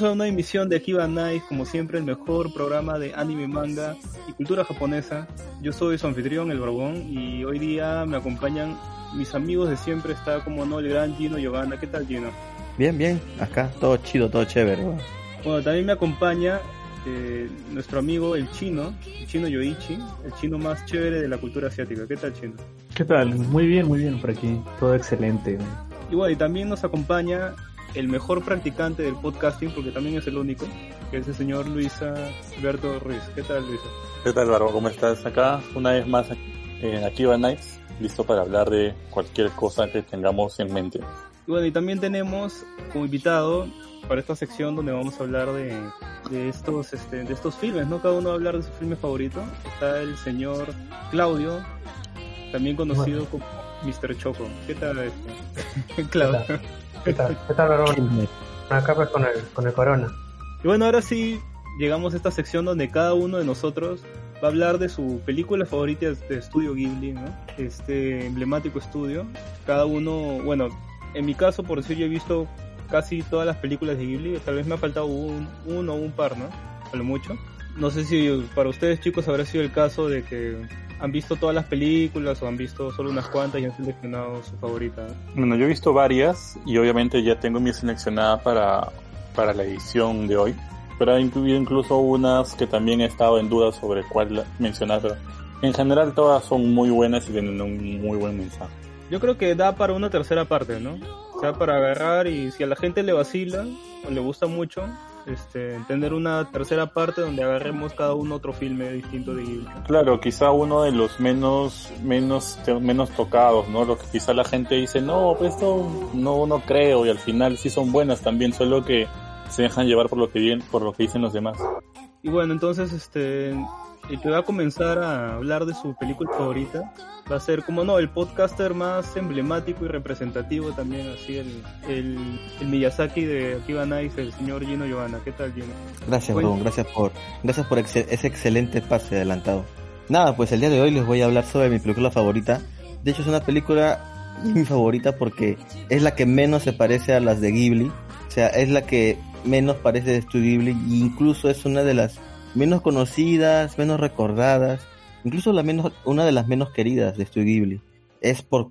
Bienvenidos a una emisión de Akiba Night, como siempre el mejor programa de anime, manga y cultura japonesa. Yo soy su anfitrión, el Barbón, y hoy día me acompañan mis amigos de siempre, está como no el gran Gino Giovanna. ¿Qué tal Gino? Bien, bien, acá todo chido, todo chévere. Bueno, también me acompaña eh, nuestro amigo el chino, el chino Yoichi, el chino más chévere de la cultura asiática. ¿Qué tal chino? ¿Qué tal? Muy bien, muy bien por aquí, todo excelente. Y bueno, y también nos acompaña el mejor practicante del podcasting, porque también es el único, que es el señor Luisa Alberto Ruiz. ¿Qué tal, Luisa? ¿Qué tal, Barbo? ¿Cómo estás? Acá, una vez más, en Akiva Nights, listo para hablar de cualquier cosa que tengamos en mente. Y bueno, y también tenemos como invitado para esta sección donde vamos a hablar de, de estos este, de estos filmes, ¿no? Cada uno va a hablar de su filme favorito. Está el señor Claudio, también conocido como Mr. Choco. ¿Qué tal, este? Claudio? ¿Qué tal? ¿Qué tal, Acá pues con el, con el corona. Y bueno, ahora sí llegamos a esta sección donde cada uno de nosotros va a hablar de su película favorita de estudio Ghibli, ¿no? Este emblemático estudio. Cada uno, bueno, en mi caso, por decir, yo he visto casi todas las películas de Ghibli. Tal vez me ha faltado un, uno o un par, ¿no? A lo mucho. No sé si para ustedes, chicos, habrá sido el caso de que han visto todas las películas o han visto solo unas cuantas y han seleccionado su favorita? Bueno, yo he visto varias y obviamente ya tengo mi seleccionada para, para la edición de hoy. Pero he incluido incluso unas que también he estado en duda sobre cuál mencionar. Pero en general todas son muy buenas y tienen un muy buen mensaje. Yo creo que da para una tercera parte, ¿no? O sea, para agarrar y si a la gente le vacila o le gusta mucho, este, tener una tercera parte donde agarremos cada uno otro filme distinto de Ghibli. Claro, quizá uno de los menos, menos, menos tocados, ¿no? Lo que quizá la gente dice, no, pues esto no, no creo, y al final sí son buenas también, solo que se dejan llevar por lo que por lo que dicen los demás. Y bueno, entonces, este, el que va a comenzar a hablar de su película favorita va a ser, como no, el podcaster más emblemático y representativo también, así el, el, Miyazaki de Akiba Nice, el señor Gino Giovanna. ¿Qué tal, Gino? Gracias, bro, gracias por, gracias por ese excelente pase adelantado. Nada, pues el día de hoy les voy a hablar sobre mi película favorita. De hecho, es una película mi favorita porque es la que menos se parece a las de Ghibli. O sea, es la que menos parece de Studio Ghibli e incluso es una de las menos conocidas, menos recordadas, incluso la menos, una de las menos queridas de Studio Ghibli. Es por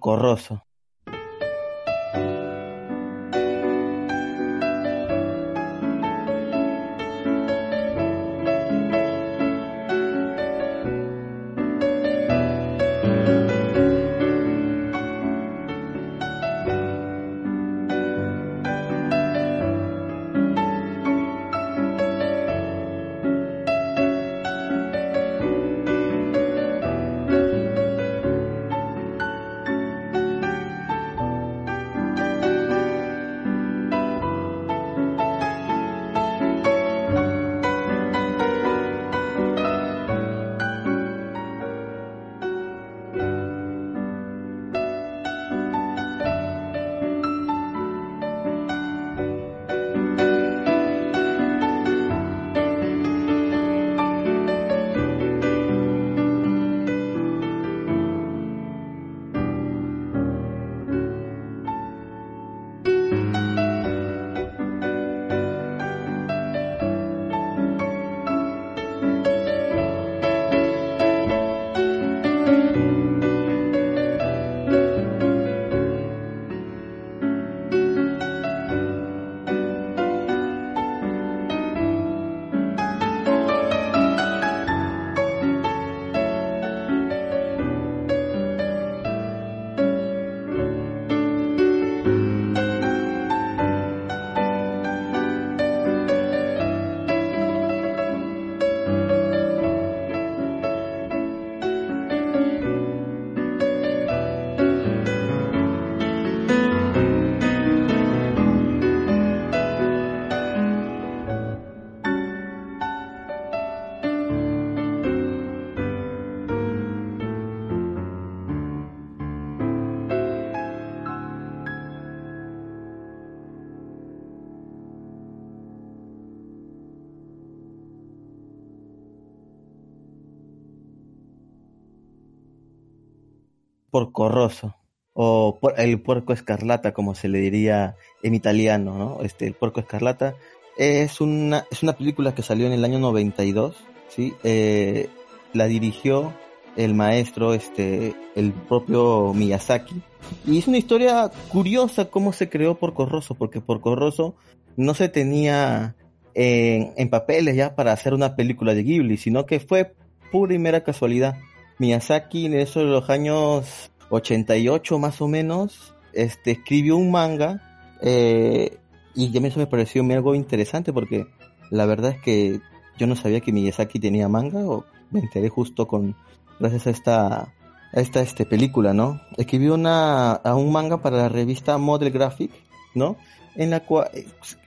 Porco Rosso o por- el puerco escarlata, como se le diría en italiano, ¿no? Este, el puerco escarlata es una, es una película que salió en el año 92, ¿sí? Eh, la dirigió el maestro, este, el propio Miyazaki. Y es una historia curiosa cómo se creó Porco Rosso, porque Porco Rosso no se tenía en, en papeles ya para hacer una película de Ghibli, sino que fue pura y mera casualidad. Miyazaki en eso de los años 88 más o menos, este, escribió un manga eh, y ya eso me pareció algo interesante porque la verdad es que yo no sabía que Miyazaki tenía manga o me enteré justo con gracias a esta a esta este película, ¿no? Escribió una a un manga para la revista Model Graphic, ¿no? En la cual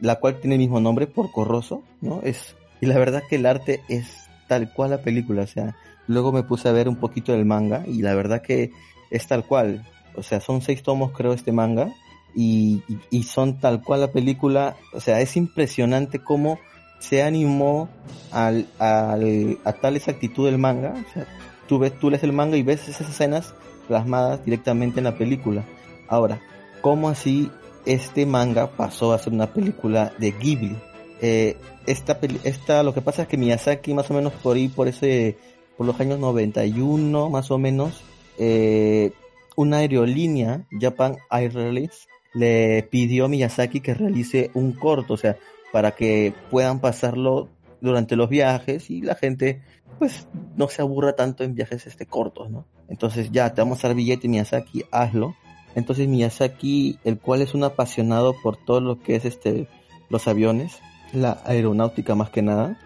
la cual tiene el mismo nombre, Porco Rosso, ¿no? Es y la verdad que el arte es tal cual la película, o sea, luego me puse a ver un poquito del manga y la verdad que es tal cual, o sea, son seis tomos creo este manga y, y, son tal cual la película, o sea, es impresionante cómo se animó al, al, a tal exactitud del manga, o sea, tú ves, tú lees el manga y ves esas escenas plasmadas directamente en la película. Ahora, ¿cómo así este manga pasó a ser una película de Ghibli? Eh, esta, esta, lo que pasa es que Miyazaki más o menos por ahí, por ese, por los años 91 más o menos, eh, una aerolínea, Japan Airlines, le pidió a Miyazaki que realice un corto, o sea, para que puedan pasarlo durante los viajes y la gente pues no se aburra tanto en viajes este cortos, ¿no? Entonces ya te vamos a dar billete Miyazaki, hazlo. Entonces Miyazaki, el cual es un apasionado por todo lo que es este los aviones, la aeronáutica más que nada,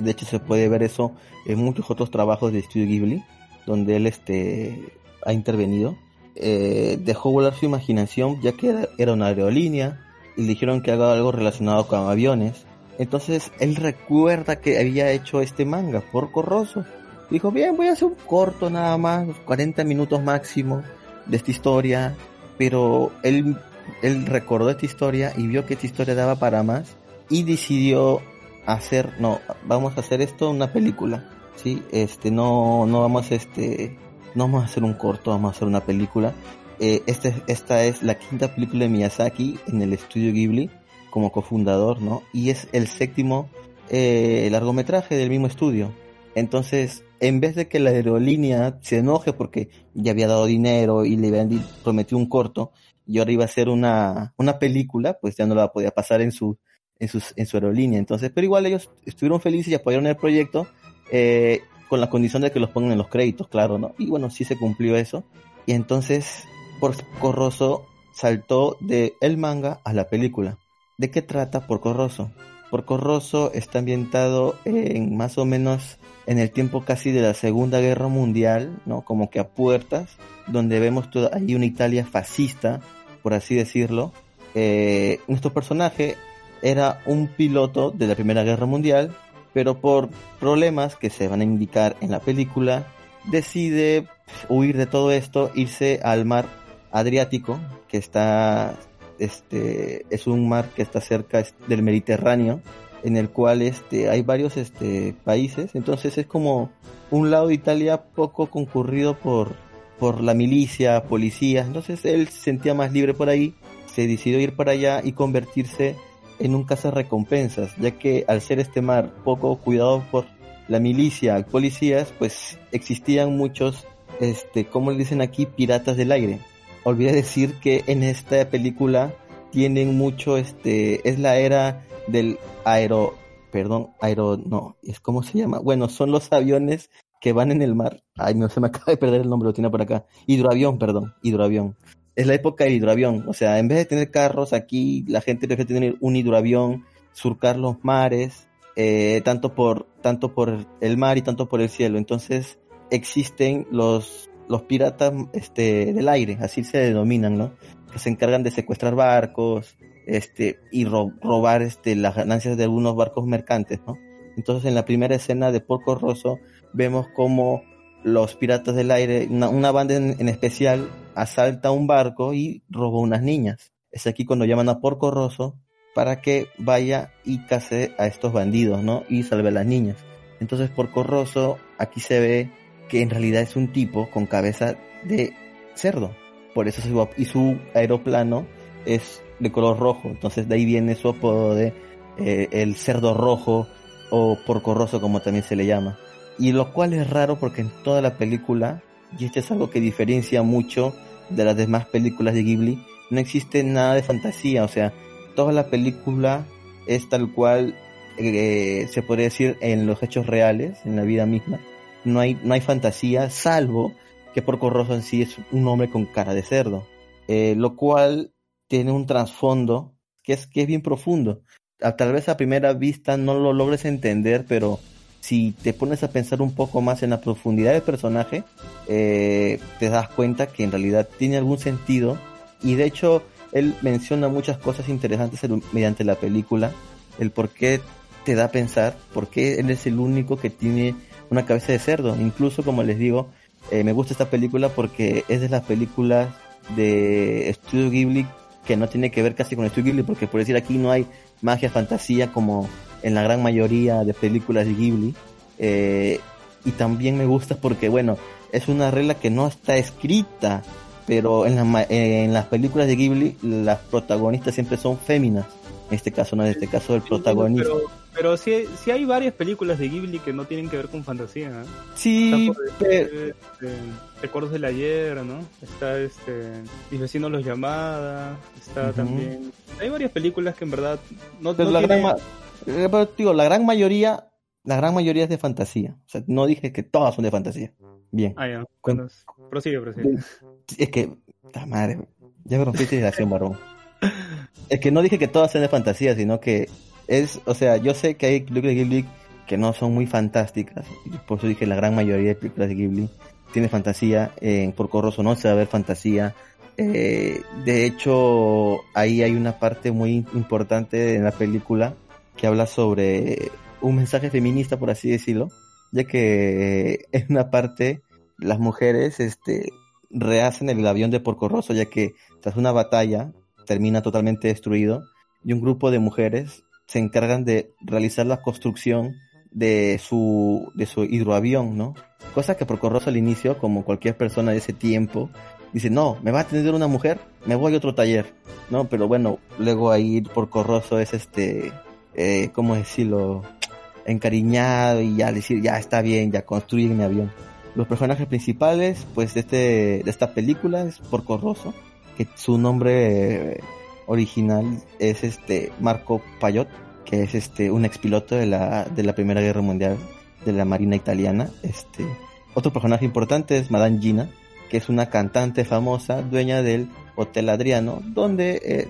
de hecho se puede ver eso en muchos otros trabajos de Studio Ghibli, donde él este ha intervenido. Eh, dejó volar su imaginación ya que era, una aerolínea y le dijeron que haga algo relacionado con aviones. Entonces él recuerda que había hecho este manga, Porco Rosso. Dijo, bien, voy a hacer un corto nada más, 40 minutos máximo de esta historia. Pero él, él recordó esta historia y vio que esta historia daba para más y decidió hacer, no, vamos a hacer esto una película. Sí, este, no, no vamos este, no vamos a hacer un corto, vamos a hacer una película. Eh, este, esta es la quinta película de Miyazaki en el estudio Ghibli como cofundador, ¿no? Y es el séptimo eh, largometraje del mismo estudio. Entonces, en vez de que la aerolínea se enoje porque ya había dado dinero y le habían prometido un corto y ahora iba a hacer una, una película, pues ya no la podía pasar en su, en su aerolínea. Entonces, pero igual ellos estuvieron felices y apoyaron el proyecto, eh, con la condición de que los pongan en los créditos, claro, ¿no? Y bueno, sí se cumplió eso. Y entonces, Porco Rosso saltó de el manga a la película. ¿De qué trata Porco Rosso? Porco Rosso está ambientado en más o menos en el tiempo casi de la Segunda Guerra Mundial, ¿no? Como que a puertas, donde vemos toda, ahí una Italia fascista, por así decirlo. Eh, nuestro personaje era un piloto de la Primera Guerra Mundial, pero por problemas que se van a indicar en la película, decide huir de todo esto, irse al mar Adriático, que está, este, es un mar que está cerca del Mediterráneo, en el cual este, hay varios este, países, entonces es como un lado de Italia poco concurrido por, por la milicia, policía, entonces él se sentía más libre por ahí, se decidió ir para allá y convertirse en un recompensas, ya que al ser este mar poco cuidado por la milicia, policías, pues existían muchos, este, como le dicen aquí, piratas del aire. Olvidé decir que en esta película tienen mucho, este, es la era del aero, perdón, aero, no, es como se llama, bueno, son los aviones que van en el mar. Ay, no, se me acaba de perder el nombre, lo tiene por acá. Hidroavión, perdón, hidroavión. Es la época del hidroavión, o sea, en vez de tener carros aquí, la gente prefiere tener un hidroavión, surcar los mares, eh, tanto por tanto por el mar y tanto por el cielo. Entonces existen los los piratas este del aire, así se denominan, ¿no? Que se encargan de secuestrar barcos, este y ro robar este las ganancias de algunos barcos mercantes, ¿no? Entonces en la primera escena de Porco Rosso vemos como los piratas del aire, una, banda en, especial, asalta un barco y roba unas niñas. Es aquí cuando llaman a Porco Rosso para que vaya y case a estos bandidos, ¿no? Y salve a las niñas. Entonces Porco Rosso aquí se ve que en realidad es un tipo con cabeza de cerdo. Por eso su, y su aeroplano es de color rojo. Entonces de ahí viene su apodo de eh, el cerdo rojo o porcorroso como también se le llama. Y lo cual es raro porque en toda la película, y esto es algo que diferencia mucho de las demás películas de Ghibli, no existe nada de fantasía. O sea, toda la película es tal cual eh, se podría decir en los hechos reales, en la vida misma. No hay, no hay fantasía, salvo que Porco Rosso en sí es un hombre con cara de cerdo, eh, lo cual tiene un trasfondo que es, que es bien profundo. A, tal vez a primera vista no lo logres entender, pero si te pones a pensar un poco más en la profundidad del personaje, eh, te das cuenta que en realidad tiene algún sentido y de hecho él menciona muchas cosas interesantes mediante la película, el por qué te da a pensar por qué él es el único que tiene una cabeza de cerdo. Incluso, como les digo, eh, me gusta esta película porque es de las películas de Studio Ghibli que no tiene que ver casi con Studio Ghibli, porque por decir aquí no hay magia, fantasía como en la gran mayoría de películas de Ghibli. Eh, y también me gusta porque, bueno, es una regla que no está escrita, pero en, la, en las películas de Ghibli las protagonistas siempre son féminas. En este caso, no en este caso el protagonista. Pero sí, sí hay varias películas de Ghibli que no tienen que ver con fantasía. ¿eh? Sí, pero... Este, Recuerdos del ayer, ¿no? Está este Mis vecinos los llamada, está también... Hay varias películas que en verdad no, pero la, gran eh, digo, la gran mayoría la gran mayoría es de fantasía. O sea, no dije que todas son de fantasía. Bien. Ah, ya. Prosigue, prosigue. Es que, la madre, ya me rompiste la acción, varón. Es que no dije que todas sean de fantasía, sino que es, o sea, yo sé que hay películas de Ghibli que no son muy fantásticas, por eso dije la gran mayoría de películas de Ghibli tiene fantasía, en Porco Rosso no se va a ver fantasía, eh, de hecho ahí hay una parte muy importante en la película que habla sobre un mensaje feminista, por así decirlo, ya que en una parte las mujeres este, rehacen el avión de Porco Rosso, ya que tras una batalla termina totalmente destruido y un grupo de mujeres se encargan de realizar la construcción de su, de su hidroavión, ¿no? Cosa que Porco Rosso al inicio, como cualquier persona de ese tiempo, dice, no, me va a atender una mujer, me voy a otro taller, ¿no? Pero bueno, luego ahí Porco Rosso es este, eh, ¿cómo decirlo? Encariñado y ya decir, ya está bien, ya construyen mi avión. Los personajes principales, pues, de, este, de esta película es Porco Rosso, que su nombre original es este Marco Payot, que es este un expiloto de la, de la Primera Guerra Mundial de la Marina Italiana. Este, otro personaje importante es Madame Gina, que es una cantante famosa, dueña del Hotel Adriano, donde eh,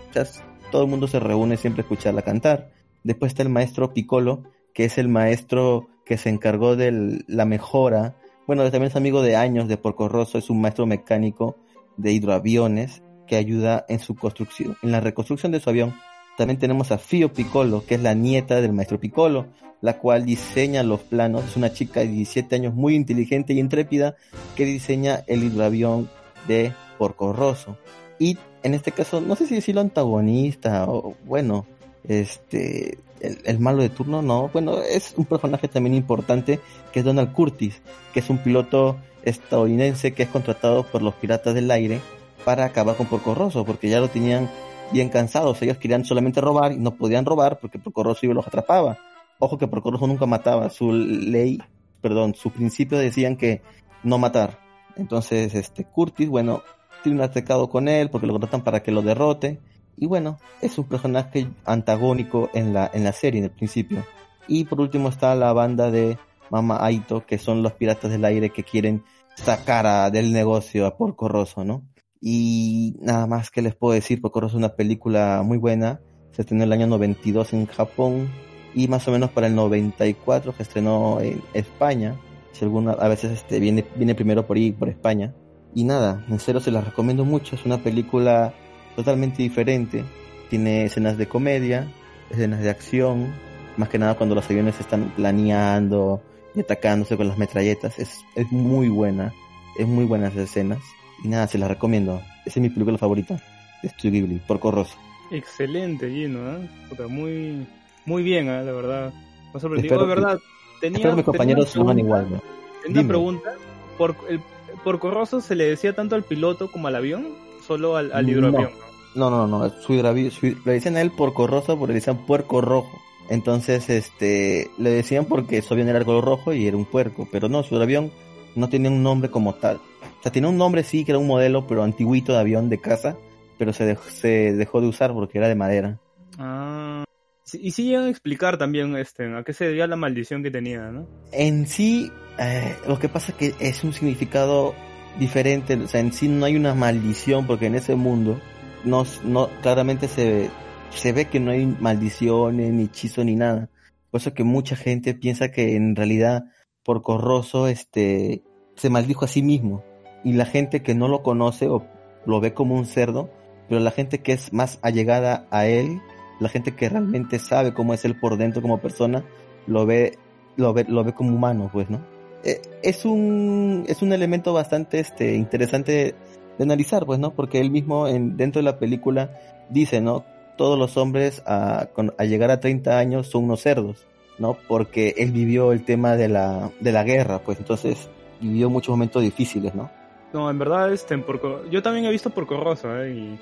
todo el mundo se reúne siempre a escucharla cantar. Después está el maestro Piccolo, que es el maestro que se encargó de la mejora. Bueno, también es amigo de años de Porco Rosso, es un maestro mecánico de hidroaviones que ayuda en su construcción, en la reconstrucción de su avión. También tenemos a Fio Piccolo, que es la nieta del maestro Piccolo, la cual diseña los planos. Es una chica de 17 años muy inteligente y intrépida que diseña el hidroavión de Porco Rosso. Y en este caso, no sé si decirlo antagonista o bueno, este, el, el, malo de turno, no. Bueno, es un personaje también importante que es Donald Curtis, que es un piloto estadounidense que es contratado por los piratas del aire para acabar con Porco Rosso, porque ya lo tenían bien cansados. Ellos querían solamente robar y no podían robar porque Porco Rosso los atrapaba. Ojo que Porco Rosso nunca mataba. Su ley, perdón, su principio decían que no matar. Entonces, este Curtis, bueno, tiene un atacado con él porque lo contratan para que lo derrote. Y bueno, es un personaje antagónico en la, en la serie en el principio. Y por último está la banda de Mama Aito, que son los piratas del aire que quieren sacar a, del negocio a Porco Rosso, ¿no? Y nada más que les puedo decir, porque es una película muy buena. Se estrenó el año 92 en Japón y más o menos para el 94 se estrenó en España. Si alguna, a veces este, viene, viene primero por por España. Y nada, en serio se la recomiendo mucho. Es una película totalmente diferente. Tiene escenas de comedia, escenas de acción. Más que nada cuando los aviones están planeando y atacándose con las metralletas. Es, es muy buena. Es muy buenas escenas. Y nada, se la recomiendo. Esa es mi película favorita de Studio Ghibli, Porco Rosso. Excelente, Gino, ¿eh? muy, muy bien, ¿eh? la verdad. Me sorprendió, de verdad. Tenía, mis compañeros tenía igual, ¿no? Tenía una pregunta. Por, el, Porco Rosso se le decía tanto al piloto como al avión, solo al, al No. hidroavión. ¿no? No, no, no, su hidravi- su- le decían a él porco roso porque le decían puerco rojo. Entonces, este, le decían porque su avión era el color rojo y era un puerco, pero no, su avión no tenía un nombre como tal. O sea, tenía un nombre sí, que era un modelo, pero antiguito de avión de casa, pero se dejó, se dejó de usar porque era de madera. Ah. Sí, y sí llegan a explicar también este, a qué se debía la maldición que tenía, ¿no? En sí, eh, lo que pasa es que es un significado diferente, o sea, en sí no hay una maldición porque en ese mundo no, no claramente se, se ve que no hay maldiciones, ni hechizo, ni nada. Por eso que mucha gente piensa que en realidad por Corroso este, se maldijo a sí mismo. Y la gente que no lo conoce o lo ve como un cerdo, pero la gente que es más allegada a él, la gente que realmente sabe cómo es él por dentro como persona, lo ve, lo ve, lo ve como humano, pues, ¿no? Eh, es un, es un elemento bastante este, interesante de analizar, pues, ¿no? Porque él mismo en, dentro de la película dice, ¿no? Todos los hombres a, con- a llegar a 30 años son unos cerdos, ¿no? Porque él vivió el tema de la, de la guerra, pues entonces vivió muchos momentos difíciles, ¿no? No, en verdad, este, en Porco... yo también he visto Porco Rosso, ¿eh? Y,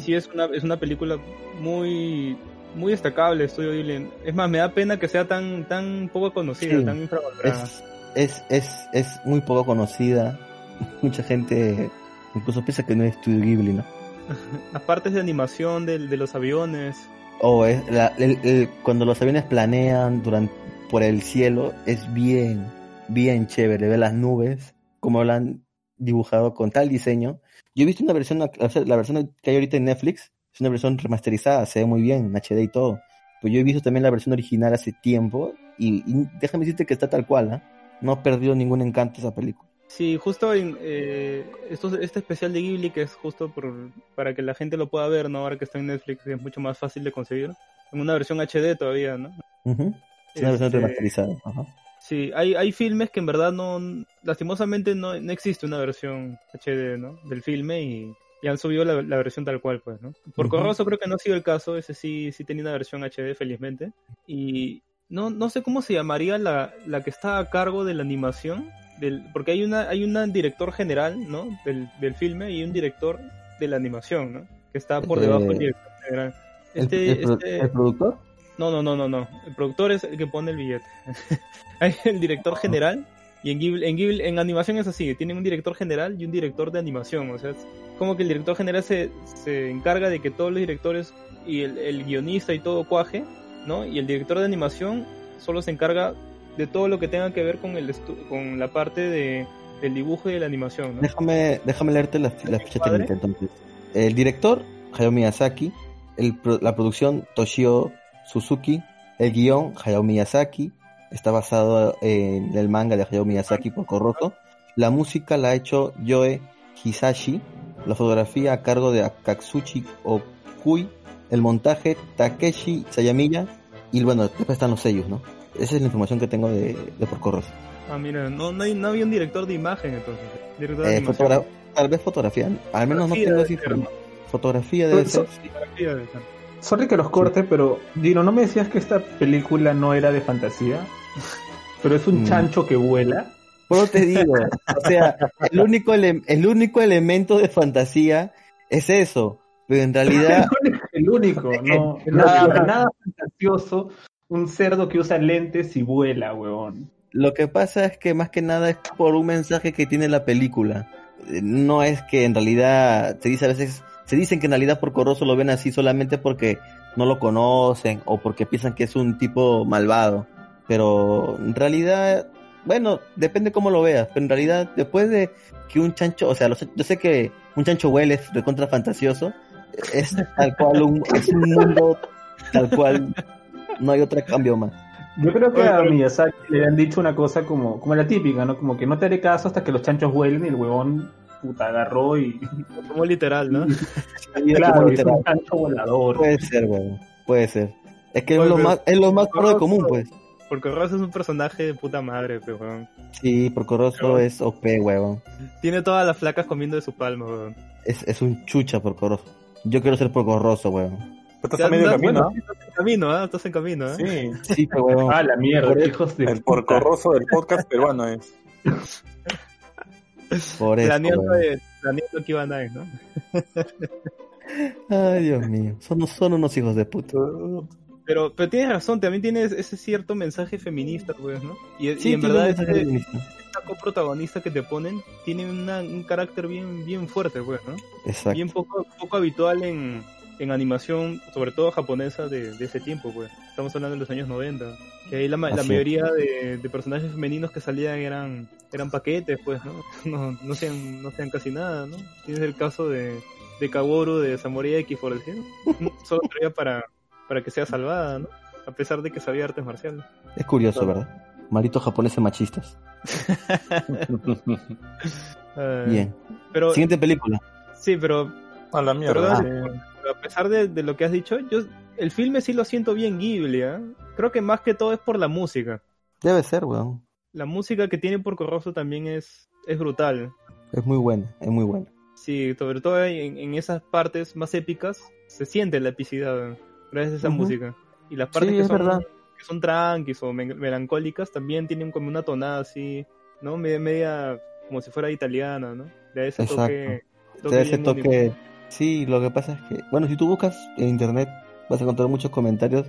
sí es una, es una película muy muy destacable, Estudio Ghibli. Es más, me da pena que sea tan tan poco conocida, Sí. tan infravalorada. es, es, es, es muy poco conocida. Mucha gente incluso piensa que no es Studio Ghibli, ¿no? Las partes de animación del- de, los aviones, O es la- el- el- cuando los aviones planean durante, por el cielo, es bien, bien chévere ver las nubes, como lo han dibujado con tal diseño. Yo he visto una versión, la versión que hay ahorita en Netflix, es una versión remasterizada, se ve muy bien, en HD y todo. Pero yo he visto también la versión original hace tiempo, y, y déjame decirte que está tal cual, ¿ah? No ha perdido ningún encanto esa película. Sí, justo en eh, esto- este especial de Ghibli que es justo por, para que la gente lo pueda ver, ¿no? Ahora que está en Netflix es mucho más fácil de conseguir. En una versión HD todavía, ¿no? Ujú. Es una versión Este, remasterizada. Ajá. Sí, hay, hay filmes que en verdad no, lastimosamente no, no existe una versión HD, ¿no? Del filme y, y han subido la, la versión tal cual, pues, ¿no? Por Ujú. Corroso creo que no ha sido el caso, ese sí, sí tenía una versión HD, felizmente. Y no, no sé cómo se llamaría la, la que está a cargo de la animación, del, porque hay una, hay un director general, ¿no? Del, del filme y un director de la animación, ¿no? Que está por debajo del Eh, director general. ¿El, Este, el este- el productor? no, no, no, no, no. El productor es el que pone el billete. Hay el director general y en Ghibli, en Ghibli- en animación es así, tienen un director general y un director de animación, o sea, es como que el director general se, se encarga de que todos los directores y el, el guionista y todo cuaje, ¿no? Y el director de animación solo se encarga de todo lo que tenga que ver con el con la parte de, del dibujo y de la animación, ¿no? Déjame, déjame leerte la, la ficha técnica entonces. El director, Hayao Miyazaki. El, la producción, Toshio Suzuki. El guion, Hayao Miyazaki. Está basado en el manga de Hayao Miyazaki por Corroso. La música la ha hecho Yoe Hisashi. La fotografía a cargo de Akatsuchi Okui. El montaje, Takeshi Sayamiya. Y bueno, después están los sellos, ¿no? Esa es la información que tengo de, de por Corroso. Ah, mira, no, no, hay- no había un director de imagen entonces. Director de Eh, fotogra- tal vez fotografía. Al menos no tengo esa información. Fotografía debe ser. Fotografía debe ser. Sorry que los corte, pero Dino, ¿no me decías que esta película no era de fantasía? Pero es un Mm. chancho que vuela. Pero te digo, o sea, el único, ele- el único elemento de fantasía es eso. Pero en realidad, No es el único, no. Nada, nada fantasioso. Un cerdo que usa lentes y vuela, huevón. lo que pasa es que más que nada es por un mensaje que tiene la película. Eh, No es que en realidad, se dice a veces, se dicen que en realidad por Corroso lo ven así solamente porque no lo conocen o porque piensan que es un tipo malvado. Pero en realidad, bueno, depende cómo lo veas. Pero en realidad, después de que un chancho, o sea, lo sé- yo sé que un chancho huele es recontra fantasioso. Es tal cual un, es un mundo tal cual. No hay otro cambio más. Yo creo que a Miyazaki le han dicho una cosa como, como la típica, ¿no? Como que no te haré caso hasta que los chanchos vuelen y el huevón puta agarró y Como literal, ¿no? claro, Como es literal. un chancho volador. Puede ser, weón. Puede ser. Es que es lo pero- más, es lo más de común, pues. Porque Ross es un personaje de puta madre, pe, weón. Sí, por Corroso Pero- es OP, weón. Tiene todas las flacas comiendo de su palma, weón. Es, es un chucha por Corroso. Yo quiero ser por Corroso, weón. Estás a medio andas- camino, bueno, Estás en camino, ¿ah? Estás en camino, ¿ah? Sí, Sí, pero weón. Ah, la mierda, eso- hijos de el porcorroso del podcast peruano es. Por eso. planeando, de- planeando que iban a ir, ¿no? Ay, Dios mío. Son, son unos hijos de puta. Pero, pero tienes razón, también tienes ese cierto mensaje feminista, pues, ¿no? Y, y Sí, en tiene verdad un esta coprotagonista que te ponen tiene una- un carácter bien, bien fuerte, pues, ¿no? Exacto. Bien poco, poco habitual en, en animación, sobre todo japonesa de, de ese tiempo, pues. Estamos hablando de los años 90. Que ahí la, la mayoría de, de personajes femeninos que salían eran, eran paquetes, pues, ¿no? No, no, hacían, no hacían casi nada, ¿no? Tienes el caso de, de Kaworu de Samurai X, por decir. Solo traía para, para que sea salvada, ¿no? A pesar de que sabía artes marciales. Es curioso, ¿verdad? Maritos japoneses machistas. Eh, Bien. Pero, Siguiente película. sí, pero A la mierda. Perdón, sí. Pero a pesar de, de lo que has dicho, yo el filme sí lo siento bien Ghibli, ¿ah? Creo que más que todo es por la música. Debe ser, weón. La música que tiene por Corroso también es, es brutal. Es muy buena, es muy buena. Sí, sobre todo en, en esas partes más épicas se siente la epicidad gracias a esa Ujú. música. Y las partes Sí, que, es son, verdad. Que son tranquis o me- melancólicas también tienen como una tonada así, ¿no? Media, media como si fuera italiana, ¿no? De ese Exacto. toque. toque De ese toque. Sí, lo que pasa es que, bueno, si tú buscas en internet, vas a encontrar muchos comentarios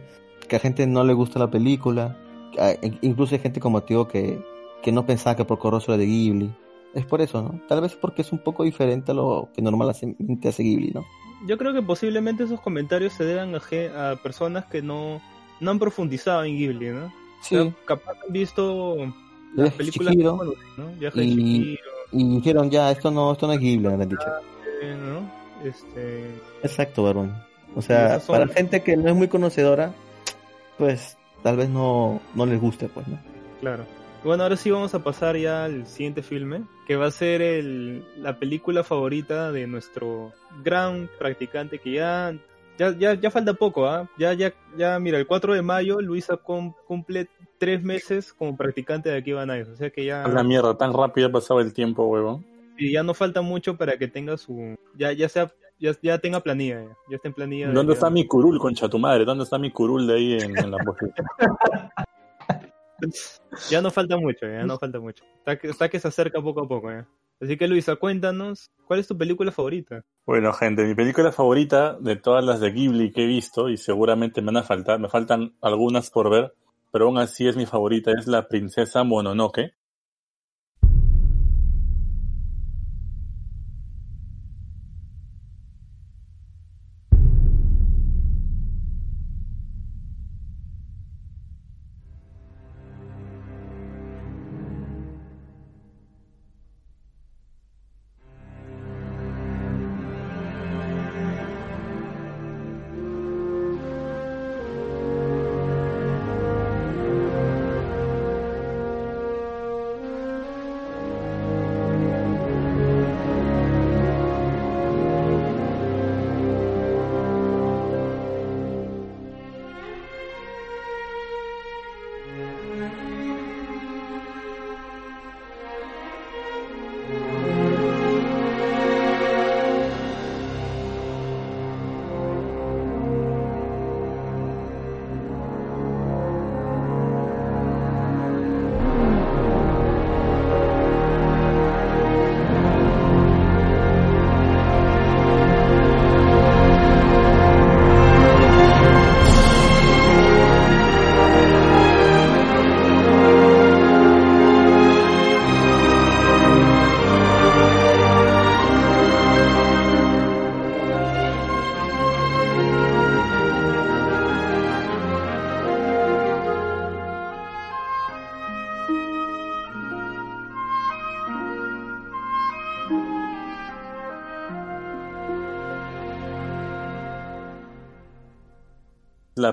que a gente no le gusta la película. a- incluso hay gente como tío que, que no pensaba que por Corroso era de Ghibli. Es por eso, ¿no? Tal vez porque es un poco diferente a lo que normalmente hace Ghibli, ¿no? Yo creo que posiblemente esos comentarios se deban a, a personas que no, no han profundizado en Ghibli, ¿no? Sí, O sea, capaz han visto las películas que conocen, ¿no? Viaje y- y dijeron ya, esto no, esto no es Ghibli, me han dicho. eh, ¿no? Este, Exacto, varón. O sea, son- para gente que no es muy conocedora, pues tal vez no, no les guste, pues, ¿no? claro. Bueno, ahora sí vamos a pasar ya al siguiente filme, que va a ser el, la película favorita de nuestro gran practicante que ya ya, ya, ya falta poco, ¿ah? Ya, ya, ya, mira, el 4 de mayo Luisa cum- cumple tres meses como practicante de aquí van a o sea que ya... A la mierda, tan rápido ha pasado el tiempo, huevón. y ya no falta mucho para que tenga su ya ya sea ya, ya tenga planilla ya, ya está en planilla de- ¿Dónde está mi curul, concha tu madre? ¿Dónde está mi curul de ahí en, en la ya no falta mucho ya no falta mucho está que, está que se acerca poco a poco ya así que Luisa cuéntanos cuál es tu película favorita Bueno, gente, mi película favorita de todas las de Ghibli que he visto, y seguramente me van a faltar, me faltan algunas por ver, pero aún así es mi favorita, es La Princesa Mononoke.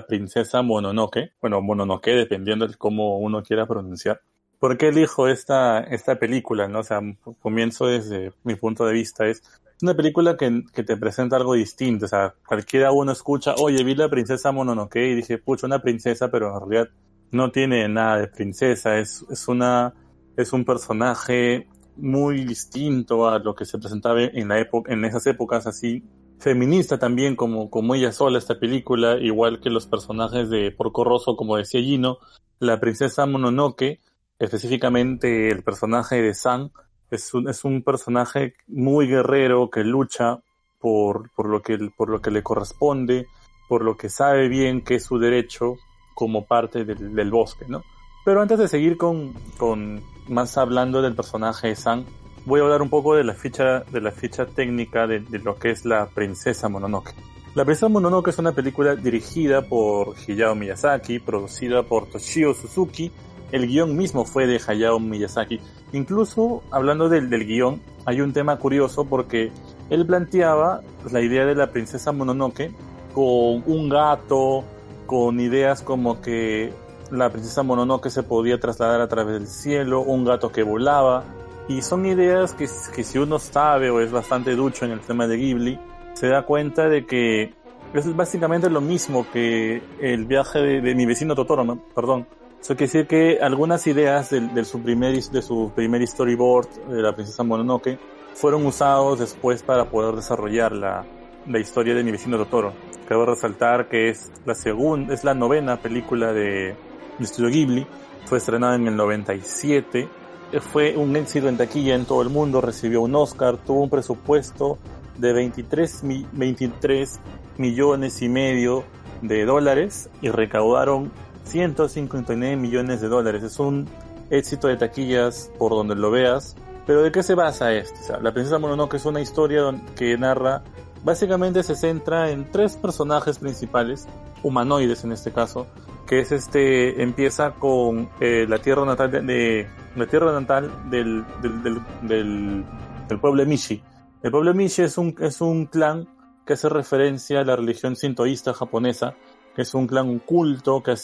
Princesa Mononoke, bueno, Mononoke, dependiendo de cómo uno quiera pronunciar. ¿Por qué elijo esta, esta película? ¿no? O sea, comienzo desde mi punto de vista. Es una película que, que te presenta algo distinto. O sea, cualquiera uno escucha, oye, vi la princesa Mononoke y dije, pucha, una princesa, pero en realidad no tiene nada de princesa. Es, es una, es un personaje muy distinto a lo que se presentaba en la época, en esas épocas así. Feminista también, como, como ella sola, esta película, igual que los personajes de Porco Rosso, como decía Gino, la princesa Mononoke, específicamente el personaje de San, Es un, es un personaje muy guerrero que lucha por, por, lo que, por lo que le corresponde, por lo que sabe bien que es su derecho como parte del, del bosque, ¿no? Pero antes de seguir con, con más hablando del personaje de San, voy a hablar un poco de la ficha, de la ficha técnica de, lo que es la princesa Mononoke. La princesa Mononoke es una película dirigida por Hayao Miyazaki, producida por Toshio Suzuki. El guion mismo fue de Hayao Miyazaki. Incluso, hablando del, del guion, hay un tema curioso porque él planteaba la idea de la princesa Mononoke con un gato, con ideas como que la princesa Mononoke se podía trasladar a través del cielo, un gato que volaba, y son ideas que, que si uno sabe o es bastante ducho en el tema de Ghibli, se da cuenta de que es básicamente lo mismo que el viaje de, de mi vecino Totoro, ¿no? perdón. Eso quiere decir que algunas ideas de, de, su primer, de su primer storyboard de la princesa Mononoke fueron usados después para poder desarrollar la, la historia de mi vecino Totoro. Cabe resaltar que es la segunda, es la novena película de, de Studio Ghibli. Fue estrenada en el 97. Fue un éxito en taquilla en todo el mundo. Recibió un Oscar. Tuvo un presupuesto de 23, 23 millones y medio de dólares y recaudaron 159 millones de dólares. Es un éxito de taquillas por donde lo veas. Pero ¿de qué se basa esto? La princesa Mononoke es una historia que narra, básicamente se centra en tres personajes principales, humanoides en este caso, que es este, empieza con eh, la tierra natal de, la tierra natal del, del, pueblo Mishi. El pueblo Mishi es un, es un clan que hace referencia a la religión sintoísta japonesa, que es un clan oculto que,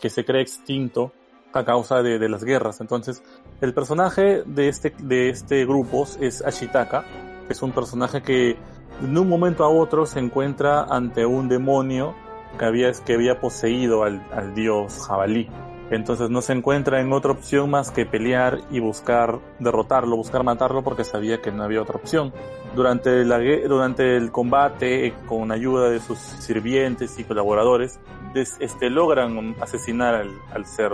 que se cree extinto a causa de, de, las guerras. Entonces, el personaje de este, de este grupo es Ashitaka, que es un personaje que de un momento a otro se encuentra ante un demonio que había, que había poseído al, al dios jabalí. Entonces no se encuentra en otra opción más que pelear y buscar derrotarlo, buscar matarlo porque sabía que no había otra opción. Durante, la, durante el combate, con ayuda de sus sirvientes y colaboradores, este, logran asesinar al, al ser,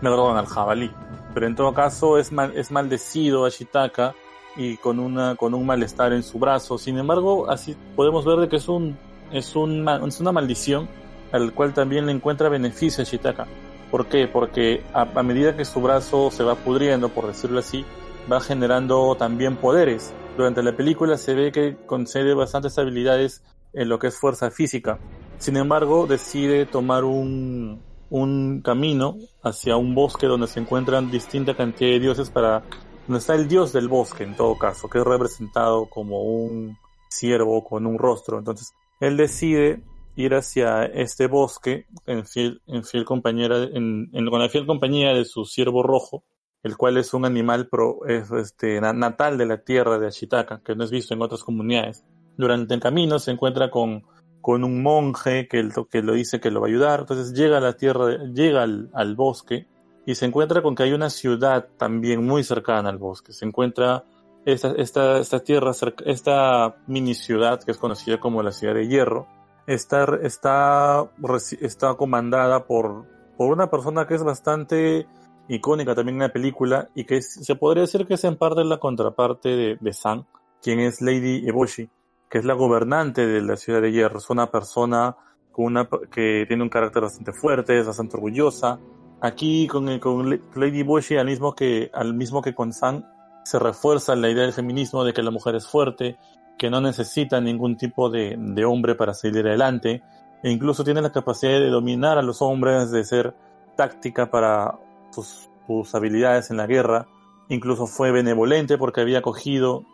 perdón, al jabalí. Pero en todo caso es, mal, es maldecido a Shitaka y con, una, con un malestar en su brazo. Sin embargo, así podemos ver de que es, un, es, un, es una maldición al cual también le encuentra beneficio a Shitaka. ¿Por qué? Porque a, medida que su brazo se va pudriendo, por decirlo así, va generando también poderes. Durante la película se ve que concede bastantes habilidades en lo que es fuerza física. Sin embargo, decide tomar un, un camino hacia un bosque donde se encuentran distinta cantidad de dioses para donde está el dios del bosque en todo caso, que es representado como un ciervo con un rostro. Entonces, él decide ir hacia este bosque en fiel, compañera, en, con la fiel compañía de su ciervo rojo, el cual es un animal pro, es, este, natal de la tierra de Ashitaka, que no es visto en otras comunidades. Durante el camino se encuentra con, con un monje que, que lo dice que lo va a ayudar, entonces llega a la tierra, llega al, bosque y se encuentra con que hay una ciudad también muy cercana al bosque. Se encuentra esta, esta tierra, esta mini ciudad que es conocida como la ciudad de hierro, está, está, está comandada por, por una persona que es bastante icónica también en la película y que se podría decir que es en parte la contraparte de, de San, quien es Lady Eboshi, que es la gobernante de la ciudad de Hierro. Es una persona con una, que tiene un carácter bastante fuerte, es bastante orgullosa. Aquí con, con Lady Eboshi, al mismo que, al mismo que con San, se refuerza la idea del feminismo de que la mujer es fuerte, que no necesita ningún tipo de, de, hombre para salir adelante, e incluso tiene la capacidad de dominar a los hombres, de ser táctica para sus, habilidades en la guerra, incluso fue benevolente porque había acogido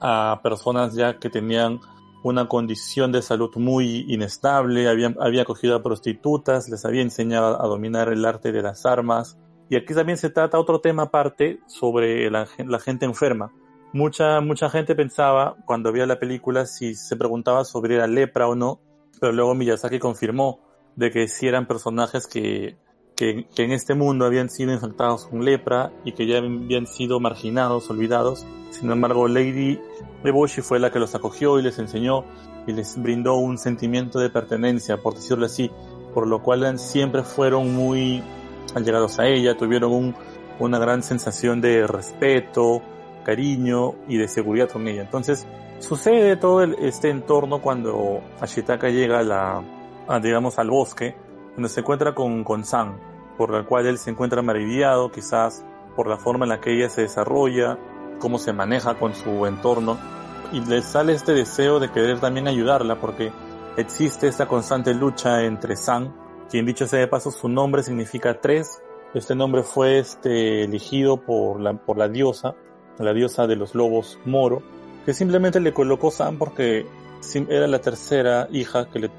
a personas ya que tenían una condición de salud muy inestable, había, había acogido a prostitutas, les había enseñado a dominar el arte de las armas, y aquí también se trata otro tema aparte sobre la gente enferma mucha, mucha gente pensaba cuando vio la película si se preguntaba sobre la lepra o no, pero luego Miyazaki confirmó de que sí eran personajes que, que, que, en este mundo habían sido infectados con lepra y que ya habían sido marginados, olvidados. Sin embargo, Lady Eboshi fue la que los acogió y les enseñó y les brindó un sentimiento de pertenencia, por decirlo así, por lo cual siempre fueron muy allegados a ella, tuvieron un, una gran sensación de respeto, cariño y de seguridad con ella. Entonces, sucede todo este entorno cuando Ashitaka llega a la, digamos, al bosque, donde se encuentra con, con San, por la cual él se encuentra maravillado, quizás por la forma en la que ella se desarrolla, cómo se maneja con su entorno, y le sale este deseo de querer también ayudarla, porque existe esta constante lucha entre San, quien dicho sea de paso, su nombre significa tres, este nombre fue este, elegido por la, por la diosa, la diosa de los lobos Moro, que simplemente le colocó San porque era la tercera hija, que le,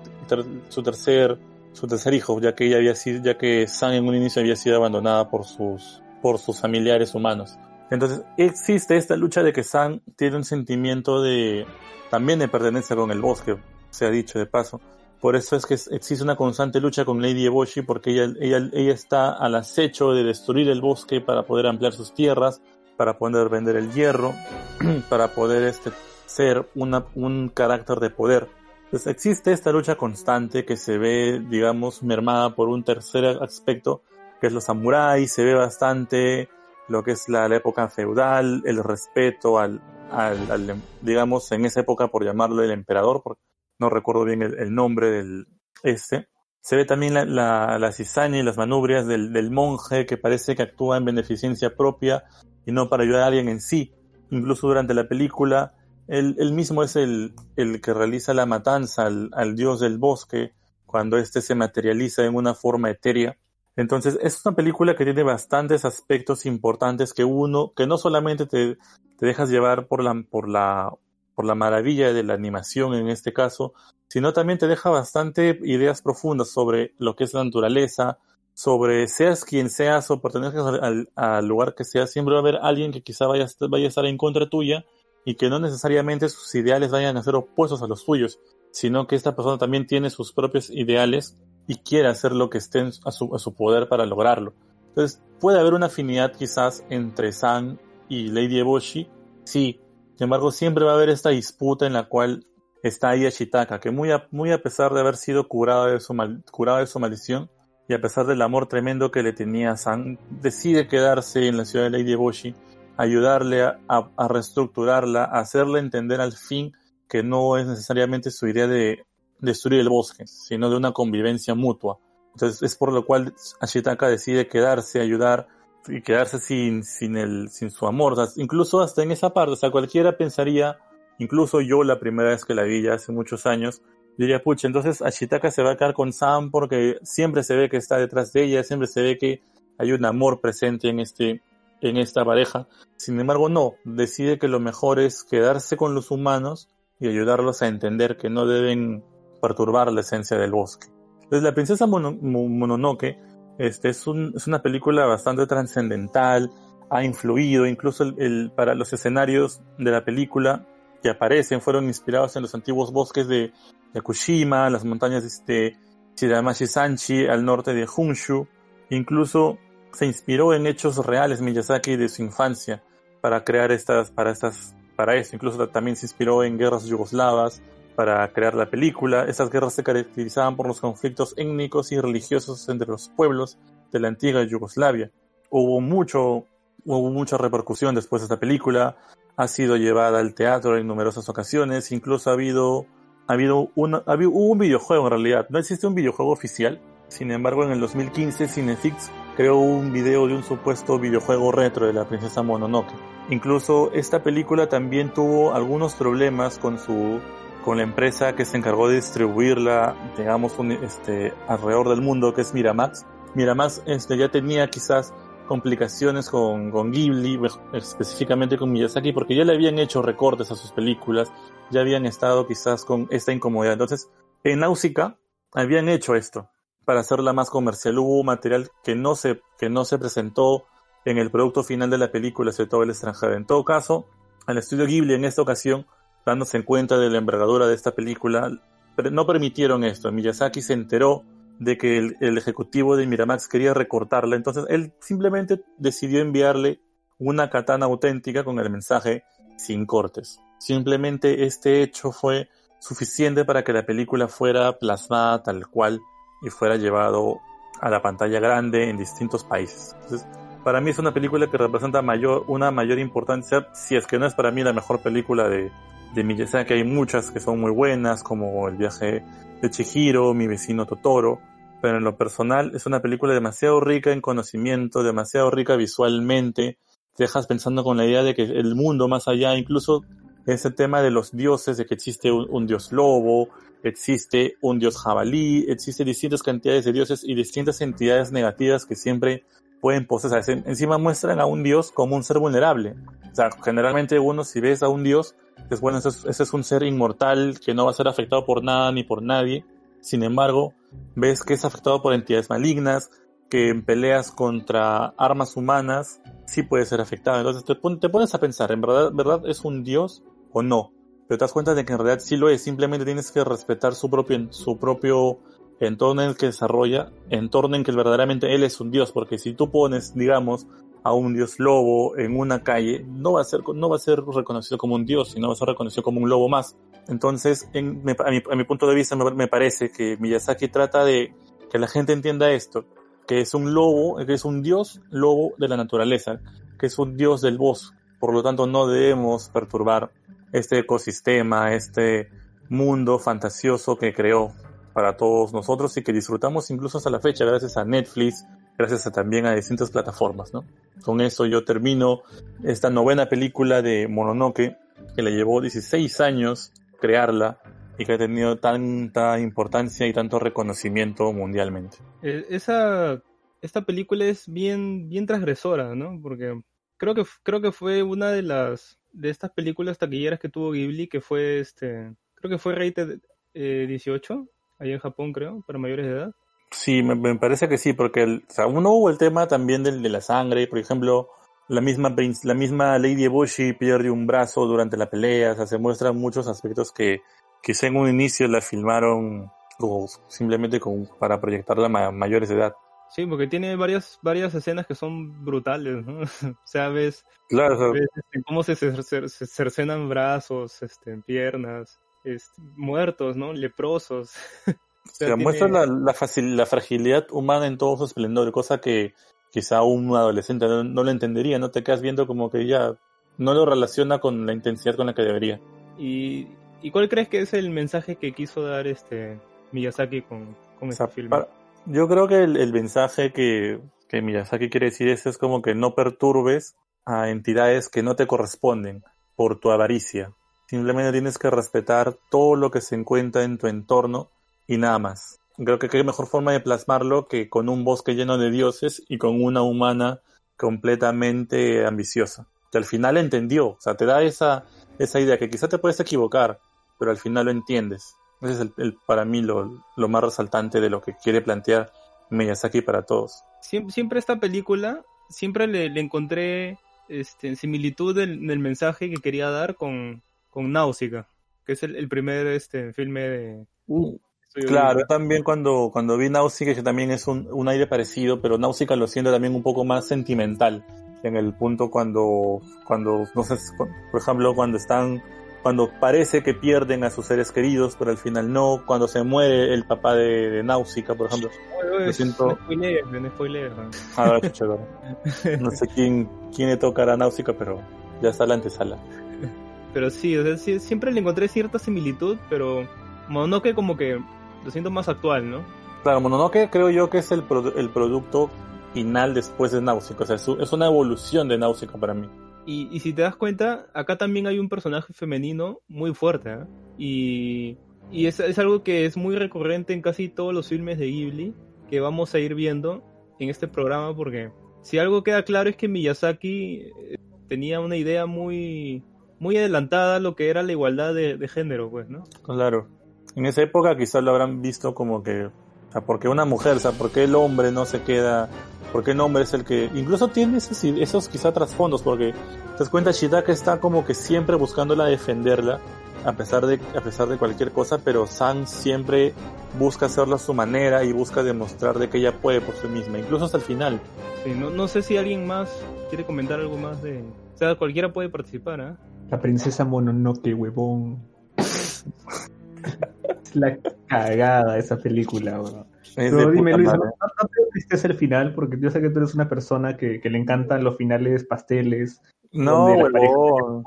su tercer, su tercer hijo, ya que ella había sido, ya que San en un inicio había sido abandonada por sus, por sus familiares humanos. Entonces existe esta lucha de que San tiene un sentimiento de, también de pertenencia con el bosque, se ha dicho de paso. Por eso es que existe una constante lucha con Lady Eboshi porque ella, ella, ella está al acecho de destruir el bosque para poder ampliar sus tierras, para poder vender el hierro, para poder este, ser una, un carácter de poder. Entonces existe esta lucha constante que se ve, digamos, mermada por un tercer aspecto, que es los samuráis, se ve bastante lo que es la, época feudal, el respeto al, al, digamos, en esa época por llamarlo el emperador, porque no recuerdo bien el, nombre del este. Se ve también la, la, la cizaña y las manubrias del, del monje que parece que actúa en beneficencia propia y no para ayudar a alguien en sí. Incluso durante la película, él, él mismo es el, el, que realiza la matanza al, al, dios del bosque cuando éste se materializa en una forma etérea. Entonces, es una película que tiene bastantes aspectos importantes que uno, que no solamente te, te dejas llevar por la, por la, por la maravilla de la animación en este caso, sino también te deja bastante ideas profundas sobre lo que es la naturaleza, sobre seas quien seas o pertenezcas al, lugar que seas, siempre va a haber alguien que quizá vaya, vaya a estar en contra tuya y que no necesariamente sus ideales vayan a ser opuestos a los tuyos, sino que esta persona también tiene sus propios ideales y quiere hacer lo que esté a su, a su poder para lograrlo. Entonces, puede haber una afinidad quizás entre San y Lady Eboshi, sí, sin embargo siempre va a haber esta disputa en la cual está ahí Ashitaka, que muy a, muy a pesar de haber sido curado de su, mal, curado de su maldición, y a pesar del amor tremendo que le tenía a San, decide quedarse en la ciudad de Lady Eboshi, ayudarle a, reestructurarla, a hacerle entender al fin que no es necesariamente su idea de destruir el bosque, sino de una convivencia mutua. Entonces es por lo cual Ashitaka decide quedarse, ayudar y quedarse sin, sin, el, sin su amor. incluso hasta en esa parte, o sea, cualquiera pensaría, incluso yo la primera vez que la vi ya hace muchos años, diría, pucha, entonces Ashitaka se va a quedar con Sam porque siempre se ve que está detrás de ella, siempre se ve que hay un amor presente en este, en esta pareja. Sin embargo, no, decide que lo mejor es quedarse con los humanos y ayudarlos a entender que no deben perturbar la esencia del bosque. Entonces la princesa Mononoke este es, un, es una película bastante trascendental, ha influido incluso el, para los escenarios de la película que aparecen fueron inspirados en los antiguos bosques de Yakushima, las montañas de Shiramashi-sanchi al norte de Honshu. Incluso se inspiró en hechos reales Miyazaki de su infancia para crear estas, para estas, para eso. Incluso también se inspiró en guerras yugoslavas para crear la película. Estas guerras se caracterizaban por los conflictos étnicos y religiosos entre los pueblos de la antigua Yugoslavia. Hubo mucho, hubo mucha repercusión después de esta película ha sido llevada al teatro en numerosas ocasiones, incluso ha habido, ha habido, una, hubo un videojuego en realidad, no existe un videojuego oficial, sin embargo en el 2015 Cinefix creó un video de un supuesto videojuego retro de la princesa Mononoke. Incluso esta película también tuvo algunos problemas con su con la empresa que se encargó de distribuirla, digamos, un, este, alrededor del mundo, que es Miramax. Miramax este, ya tenía quizás complicaciones con, con Ghibli, específicamente con Miyazaki, porque ya le habían hecho recortes a sus películas, ya habían estado quizás con esta incomodidad. Entonces, en Náusica habían hecho esto para hacerla más comercial. Hubo material que no se, que no se presentó en el producto final de la película, sobre todo el extranjero. En todo caso, al estudio Ghibli en esta ocasión, dándose en cuenta de la envergadura de esta película, no permitieron esto. Miyazaki se enteró de que el, ejecutivo de Miramax quería recortarla, entonces él simplemente decidió enviarle una katana auténtica con el mensaje sin cortes. Simplemente este hecho fue suficiente para que la película fuera plasmada tal cual y fuera llevado a la pantalla grande en distintos países. Entonces, para mí es una película que representa mayor, una mayor importancia, si es que no es para mí la mejor película de, de Miyazaki, hay muchas que son muy buenas, como El viaje de Chihiro, Mi vecino Totoro, pero en lo personal es una película demasiado rica en conocimiento, demasiado rica visualmente, te dejas pensando con la idea de que el mundo más allá, incluso ese tema de los dioses, de que existe un, un dios lobo, existe un dios jabalí, existe distintas cantidades de dioses y distintas entidades negativas que siempre pueden poseer. Encima muestran a un dios como un ser vulnerable. O sea, generalmente uno si ves a un dios, es bueno, ese es, ese es un ser inmortal que no va a ser afectado por nada ni por nadie. Sin embargo, ves que es afectado por entidades malignas, que en peleas contra armas humanas sí puede ser afectado. Entonces te, pon- te pones a pensar, ¿en verdad, verdad es un dios o no? Pero te das cuenta de que en realidad sí lo es, simplemente tienes que respetar su propio, su propio entorno en el que desarrolla, entorno en que verdaderamente él es un dios, porque si tú pones, digamos, a un dios lobo en una calle, no va a ser, no va a ser reconocido como un dios, sino va a ser reconocido como un lobo más. Entonces, en- a, mi, a mi punto de vista, me, me parece que Miyazaki trata de que la gente entienda esto, que es un lobo, que es un dios lobo de la naturaleza, que es un dios del bosque. Por lo tanto, no debemos perturbar este ecosistema, este mundo fantasioso que creó para todos nosotros y que disfrutamos incluso hasta la fecha gracias a Netflix, gracias a, también a distintas plataformas, ¿no? Con eso yo termino esta novena película de Mononoke, que le llevó 16 años crearla y que ha tenido tanta importancia y tanto reconocimiento mundialmente. Eh, esa, esta película es bien, bien transgresora, ¿no? Porque creo que, creo que fue una de las, de estas películas taquilleras que tuvo Ghibli, que fue este, creo que fue rated eh, 18, ahí en Japón creo, para mayores de edad. Sí, me, me parece que sí, porque el, o sea, uno hubo el tema también del, de la sangre, por ejemplo, la misma, la misma Lady Eboshi pierde un brazo durante la pelea, o sea, se muestran muchos aspectos que quizá en un inicio la filmaron simplemente como para proyectarla a ma- mayores de edad. Sí, porque tiene varias, varias escenas que son brutales, ¿no? o sea, ves, Claro, o sea, ves, este, cómo se cercenan brazos, este, piernas, este, muertos, ¿no? Leprosos. O sea, se tiene- muestra la, la, facil- la fragilidad humana en todo su esplendor, cosa que quizá un adolescente no, no lo entendería, ¿no? Te quedas viendo como que ya no lo relaciona con la intensidad con la que debería. ¿Y, ¿Y cuál crees que es el mensaje que quiso dar este Miyazaki con, con O este sea, film? para- yo creo que el, el mensaje que, que Miyazaki quiere decir es, es como que no perturbes a entidades que no te corresponden por tu avaricia. Simplemente tienes que respetar todo lo que se encuentra en tu entorno y nada más. Creo que qué mejor forma de plasmarlo que con un bosque lleno de dioses y con una humana completamente ambiciosa. Que al final entendió, o sea, te da esa, esa idea que quizá te puedes equivocar, pero al final lo entiendes. Ese es el, el- para mí lo, lo más resaltante de lo que quiere plantear Miyazaki para todos. Siem- siempre esta película, siempre le, le encontré este, similitud del, del mensaje que quería dar con, con Náusica, que es el, el primer este, filme de... Estudio Claro, también cuando, cuando vi Náusica, que también es un, un aire parecido, pero Náusica lo siento también un poco más sentimental. En el punto cuando, cuando, no sé, por ejemplo, cuando están, cuando parece que pierden a sus seres queridos, pero al final no, cuando se muere el papá de, de Náusica, por ejemplo. Oye, oye, lo siento. No spoilees, no spoilees, ¿no? A bueno. no sé quién, quién le tocará Náusica, pero ya está la antesala. Pero sí, o sea, sí, siempre le encontré cierta similitud, pero Mononoke como que lo siento más actual, ¿no? Claro, Mononoke creo yo que es el, el producto final después de Náusica, o sea, es, una evolución de Náusica para mí. Y, y si te das cuenta, acá también hay un personaje femenino muy fuerte, ¿eh? Y, y es, es algo que es muy recurrente en casi todos los filmes de Ghibli que vamos a ir viendo en este programa porque si algo queda claro es que Miyazaki eh, tenía una idea muy, muy adelantada lo que era la igualdad de, de género, pues, ¿no? Claro. En esa época quizás lo habrán visto como que, o sea, porque una mujer, o sea, porque el hombre no se queda, porque el hombre es el que, incluso tiene esos, esos quizá trasfondos, porque te das cuenta, Shitaka está como que siempre buscándola defenderla, a pesar de, a pesar de cualquier cosa, pero San siempre busca hacerlo a su manera y busca demostrar de que ella puede por sí misma, incluso hasta el final. Sí, no, no sé si alguien más quiere comentar algo más de... O sea, cualquiera puede participar, ¿ah? La princesa Mononoke, huevón. es la cagada esa película, weón. Pero dime, Luis, ¿no, madre. no te tristeza el final? Porque yo sé que tú eres una persona que, que le encantan los finales pasteles. No, huevón.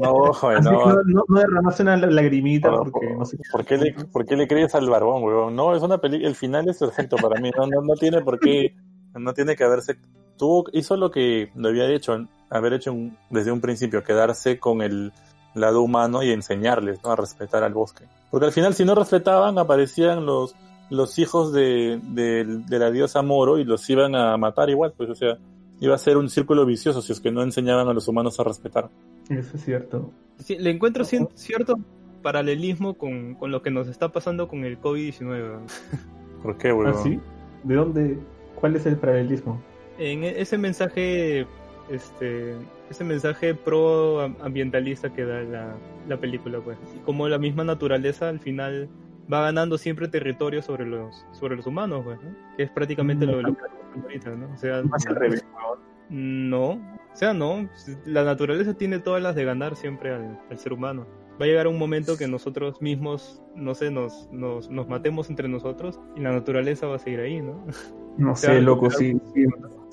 No, joder, no. no, no, no derramaste una lagrimita Por, porque no sé. por qué le, ¿Por qué le crees al barbón, huevón? No, es una película. El final es perfecto para mí. No, no, no tiene por qué. No tiene que haberse. Tuvo, hizo lo que debía hecho, haber hecho un- desde un principio, quedarse con el lado humano y enseñarles ¿no? a respetar al bosque. Porque al final, si no respetaban, aparecían los, los hijos de, de, de la diosa Moro y los iban a matar igual. Pues, o sea, iba a ser un círculo vicioso si es que no enseñaban a los humanos a respetar. Eso es cierto. Sí, le encuentro cien- cierto paralelismo con, con lo que nos está pasando con el COVID-19. ¿Por qué, huevón? ¿Ah, sí? ¿De dónde? ¿Cuál es el paralelismo? En e- ese mensaje, este, ese mensaje pro am- ambientalista que da la, la película, pues. Y como la misma naturaleza al final va ganando siempre territorio sobre los, sobre los humanos, pues, ¿no? Que es prácticamente lo, lo que ahorita, ¿no? O sea, Más al revés, huevón. no, o sea, no. La naturaleza tiene todas las de ganar siempre al, al ser humano. Va a llegar un momento que nosotros mismos, no sé, nos, nos, nos matemos entre nosotros y la naturaleza va a seguir ahí, ¿no? No sea, sé, loco, claro. si,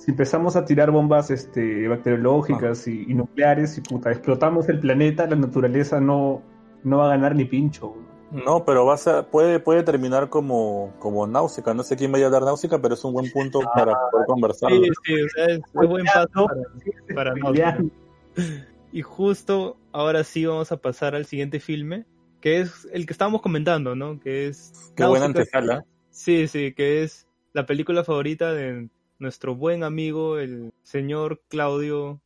si, empezamos a tirar bombas este, bacteriológicas y, y nucleares y puta, explotamos el planeta, la naturaleza no, no va a ganar ni pincho. No, pero vas a, puede, puede terminar como, como Náusica. No sé quién vaya a dar Náusica, pero es un buen punto para poder conversar. Sí, sí, o sea, es, es buen paso para, para. Y justo ahora sí vamos a pasar al siguiente filme, que es el que estábamos comentando, ¿no? Que es... Qué buena antesala. Sí, sí, que es la película favorita de nuestro buen amigo, el señor Claudio.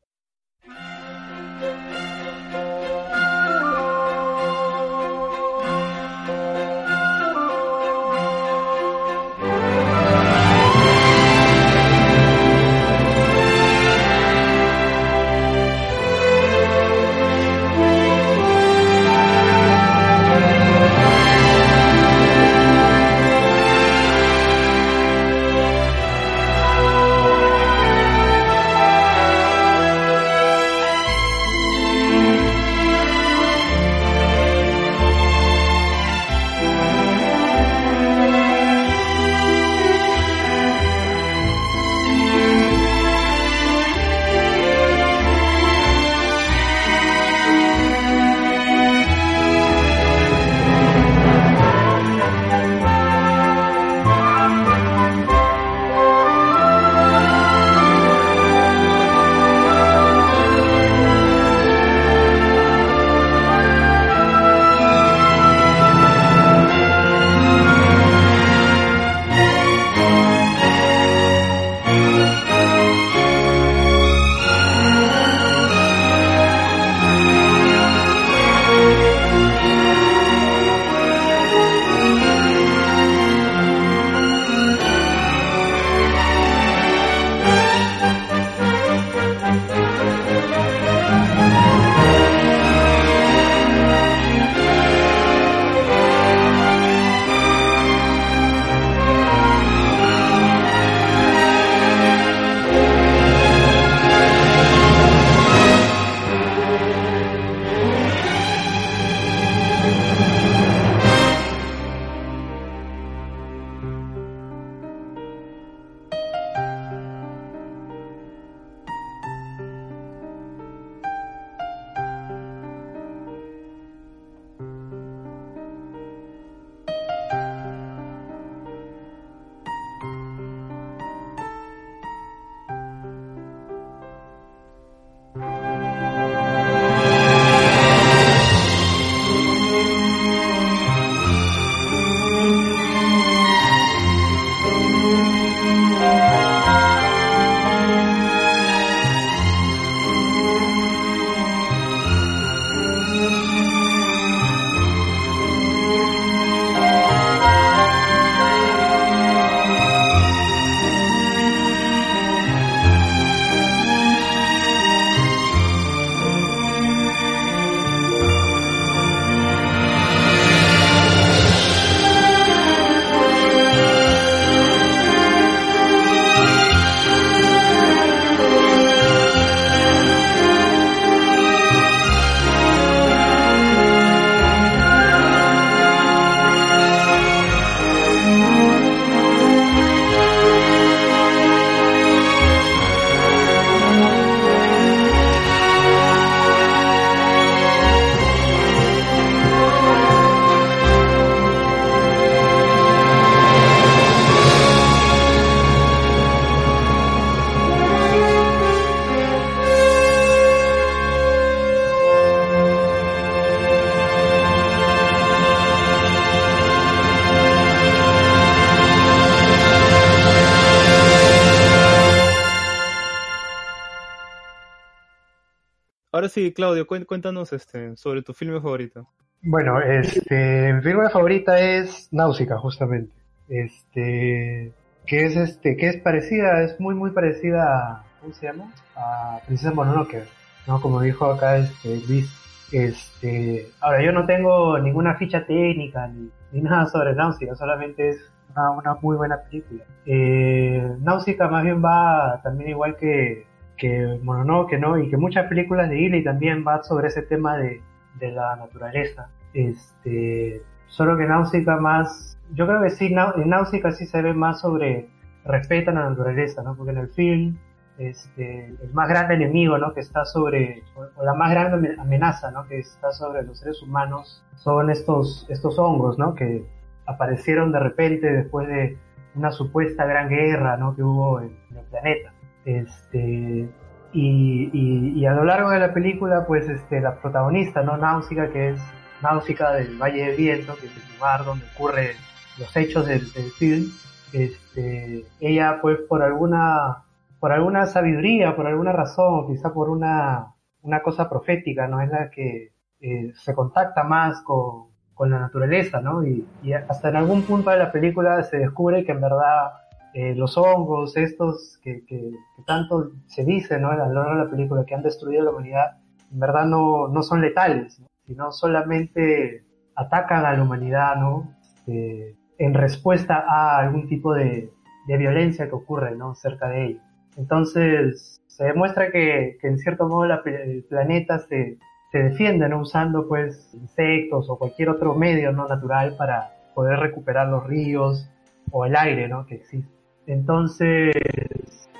Sí, Claudio, cuéntanos este, sobre tu filme favorito. Bueno, este, mi película favorita es Náusica, justamente. Este, que es este, que es parecida, es muy muy parecida a, ¿cómo se llama? A Princesa Mononoke, ¿no? Como dijo acá este Luis. Este, ahora yo no tengo ninguna ficha técnica ni, ni nada sobre Náusica, solamente es una, una muy buena película. Eh, Náusica más bien va también igual que, que Mononoke, ¿no? Y que muchas películas de Ghibli también va sobre ese tema de, de la naturaleza. Este, solo que Náusica más, yo creo que sí, en Náusica sí se ve más sobre respeto a la naturaleza, ¿no? Porque en el film, este, el más grande enemigo, ¿no? Que está sobre, o la más grande ame- amenaza, ¿no? Que está sobre los seres humanos, son estos, estos hongos, ¿no? Que aparecieron de repente después de una supuesta gran guerra, ¿no? Que hubo en el planeta. Este, y, y, a lo largo de la película, pues este, la protagonista, ¿no? Náusica, que es Náusica del Valle del Viento, que es el lugar donde ocurren los hechos del, del film, este, ella pues por alguna, por alguna sabiduría, por alguna razón, quizá por una, una cosa profética, ¿no? Es la que eh, se contacta más con, con la naturaleza, ¿no? Y, y hasta en algún punto de la película se descubre que en verdad eh, los hongos, estos que, que, tanto se dice, ¿no? A lo largo de la película, que han destruido la humanidad, en verdad no, no son letales, ¿no? sino solamente atacan a la humanidad, ¿no? Este, en respuesta a algún tipo de, violencia que ocurre, ¿no? Cerca de ellos. Entonces, se demuestra que, en cierto modo el planeta se, se defiende, ¿no? Usando, pues, insectos o cualquier otro medio, ¿no? Natural para poder recuperar los ríos o el aire, ¿no? Que existe. Entonces,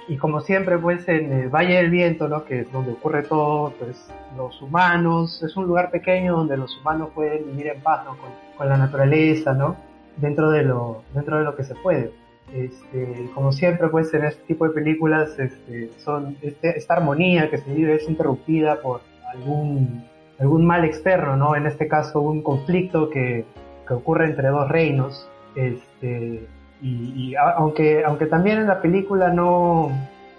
y como siempre, pues en el Valle del Viento, ¿no? Que es donde ocurre todo, pues los humanos, es un lugar pequeño donde los humanos pueden vivir en paz, ¿no? Con, la naturaleza, ¿no? Dentro de lo, dentro de lo que se puede. Este, como siempre, pues en este tipo de películas, este, son, este, esta armonía que se vive es interrumpida por algún, algún mal externo, ¿no? En este caso, un conflicto que, que ocurre entre dos reinos, este, y, y aunque, aunque también en la película no,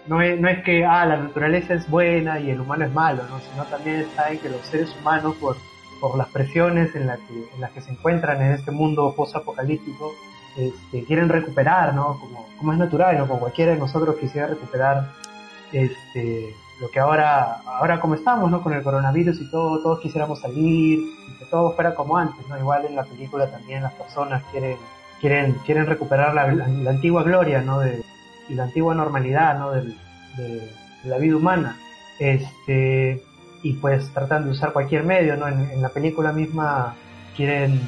no es que ah, la naturaleza es buena y el humano es malo, ¿no? sino también está en que los seres humanos, por, por las presiones en, la que, en las que se encuentran en este mundo post-apocalíptico, este, quieren recuperar, ¿no? Como, como es natural, ¿no? Como cualquiera de nosotros quisiera recuperar este, lo que ahora, ahora como estamos, ¿no? Con el coronavirus y todo, todos quisiéramos salir, y que todo fuera como antes, ¿no? Igual en la película también las personas quieren, quieren, quieren recuperar la, la- antigua gloria, ¿no? De, y la antigua normalidad, ¿no? De, la vida humana. Este, y pues tratan de usar cualquier medio, ¿no? En, la película misma quieren,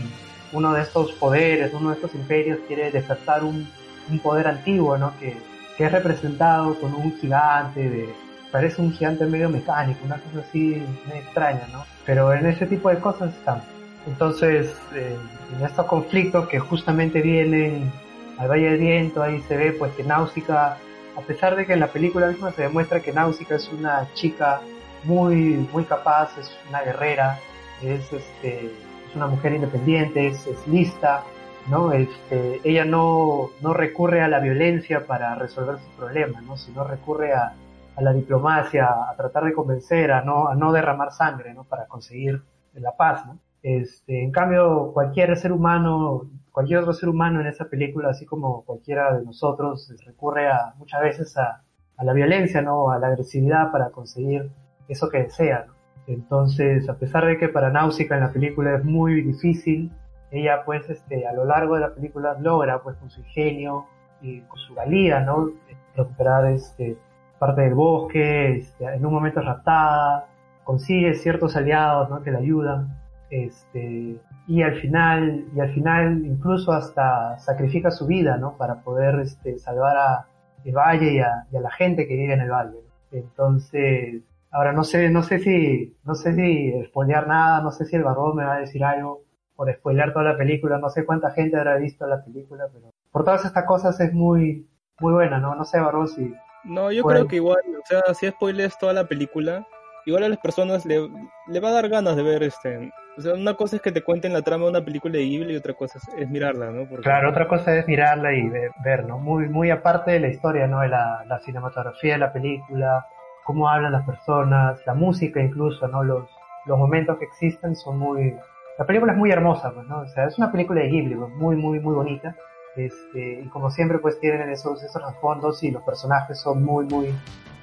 uno de estos poderes, uno de estos imperios quiere despertar un, un poder antiguo, ¿no? Que, que es representado con un gigante de, parece un gigante medio mecánico, una cosa así extraña, ¿no? Pero en ese tipo de cosas están. Entonces, eh, en estos conflictos que justamente vienen al Valle del Viento, ahí se ve pues que Náusica, a pesar de que en la película misma se demuestra que Náusica es una chica muy, muy capaz, es una guerrera, es este, es una mujer independiente, es, es lista, ¿no? Este, ella no, no recurre a la violencia para resolver sus problemas, ¿no? Sino recurre a, a la diplomacia, a tratar de convencer, a no, a no derramar sangre, ¿no? Para conseguir la paz, ¿no? Este, en cambio, cualquier ser humano, cualquier otro ser humano en esa película, así como cualquiera de nosotros, recurre a, muchas veces a, la violencia, ¿no? A la agresividad para conseguir eso que desea, ¿no? Entonces, a pesar de que para Náusica en la película es muy difícil, ella pues este, a lo largo de la película logra pues con su ingenio y con su valía, ¿no? Recuperar este, parte del bosque, este, en un momento raptada, consigue ciertos aliados, ¿no? Que le ayudan, este, y al final, y al final incluso hasta sacrifica su vida, ¿no? Para poder este, salvar a el valle y a, y a la gente que vive en el valle. ¿no? Entonces, ahora no sé, no sé si, no sé si spoilear nada, no sé si el barbón me va a decir algo por spoilear toda la película, no sé cuánta gente habrá visto la película, pero por todas estas cosas es muy, muy buena, ¿no? No sé, barbón, si, No, yo creo que igual, o sea, si spoilers toda la película, igual a las personas le, le va a dar ganas de ver este. O sea, una cosa es que te cuenten la trama de una película de Ghibli y otra cosa es, es mirarla, ¿no? Porque, Claro, otra cosa es mirarla y ve- ver, ¿no? Muy, muy aparte de la historia, ¿no? De la, la cinematografía de la película, cómo hablan las personas, la música incluso, ¿no? Los, los momentos que existen son muy... La película es muy hermosa, pues, ¿no? O sea, es una película de Ghibli, pues, muy, muy, muy bonita. Este, y como siempre, pues tienen esos, esos fondos y los personajes son muy, muy,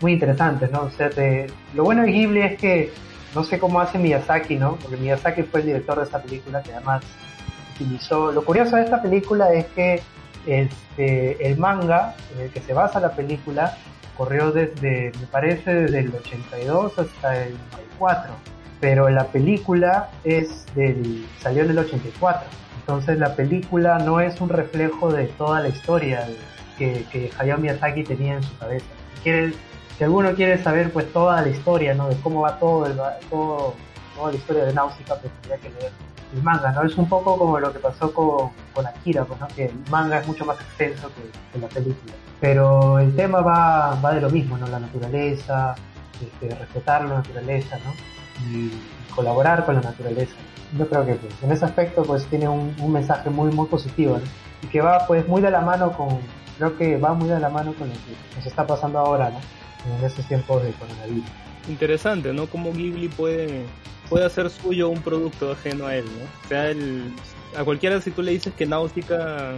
muy interesantes, ¿no? O sea, te- lo bueno de Ghibli es que no sé cómo hace Miyazaki, ¿no? Porque Miyazaki fue el director de esta película que además utilizó. Lo curioso de esta película es que este, el manga en el que se basa la película corrió desde, me parece, desde el 82 hasta el 94. Pero la película es del, salió en el 84. Entonces la película no es un reflejo de toda la historia que, que Hayao Miyazaki tenía en su cabeza. Si alguno quiere saber pues toda la historia, ¿no? De cómo va todo, el, todo toda la historia de Náusica, pues tendría que leer el manga, ¿no? Es un poco como lo que pasó con, con Akira, pues, ¿no? Que el manga es mucho más extenso que, la película. Pero el tema va, va de lo mismo, ¿no? La naturaleza, este, respetar la naturaleza, ¿no? Y colaborar con la naturaleza. Yo creo que pues, en ese aspecto pues tiene un, un mensaje muy muy positivo, ¿no? Y que va pues muy de la mano con, creo que va muy de la mano con lo que nos está pasando ahora, ¿no? En estos tiempos de coronavirus. Interesante, ¿no? Cómo Ghibli puede, puede hacer suyo un producto ajeno a él, ¿no? O sea, el, a cualquiera si tú le dices que Náusica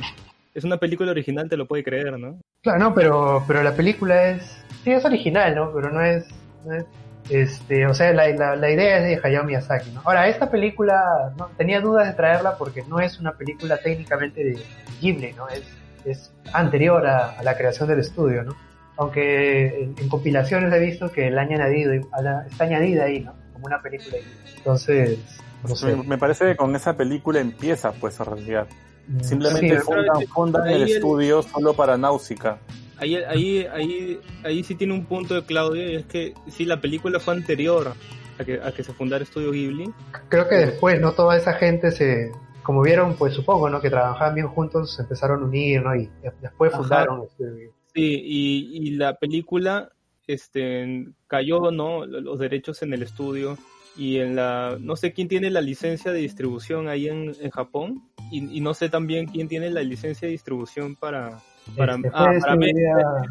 es una película original, te lo puede creer, ¿no? Claro, no, pero, pero la película es, sí es original, ¿no? Pero no es, no es, este, o sea, la, la, la idea es de Hayao Miyazaki, ¿no? Ahora, esta película, no, tenía dudas de traerla porque no es una película técnicamente de Ghibli, ¿no? Es, es anterior a, a la creación del estudio, ¿no? Aunque en, compilaciones he visto que la han añadido, está añadida ahí, ¿no? Como una película Ghibli. Entonces, no sé. Me, parece que con esa película empieza, pues, en realidad. Mm, Simplemente sí, fundan, fundan el el- estudio solo para Náusica. Ahí, ahí, ahí, ahí sí tiene un punto de Claudio, y es que sí, la película fue anterior a que, a que se fundara Estudio Ghibli. creo que después, ¿no? Toda esa gente se, como vieron, pues supongo, ¿no? Que trabajaban bien juntos, se empezaron a unir, ¿no? Y después Ajá. fundaron este, Sí, y, y la película este, cayó, ¿no? Los derechos en el estudio y en la... No sé quién tiene la licencia de distribución ahí en, en Japón y, y no sé también quién tiene la licencia de distribución para... para, este, ah, para América.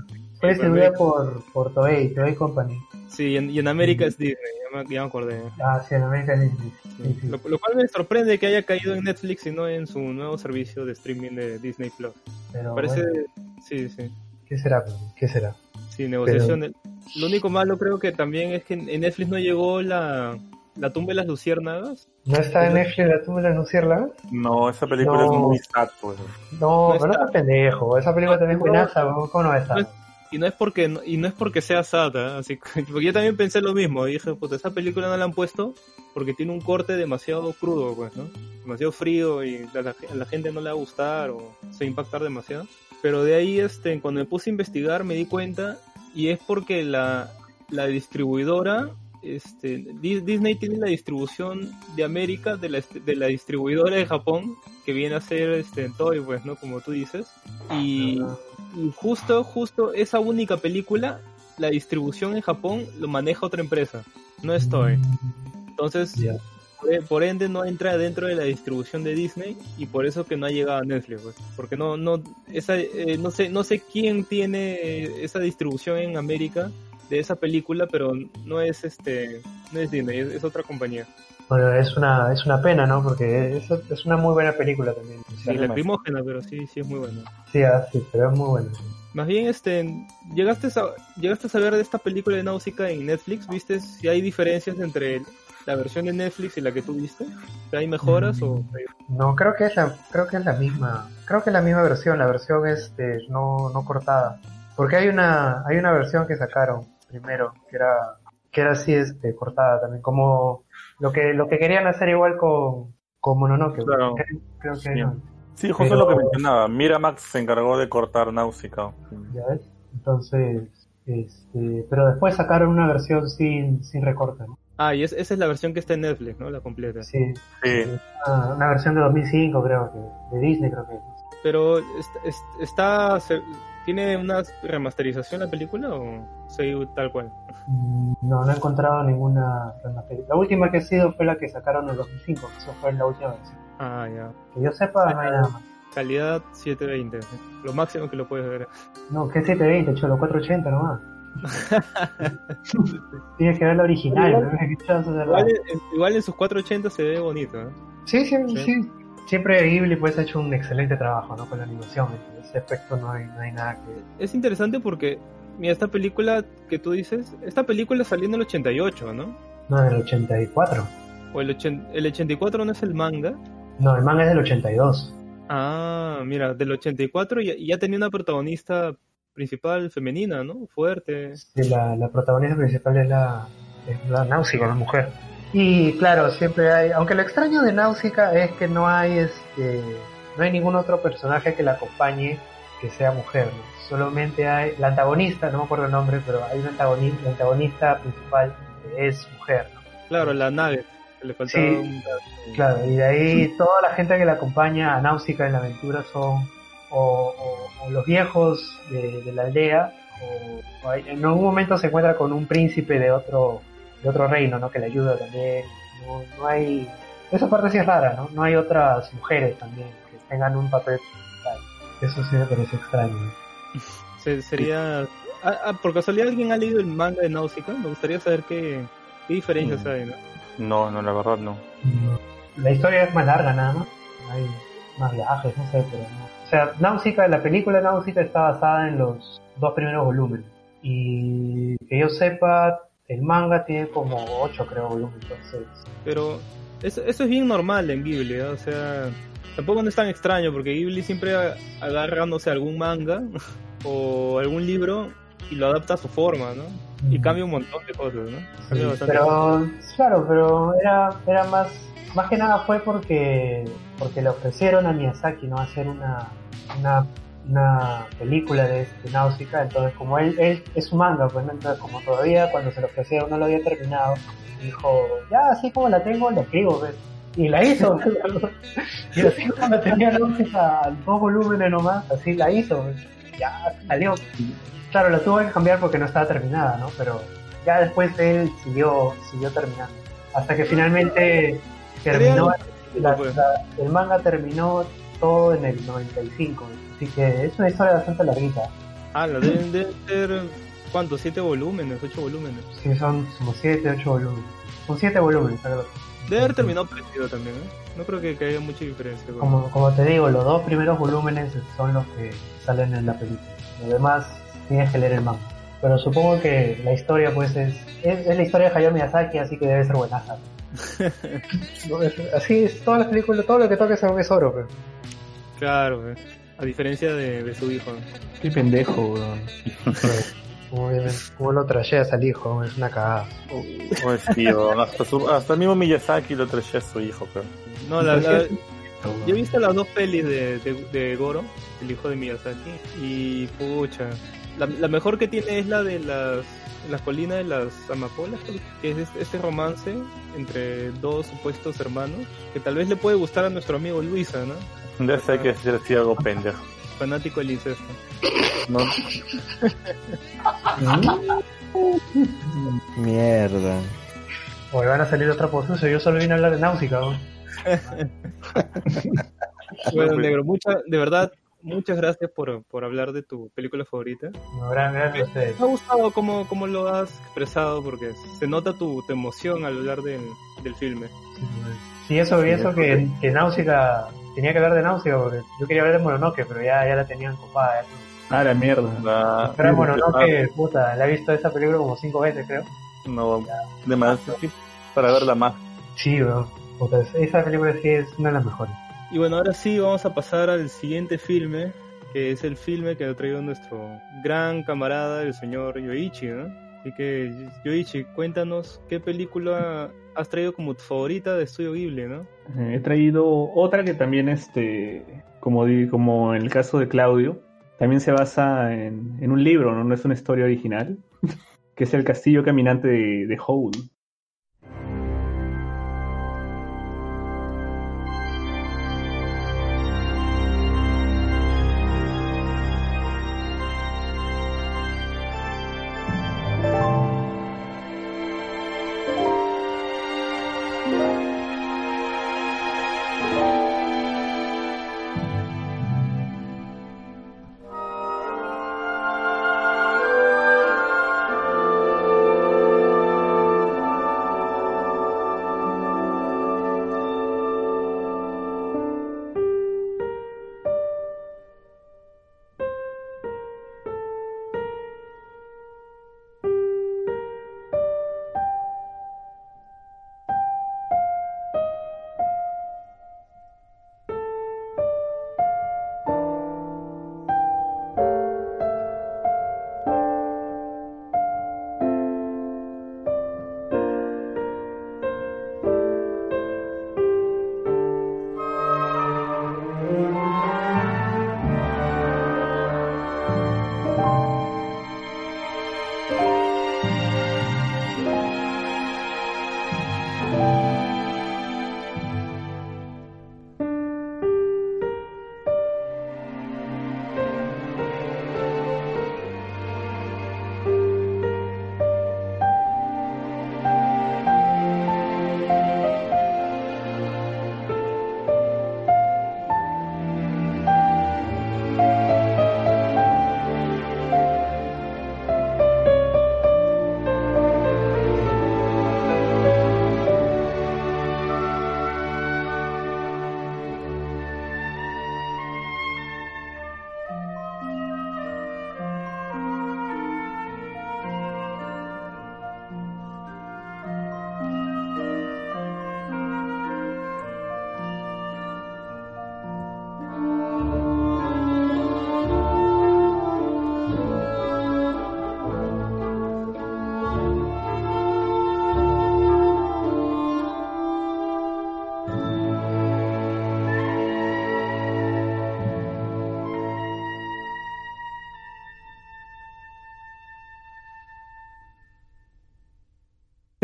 fue distribuida por, por Toei, Toei Company. Sí, y en, y en América es Disney, ya me, ya me acordé. Ah, sí, en América es Disney. Sí. Lo, lo cual me sorprende que haya caído en Netflix y no en su nuevo servicio de streaming de Disney Plus. Pero Parece... bueno, Sí, sí. ¿Qué será? pues? ¿Qué será? Sí, negociaciones. Lo único malo creo que también es que en Netflix no llegó la, la tumba de las luciérnagas. ¿No está en Netflix la tumba de las luciérnagas? No, esa película No. es muy sad, pues. No, No pero no está. está pendejo. Esa película también es buenaza, ¿cómo no va Y no es porque y no es porque sea SATA, así que- porque yo también pensé lo mismo, dije, puta, esa película no la han puesto porque tiene un corte demasiado crudo, pues, ¿no? Demasiado frío y a la, a la gente no le va a gustar o se impactar demasiado. Pero de ahí, este, cuando me puse a investigar me di cuenta y es porque la, la distribuidora, este, Di- Disney tiene la distribución de América de la, de la distribuidora de Japón que viene a ser este Toy, pues, ¿no? Como tú dices. Y, y justo, justo esa única película, la distribución en Japón lo maneja otra empresa, no es Toei. Entonces, por, por ende no entra dentro de la distribución de Disney y por eso que no ha llegado a Netflix, pues. porque no, no, esa, eh, no sé, no sé quién tiene esa distribución en América de esa película, pero no es este, no es Disney, es, es otra compañía. Bueno, es una, es una pena, ¿no? Porque es, es una muy buena película también. Sí, lacrimógena, pero sí, sí es muy buena. Sí, ah, sí, pero es muy buena. Más bien, este, llegaste a, llegaste a saber de esta película de Náusica en Netflix, ¿viste si hay diferencias entre la versión de Netflix y la que tú viste? ¿Hay mejoras o No, creo que es la, creo que es la misma, creo que es la misma versión, la versión este no, no cortada. Porque hay una, hay una versión que sacaron primero, que era, que era así este, cortada también, como lo que, lo que querían hacer igual con, con Mononoke. Claro. Creo, creo que Sí. no. Sí, justo Pero- lo que mencionaba. Miramax se encargó de cortar Náusica. ¿Ya ves? Entonces, este, pero después sacaron una versión sin, sin recorte, ¿no? Ah, y es- esa es la versión que está en Netflix, ¿no? La completa. Sí, Sí. una, una versión de 2005 creo que, de Disney creo que es. Pero est- est- está, se- tiene una remasterización la película o sí, tal cual. No, no he encontrado ninguna remasterización. La última que ha sido fue la que sacaron en el 2005, que eso fue la última versión. Ah, ya. Que yo sepa, no hay nada más. Calidad 720, lo máximo que lo puedes ver. No, que 720, cholo, 480 nomás. Tienes que ver la original, ¿no? ¿Qué chance de Igual, en- igual en sus 480 se ve bonito, ¿eh? Sí, sí, Sí. sí. Siempre Ghibli pues ha hecho un excelente trabajo, ¿no? Con la animación. En ese aspecto no hay, no hay nada que... Es interesante porque, mira, esta película que tú dices, esta película salió en el 88, ¿no? No, del 84. O el, ochen- el 84 no es el manga. No, el manga es del 82. Ah, mira, del 84 ya, ya tenía una protagonista principal femenina, ¿no? Fuerte. Sí, la, la protagonista principal es la, es la Náusica, la mujer. Y claro, siempre hay, aunque lo extraño de Náusica es que no hay este, no hay ningún otro personaje que la acompañe que sea mujer, ¿no? Solamente hay la antagonista, no me acuerdo el nombre, pero hay una antagonista, la antagonista principal que es mujer, ¿no? Claro, la nave. que le faltaba Sí. un... Claro, y de ahí toda la gente que la acompaña a Náusica en la aventura son o, o- o los viejos de, de la aldea, o, o hay- en algún momento se encuentra con un príncipe de otro de otro reino, ¿no? Que le ayuda también. No, no hay... Esa parte sí es rara, ¿no? No hay otras mujeres también que tengan un papel principal. Eso sí me parece extraño. Se- sería... Ah, ah, por casualidad alguien ha leído el manga de Náusica. Me gustaría saber qué, qué diferencias Mm. hay, ¿no? No, no, la verdad no. La historia es más larga nada más. Hay más viajes, no sé, pero no. O sea, Náusica, la película Náusica está basada en los dos primeros volúmenes. Y que yo sepa, el manga tiene como ocho, creo, volúmenes. Entonces, Pero eso, eso es bien normal en Ghibli, ¿eh? o sea, tampoco no es tan extraño porque Ghibli siempre a- agarra, no sé, algún manga o algún libro y lo adapta a su forma, ¿no? Y cambia un montón de cosas, ¿no? Sí, pero claro, pero era, era más, más que nada fue porque, porque le ofrecieron a Miyazaki no hacer una, una, una película de este Náusica, entonces como él, él es un manga, pues ¿no? entonces como todavía cuando se lo ofrecieron no lo había terminado, dijo, ya así como la tengo, la escribo, pues. Y la hizo, y así como tenía Náusica a dos volúmenes nomás, así la hizo, pues. ya salió. Claro, la tuvo que cambiar porque no estaba terminada, ¿no? Pero ya después él siguió, siguió terminando. Hasta que finalmente terminó, la- la- el manga terminó todo en el 95. Así que es una historia bastante larguita. Ah, la deben, deben ser, ¿cuántos? ¿Siete volúmenes? ¿Ocho volúmenes? Sí, son como 7, 8 volúmenes. Son 7 volúmenes, así. Debe haber terminado parecido también, ¿eh? No creo que, que haya mucha diferencia. con- Como, como te digo, los dos primeros volúmenes son los que salen en la película. Lo demás tienes que leer el manga. Pero supongo que la historia pues es, es, es la historia de Hayao Miyazaki, así que debe ser buenaza. Así es, todas las películas, todo lo que toques es oro. Pues. Claro, ¿eh? a diferencia de, de su hijo. Qué pendejo, weón. Como, como lo trasheas al hijo, es una cagada. Pues tío, hasta, su- hasta el mismo Miyazaki lo traje a su hijo, pero. No, la, la- yo he visto las dos pelis de, de, de Goro, el hijo de Miyazaki, y pucha, la, la mejor que tiene es la de las, las colinas de las amapolas, que es este- este romance entre dos supuestos hermanos, que tal vez le puede gustar a nuestro amigo Luisa, ¿no? Ya sé que decir así algo pendejo. Fanático del incesto. No, Mierda. O van a salir otra posición, yo solo vine a hablar de Náusica. ¿no? Bueno, negro, mucha, de verdad, muchas gracias por, por hablar de tu película favorita. No, gracias a ustedes. Me ha gustado cómo, cómo lo has expresado, porque se nota tu, tu emoción al hablar del, del filme. Sí, eso, y eso que, que Náusica, tenía que hablar de Náusica, porque yo quería hablar de Mononoke, pero ya, ya la tenían copada. ya. Ah, la mierda. la- Pero Mononoke, puta, la he visto esa película como cinco veces, creo. no, de más para verla más. Sí, weón. Puta, esa película sí es una de las mejores. Y bueno, ahora sí vamos a pasar al siguiente filme, que es el filme que ha traído nuestro gran camarada, el señor Yoichi, ¿no? Así que, Yoichi, cuéntanos qué película has traído como tu favorita de Estudio Ghibli, ¿no? Eh, He traído otra que también, este, como, como en el caso de Claudio, también se basa en, en un libro, ¿no? No es una historia original, que es El Castillo Caminante de, de Howl.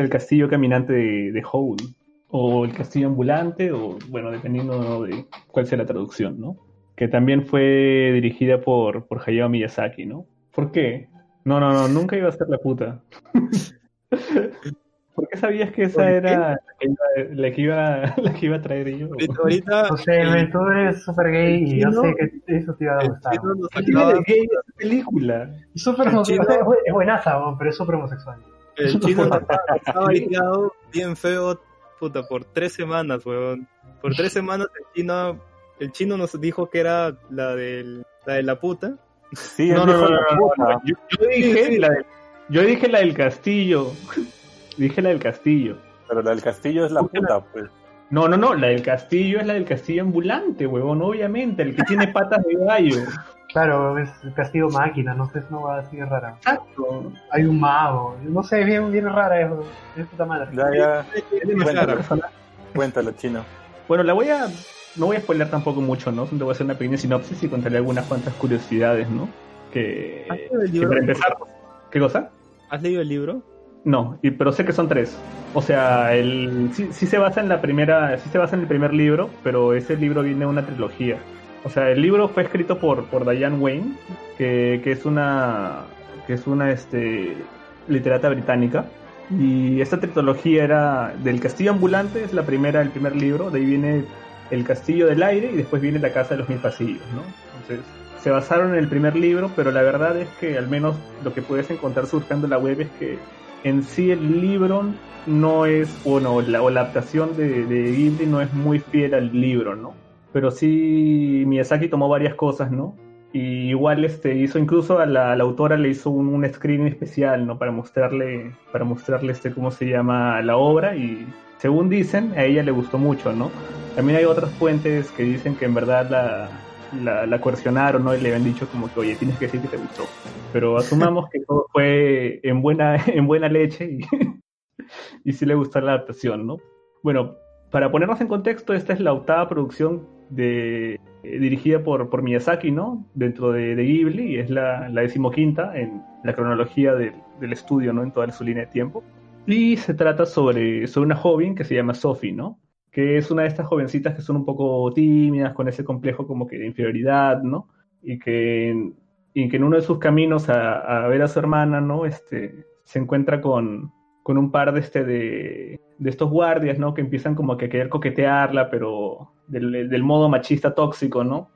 El castillo caminante de, de Howl, o el castillo ambulante, o bueno, dependiendo de cuál sea la traducción, ¿no? Que también fue dirigida por, por Hayao Miyazaki, ¿no? ¿Por qué? No, no, no, nunca iba a ser la puta. ¿Por qué sabías que esa era la que, iba, la, que iba, a traer yo? Ahorita, No sé, tú eres súper gay y yo sé que eso te iba a gustar. ¿Qué tiene de gay esa película? Homosexual, es bu- es buenaza, pero es súper homosexual. El chino ha bailado bien feo, puta, por tres semanas, weón. Por tres semanas el chino, el chino nos dijo que era la del, la de la puta. Sí, No, no, no, la puta. Yo, yo dije la del, yo dije la del castillo. dije la del castillo. Pero la del castillo es la puta, pues. No, no, no, la del castillo es la del castillo ambulante, huevón, obviamente, el que tiene patas de gallo. Claro, es el castigo máquina, no sé, es una hueá así de rara. Exacto. Hay un mago, no sé, es bien, bien rara eso. Es puta madre. Ya, ya. Cuéntalo, cuéntalo, chino. Bueno, la voy a. No voy a spoiler tampoco mucho, ¿no? Te voy a hacer una pequeña sinopsis y contaré algunas cuantas curiosidades, ¿no? Que. ¿Has leído el que libro? para empezar. ¿Qué cosa? ¿Has leído el libro? No, y, pero sé que son tres. O sea, el, sí, sí se basa en la primera, sí se basa en el primer libro, pero ese libro viene de una trilogía. O sea, el libro fue escrito por, por Diane Wayne, que, que es una, que es una este, literata británica. Y esta trilogía era del Castillo Ambulante, es la primera, el primer libro. De ahí viene el Castillo del Aire y después viene la Casa de los Mil Pasillos, ¿no? Entonces, se basaron en el primer libro, pero la verdad es que al menos lo que puedes encontrar surfeando la web es que en sí el libro no es, bueno, la, o la adaptación de, de Ghibli no es muy fiel al libro, ¿no? Pero sí Miyazaki tomó varias cosas, ¿no? Y igual este hizo incluso a la, la autora le hizo un, un screening especial, ¿no? Para mostrarle, para mostrarle este cómo se llama la obra y según dicen, a ella le gustó mucho, ¿no? También hay otras fuentes que dicen que en verdad la, la, la coercionaron, ¿no? Y le habían dicho como que, oye, tienes que decir que te gustó. Pero asumamos que todo fue en buena, en buena leche y, y sí le gustó la adaptación, ¿no? Bueno, para ponernos en contexto, esta es la octava producción de, eh, dirigida por, por Miyazaki, ¿no? Dentro de, de Ghibli, y es la, la decimoquinta en la cronología del, del estudio, ¿no? En toda su línea de tiempo. Y se trata sobre, sobre una joven que se llama Sophie, ¿no? Que es una de estas jovencitas que son un poco tímidas, con ese complejo como que de inferioridad, ¿no? Y que, que en uno de sus caminos a, a ver a su hermana, ¿no? Este, se encuentra con, con un par de, este, de, de estos guardias, ¿no? Que empiezan como que a querer coquetearla, pero del, modo machista tóxico, ¿no?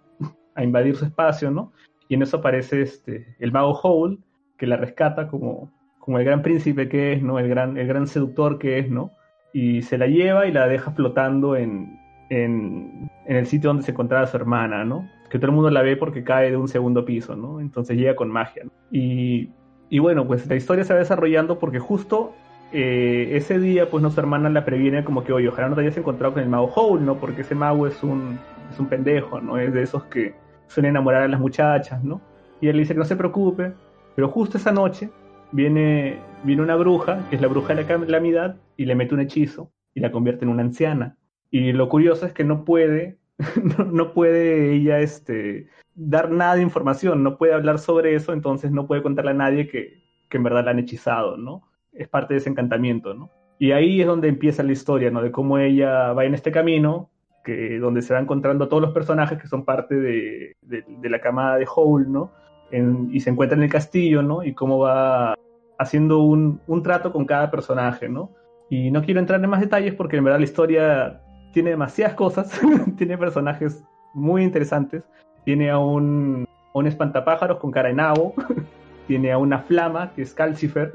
A invadir su espacio, ¿no? Y en eso aparece este, el mago Howl, que la rescata como, como el gran príncipe que es, ¿no? El gran, el gran seductor que es, ¿no? Y se la lleva y la deja flotando en, en, el sitio donde se encontraba su hermana, ¿no? Que todo el mundo la ve porque cae de un segundo piso, ¿no? Entonces llega con magia. ¿no? Y, y bueno, pues la historia se va desarrollando porque justo eh, ese día, pues nuestra hermana la previene como que, oye, ojalá no te hayas encontrado con el mago Howl, ¿no? Porque ese mago es un, es un pendejo, ¿no? Es de esos que suelen enamorar a las muchachas, ¿no? Y él le dice que no se preocupe, pero justo esa noche viene, viene una bruja, que es la bruja de la calamidad, y le mete un hechizo y la convierte en una anciana. Y lo curioso es que no puede, no, puede ella este, dar nada de información, no puede hablar sobre eso, entonces no puede contarle a nadie que, que en verdad la han hechizado, ¿no? Es parte de ese encantamiento, ¿no? Y ahí es donde empieza la historia, ¿no? De cómo ella va en este camino, que, donde se va encontrando todos los personajes que son parte de, de, de la camada de Howl, ¿no? En- y se encuentra en el castillo, ¿no? Y cómo va haciendo un, un trato con cada personaje, ¿no? Y no quiero entrar en más detalles porque en verdad la historia tiene demasiadas cosas, tiene personajes muy interesantes, tiene a un, a un espantapájaros con cara de nabo, tiene a una flama que es Calcifer,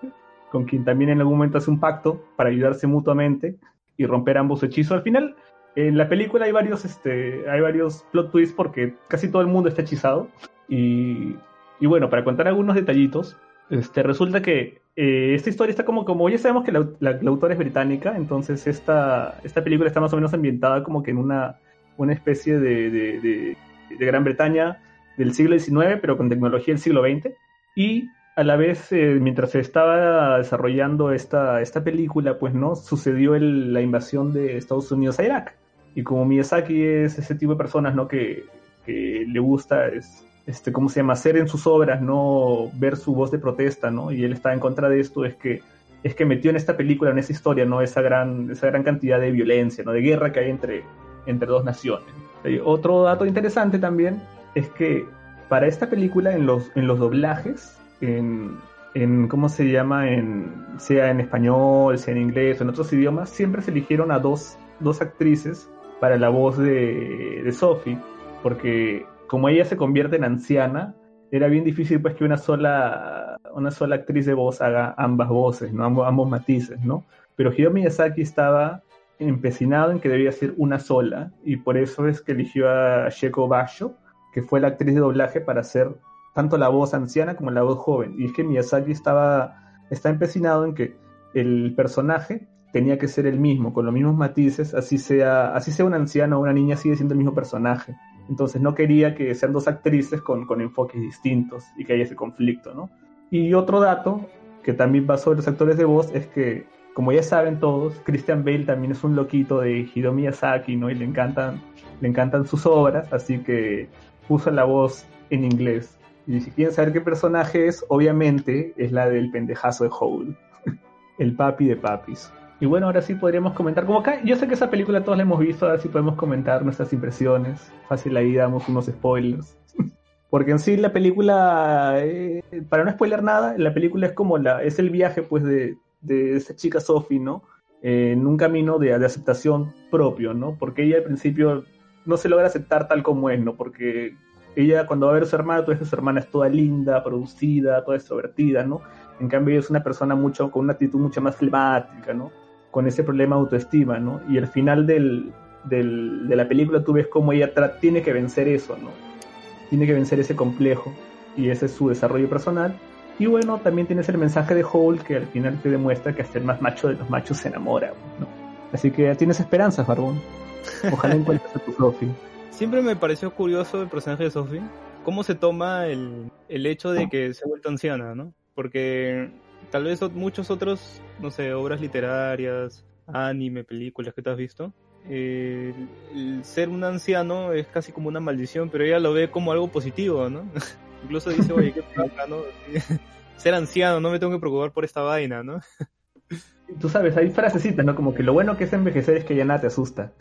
con quien también en algún momento hace un pacto para ayudarse mutuamente y romper ambos hechizos. Al final, en la película hay varios, este, hay varios plot twists porque casi todo el mundo está hechizado. Y, y bueno, para contar algunos detallitos, este, resulta que eh, esta historia está como, como ya sabemos que la, la- la autora es británica, entonces esta, esta película está más o menos ambientada como que en una, una especie de, de, de- de Gran Bretaña del siglo XIX, pero con tecnología del siglo XX. Y a la vez, eh, mientras se estaba desarrollando esta, esta película, pues no, sucedió el- la invasión de Estados Unidos a Irak. Y como Miyazaki es ese tipo de personas, ¿no? Que, que le gusta, es, este, ¿cómo se llama? Hacer en sus obras, ¿no? Ver su voz de protesta, ¿no? Y él está en contra de esto, es que es que metió en esta película, en esa historia, ¿no? Esa gran, esa gran cantidad de violencia, ¿no? De guerra que hay entre, entre dos naciones. Otro dato interesante también es que para esta película, en los, en los doblajes, en, en cómo se llama, en, sea en español, sea en inglés o en otros idiomas, siempre se eligieron a dos, dos actrices para la voz de, de Sophie, porque como ella se convierte en anciana, era bien difícil pues que una sola, una sola actriz de voz haga ambas voces, ¿no? ambos, matices, ¿no? Pero Hideo Miyazaki estaba empecinado en que debía ser una sola, y por eso es que eligió a Sheko Basho, que fue la actriz de doblaje para hacer tanto la voz anciana como la voz joven. Y es que Miyazaki estaba, está empecinado en que el personaje tenía que ser el mismo, con los mismos matices, así sea, así sea una anciana o una niña, sigue siendo el mismo personaje. Entonces no quería que sean dos actrices con, con enfoques distintos y que haya ese conflicto, ¿no? Y otro dato que también va sobre los actores de voz es que, como ya saben todos, Christian Bale también es un loquito de Hideo Miyazaki, ¿no? Y le encantan, le encantan sus obras, así que puso la voz en inglés. Y si quieren saber qué personaje es, obviamente es la del pendejazo de Hole, el papi de papis. Y bueno, ahora sí podríamos comentar, como acá, yo sé que esa película todos la hemos visto, ahora sí podemos comentar nuestras impresiones. Fácil ahí damos unos spoilers. Porque en sí la película, eh, para no spoiler nada, la película es como la, es el viaje pues de, de esa chica Sophie, ¿no? Eh, en un camino de, de, aceptación propio, ¿no? Porque ella al principio no se logra aceptar tal como es, ¿no? Porque ella cuando va a ver a su hermana, toda su hermana es toda linda, producida, toda extrovertida, ¿no? En cambio ella es una persona mucho, con una actitud mucho más flemática, ¿no? Con ese problema de autoestima, ¿no? Y al final del, del, de la película tú ves cómo ella tiene que vencer eso, ¿no? Tiene que vencer ese complejo y ese es su desarrollo personal. Y bueno, también tienes el mensaje de Hole que al final te demuestra que hasta el más macho de los machos se enamora, ¿no? Así que tienes esperanzas, Barbón. Ojalá encuentres a tu Sophie. Siempre me pareció curioso el personaje de Sophie, cómo se toma el, el hecho de que se ha vuelto anciana, ¿no? Porque tal vez muchos otros, no sé, obras literarias, anime, películas que te has visto, eh, el ser un anciano es casi como una maldición, pero ella lo ve como algo positivo, ¿no? Incluso dice, oye, qué pasa, ¿no? Ser anciano, no me tengo que preocupar por esta vaina, ¿no? Tú sabes, hay frasecitas, ¿no? Como que lo bueno que es envejecer es que ya nada te asusta.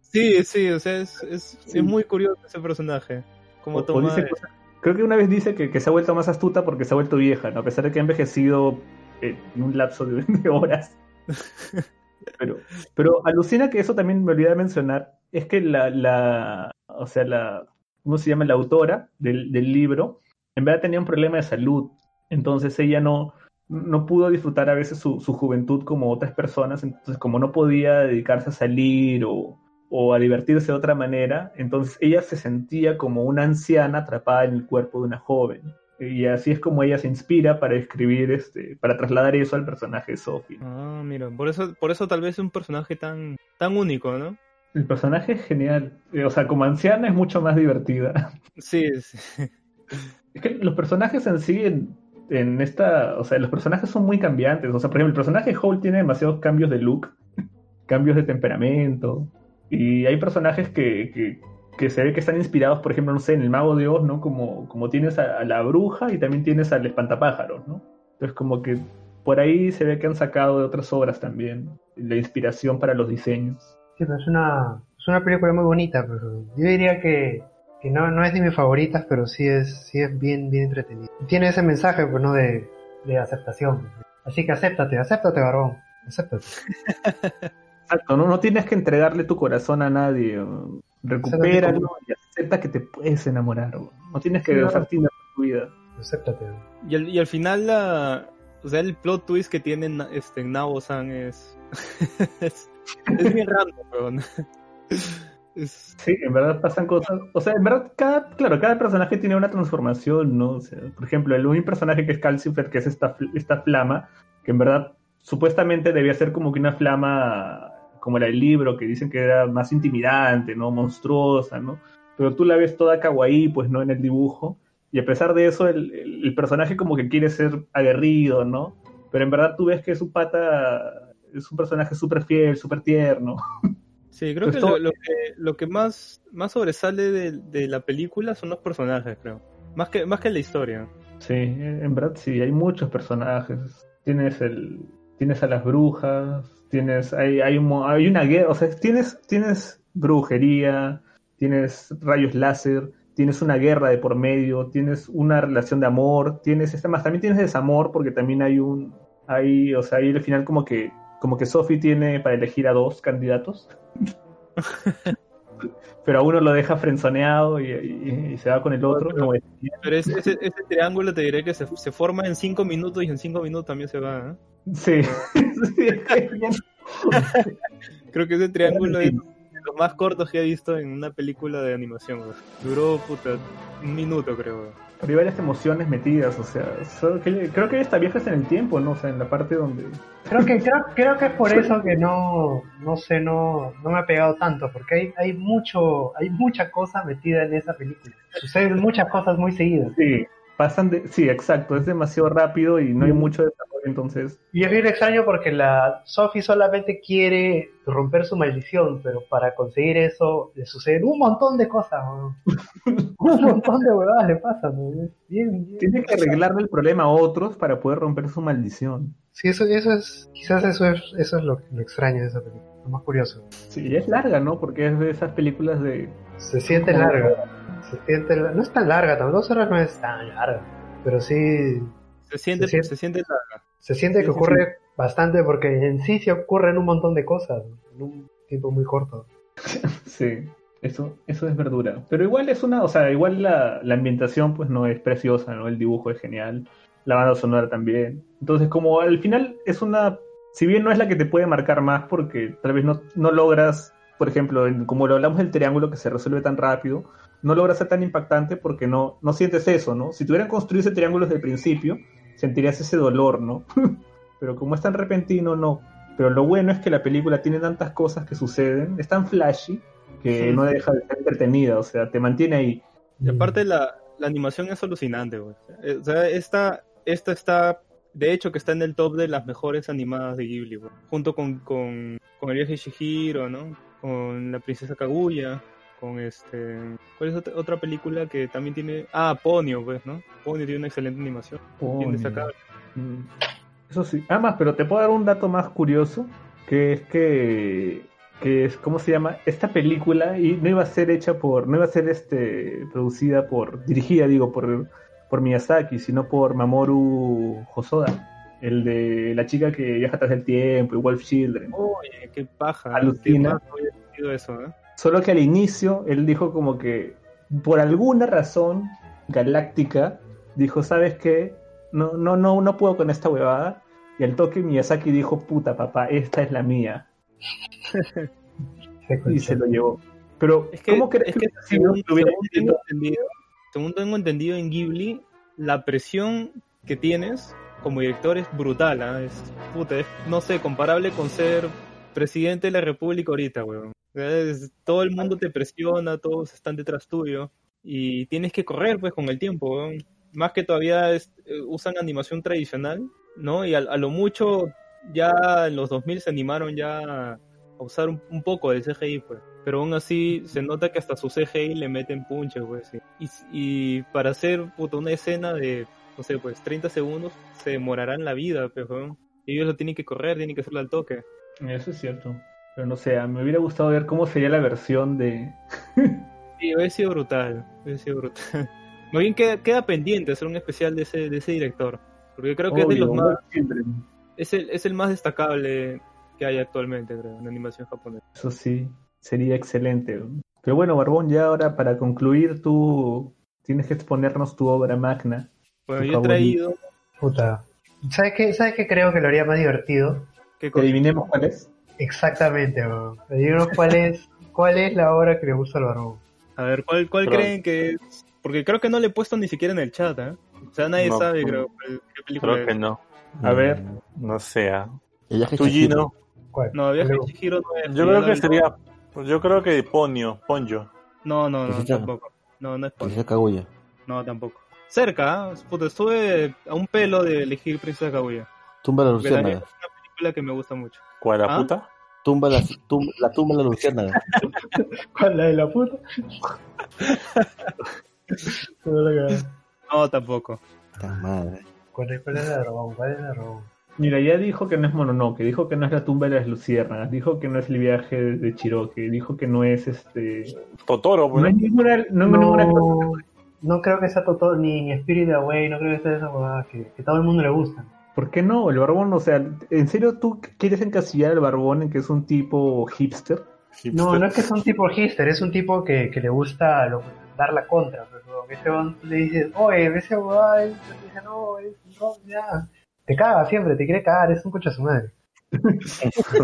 Sí, sí, o sea, es, es, sí. es muy curioso ese personaje. Como o, toma... o dice cosas, creo que una vez dice que, se ha vuelto más astuta porque se ha vuelto vieja, ¿no? A pesar de que ha envejecido en un lapso de, de horas. Pero, pero alucina que eso también me olvidé de mencionar, es que la, la o sea, la, ¿cómo se llama? La autora del, del libro, en verdad tenía un problema de salud, entonces ella no, no pudo disfrutar a veces su, su, juventud como otras personas, entonces como no podía dedicarse a salir o, o, a divertirse de otra manera, entonces ella se sentía como una anciana atrapada en el cuerpo de una joven. Y así es como ella se inspira para escribir, este, para trasladar eso al personaje de Sophie. Ah, mira, por eso, por eso tal vez es un personaje tan, tan único, ¿no? El personaje es genial. O sea, como anciana es mucho más divertida. Sí, sí. Es que los personajes en sí, en, en esta, o sea, los personajes son muy cambiantes. O sea, por ejemplo, el personaje Hole tiene demasiados cambios de look, cambios de temperamento. Y hay personajes que, que, que, se ve que están inspirados, por ejemplo, no sé, en el Mago de Oz, ¿no? Como, como tienes a, a la bruja y también tienes al espantapájaros, ¿no? Entonces, como que por ahí se ve que han sacado de otras obras también la inspiración para los diseños. Sí, pero es una, es una película muy bonita, pero yo diría que que no, no es de mis favoritas, pero sí es, sí es bien, bien entretenida. Tiene ese mensaje, pues, ¿no? De, de aceptación. Así que acéptate, acéptate, barbón. Acéptate. Exacto, ¿no? no tienes que entregarle tu corazón a nadie. Recupéralo y acepta que te puedes enamorar. No tienes que usar Tinder en tu vida. Acéptate. Y al, y al final, la, o sea, el plot twist que tiene este, Nabo-san es, es, es bien random, weón. Sí, en verdad pasan cosas. O sea, en verdad, cada, claro, cada personaje tiene una transformación, ¿no? O sea, por ejemplo, el único personaje que es Calcifer, que es esta, esta flama, que en verdad supuestamente debía ser como que una flama como la del libro, que dicen que era más intimidante, ¿no? Monstruosa, ¿no? Pero tú la ves toda kawaii, pues, ¿no? En el dibujo. Y a pesar de eso, el, el, personaje como que quiere ser aguerrido, ¿no? Pero en verdad tú ves que su pata es un personaje súper fiel, súper tierno. Sí, creo que lo, lo que lo que más, más sobresale de, de, la película son los personajes, creo. Más que, más que la historia. Sí, en verdad sí, hay muchos personajes. Tienes el, tienes a las brujas, tienes, hay, hay, un mo- hay una guerra, o sea, tienes, tienes brujería, tienes rayos láser, tienes una guerra de por medio, tienes una relación de amor, tienes, este más, también tienes desamor porque también hay un, hay, o sea, ahí al final como que, como que Sophie tiene para elegir a dos candidatos. Pero a uno lo deja frenzoneado y, y- y se va con el otro. Pero ese, ese, ese triángulo te diré que se, se forma en 5 minutos y en 5 minutos también se va. ¿eh? Sí. Creo que ese triángulo es de los más cortos que he visto en una película de animación. Duró, puta, un minuto creo. Pero hay varias emociones metidas, o sea, solo que- creo que esta vieja es en el tiempo, ¿no? O sea, en la parte donde... Creo que, creo, creo que es por eso que no, no sé, no, no me ha pegado tanto, porque hay, hay mucho, hay mucha cosa metida en esa película. Suceden muchas cosas muy seguidas. Sí, pasan de... Sí, exacto, es demasiado rápido y no hay mucho desarrollo, entonces... Y es bien extraño porque la Sophie solamente quiere romper su maldición, pero para conseguir eso le suceden un montón de cosas, weón. un montón de huevadas le pasan, bien, bien- Tiene que arreglarle el problema a otros para poder romper su maldición. Sí, eso, eso es, quizás eso es, eso es lo, lo extraño de esa película, lo más curioso. Sí, es larga, ¿no? Porque es de esas películas de... Se siente larga, se siente, no es tan larga, tampoco dos horas no es tan larga, pero sí, Se siente, Se siente- se siente la, se siente Sí, que sí, ocurre bastante porque en sí se ocurren un montón de cosas en un tiempo muy corto. Sí, eso, eso es verdura. Pero igual es una, o sea, igual la, la ambientación pues no es preciosa, ¿no? El dibujo es genial, la banda sonora también. Entonces como al final es una, si bien no es la que te puede marcar más porque tal vez no, no logras, por ejemplo, en- como lo hablamos del triángulo que se resuelve tan rápido, no logras ser tan impactante porque no, no sientes eso, ¿no? Si tuvieran construido ese triángulo desde el principio, sentirías ese dolor, ¿no? Pero como es tan repentino, no. Pero lo bueno es que la película tiene tantas cosas que suceden, es tan flashy que Sí. no deja de ser entretenida, o sea, te mantiene ahí. Y aparte la, la animación es alucinante, güey. O sea, esta, esta está, de hecho, que está en el top de las mejores animadas de Ghibli, güey. Junto con, con, con el viaje de Shihiro, ¿no? Con la princesa Kaguya, con este... ¿Cuál es otra, otra película que también tiene... Ah, Ponyo, pues, ¿no? Ponyo tiene una excelente animación. Destacable. Mm. Eso sí. Ah, más, pero te puedo dar un dato más curioso, que es que, que es, ¿cómo se llama? Esta película y no iba a ser hecha por, no iba a ser este, producida por, dirigida, digo, por, por Miyazaki, sino por Mamoru Hosoda, el de la chica que viaja tras el tiempo y Wolf Children. Oye, qué paja. Alucina. Qué eso, ¿eh? Solo que al inicio él dijo como que por alguna razón galáctica dijo, ¿sabes qué? No, no, no, no puedo con esta huevada. Y al toque Miyazaki dijo, puta papá, esta es la mía. Y se lo llevó. Pero, Es que, ¿cómo crees es que, que hubiera si hubiera sido- tengo entendido, según tengo entendido en Ghibli, la presión que tienes como director es brutal, ¿ah? Es, puta, es, no sé, comparable con ser presidente de la república ahorita, weón. Todo el mundo te presiona, todos están detrás tuyo y tienes que correr pues con el tiempo, weón. Más que todavía eh, usan animación tradicional, ¿no? Y a, a lo mucho ya en los 2000 se animaron ya a usar un, un poco de CGI, pues. Pero aún así se nota que hasta su CGI le meten punches, pues. Y, y para hacer puta, una escena de, no sé, pues 30 segundos, se demorarán la vida, pues, weón. Ellos lo tienen que correr, tienen que hacerlo al toque. Eso es cierto. Pero no sé, me hubiera gustado ver cómo sería la versión de... Sí, hubiera sido brutal, hubiera sido brutal. Más bien queda, queda pendiente hacer un especial de ese, de ese director. Porque creo que es de los más, es el, es el más destacable que hay actualmente, creo, en animación japonesa. Eso sí, sería excelente. Pero bueno, Barbón, ya ahora para concluir, tú tienes que exponernos tu obra magna. Bueno, yo he traído. Puta. ¿Sabes qué? ¿Sabes qué creo que lo haría más divertido? ¿Qué Que adivinemos cuál es. Exactamente, weón. Cuál es, cuál es la obra que le gusta al barbón. A ver, ¿cuál, cuál creen que es? Porque creo que no le he puesto ni siquiera en el chat, ¿eh? O sea, nadie No, sabe, creo, qué película Creo que no. A ver. No sea. Viaje Tú. Gino. ¿Cuál? No, Viaje ¿Cuál de Chihiro no es. Yo creo la que sería. Yo creo que Ponyo. Ponyo. No, no, no, Princesa. tampoco. No, no es. Princesa Kaguya. No, tampoco. Cerca, ¿eh? Puta, estuve a un pelo de elegir Princesa Kaguya. Tumba la Porque también luciérnaga. es una película que me gusta mucho. ¿Cuál la ¿Ah? puta? Tumba la, tum- la tumba de la luciérnaga. ¿Cuál la de la puta? No, tampoco. Puta madre. ¿Cuál es, cuál es la de Robón? ¿Cuál es la de Robón? Mira, ya dijo que no es Mononoke, dijo que no es la tumba de las luciérnagas, dijo que no es el viaje de Chiroque, dijo que no es este... Totoro, pues, No hay ninguna... No, No, ninguna- no creo que sea Totoro ni Spirit Away, no creo que sea esa huevada que, que todo el mundo le gusta. ¿Por qué no? El barbón, o sea, ¿en serio tú quieres encasillar al barbón en que es un tipo hipster? No, no es que sea un tipo hipster, es un tipo que, que le gusta lo- dar la contra. Pero que ese le dices, oye, ese es- te dice, no, es, no, ya. Te caga siempre, te quiere cagar, es un coche a su madre.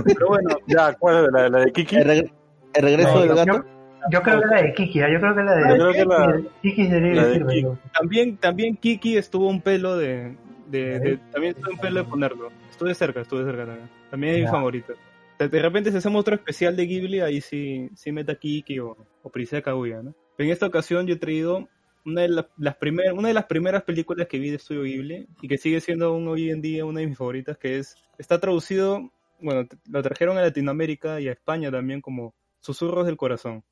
Pero bueno, Ya, ¿cuál es la, la de Kiki? El, reg- el regreso No, del yo- gato. Yo creo que es la de Kiki, ¿ah? yo creo que es la de Yo creo que la- Kiki debería la de decirme, Kiki. yo. también, también Kiki estuvo un pelo de, de, de- también estuvo un pelo de ponerlo. Estuve cerca, estuve cerca también. También es mi favorito. De, de repente si hacemos otro especial de Ghibli, ahí sí, sí meta Kiki o, o Princesa Kaguya, ¿no? En esta ocasión yo he traído una de, la- las primer- una de las primeras películas que vi de Estudio Ghibli y que sigue siendo aún hoy en día una de mis favoritas, que es, está traducido, bueno, lo trajeron a Latinoamérica y a España también como Susurros del Corazón.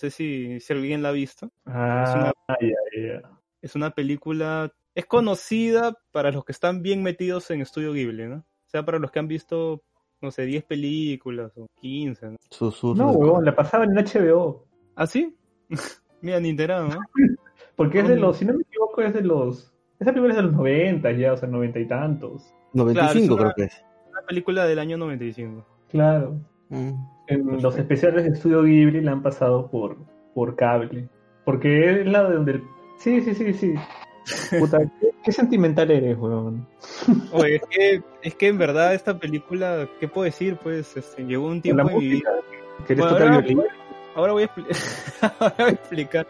Sé si, si alguien la ha visto. Ah. Es una película, es conocida para los que están bien metidos en Estudio Ghibli, ¿no? O sea, para los que han visto, no sé, 10 películas o 15, ¿no? Susurros No, huevón, la pasaban en HBO. ¿Ah, sí? Mira, ni enterado, ¿no? Porque es de los, si no me equivoco, es de los... Esa película es de los 90 ya, o sea, 90 y tantos. 95 Claro, creo que es. Una película del año 95. Claro. Mm. En los especiales de Estudio Ghibli la han pasado por, por cable. Porque es la de donde... el- Sí, sí, sí, sí. Puta, qué, qué sentimental eres, weón. Oye, es que, es que en verdad esta película, ¿qué puedo decir? Pues este, llegó un tiempo en mi vida. música. ¿Querés Bueno, ahora, ahora voy a expli- ahora voy a explicar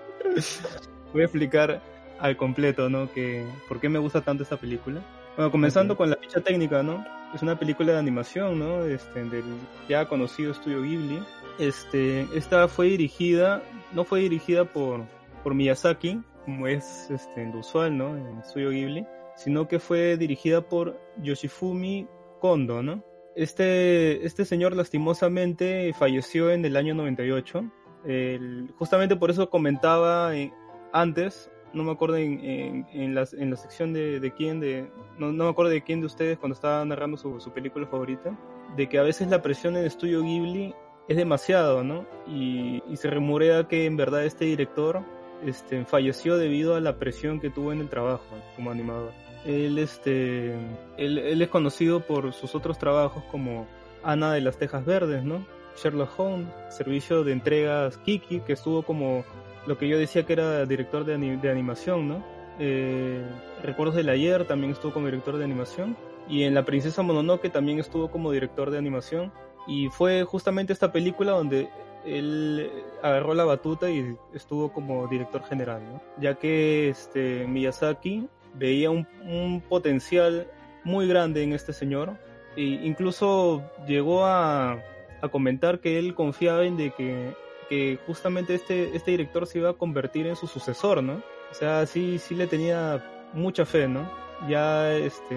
voy a explicar al completo, ¿no? Que por qué me gusta tanto esta película. Bueno, comenzando con la ficha técnica, ¿no? Es una película de animación, ¿no? Este, del ya conocido estudio Ghibli. Este, esta fue dirigida, no fue dirigida por, por Miyazaki, como es este, lo usual, ¿no? En estudio Ghibli, sino que fue dirigida por Yoshifumi Kondo, ¿no? Este, este señor lastimosamente falleció en el año 98. El- justamente por eso comentaba eh, antes, no me acuerdo en, en, en la sección de, de quién, de, no, no me acuerdo de quién de ustedes cuando estaba narrando su, su película favorita, de que a veces la presión en estudio Ghibli es demasiado, ¿no? Y, y se rumorea que en verdad este director este, falleció debido a la presión que tuvo en el trabajo como animador. Él, este, él, él es conocido por sus otros trabajos como Ana de las Tejas Verdes, ¿no? Sherlock Holmes, servicio de entregas Kiki, que estuvo como lo que yo decía que era director de, de animación, ¿no? Eh, Recuerdos del ayer también estuvo como director de animación. Y en La Princesa Mononoke también estuvo como director de animación. Y fue justamente esta película donde él agarró la batuta y estuvo como director general, ¿no? Ya que este, Miyazaki veía un, un potencial muy grande en este señor. E incluso llegó a, a comentar que él confiaba en de que, que justamente este, este director se iba a convertir en su sucesor, ¿no? O sea, sí, sí le tenía mucha fe, ¿no? Ya, este,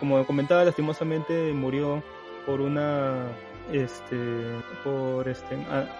como comentaba, lastimosamente murió por una, este, por este,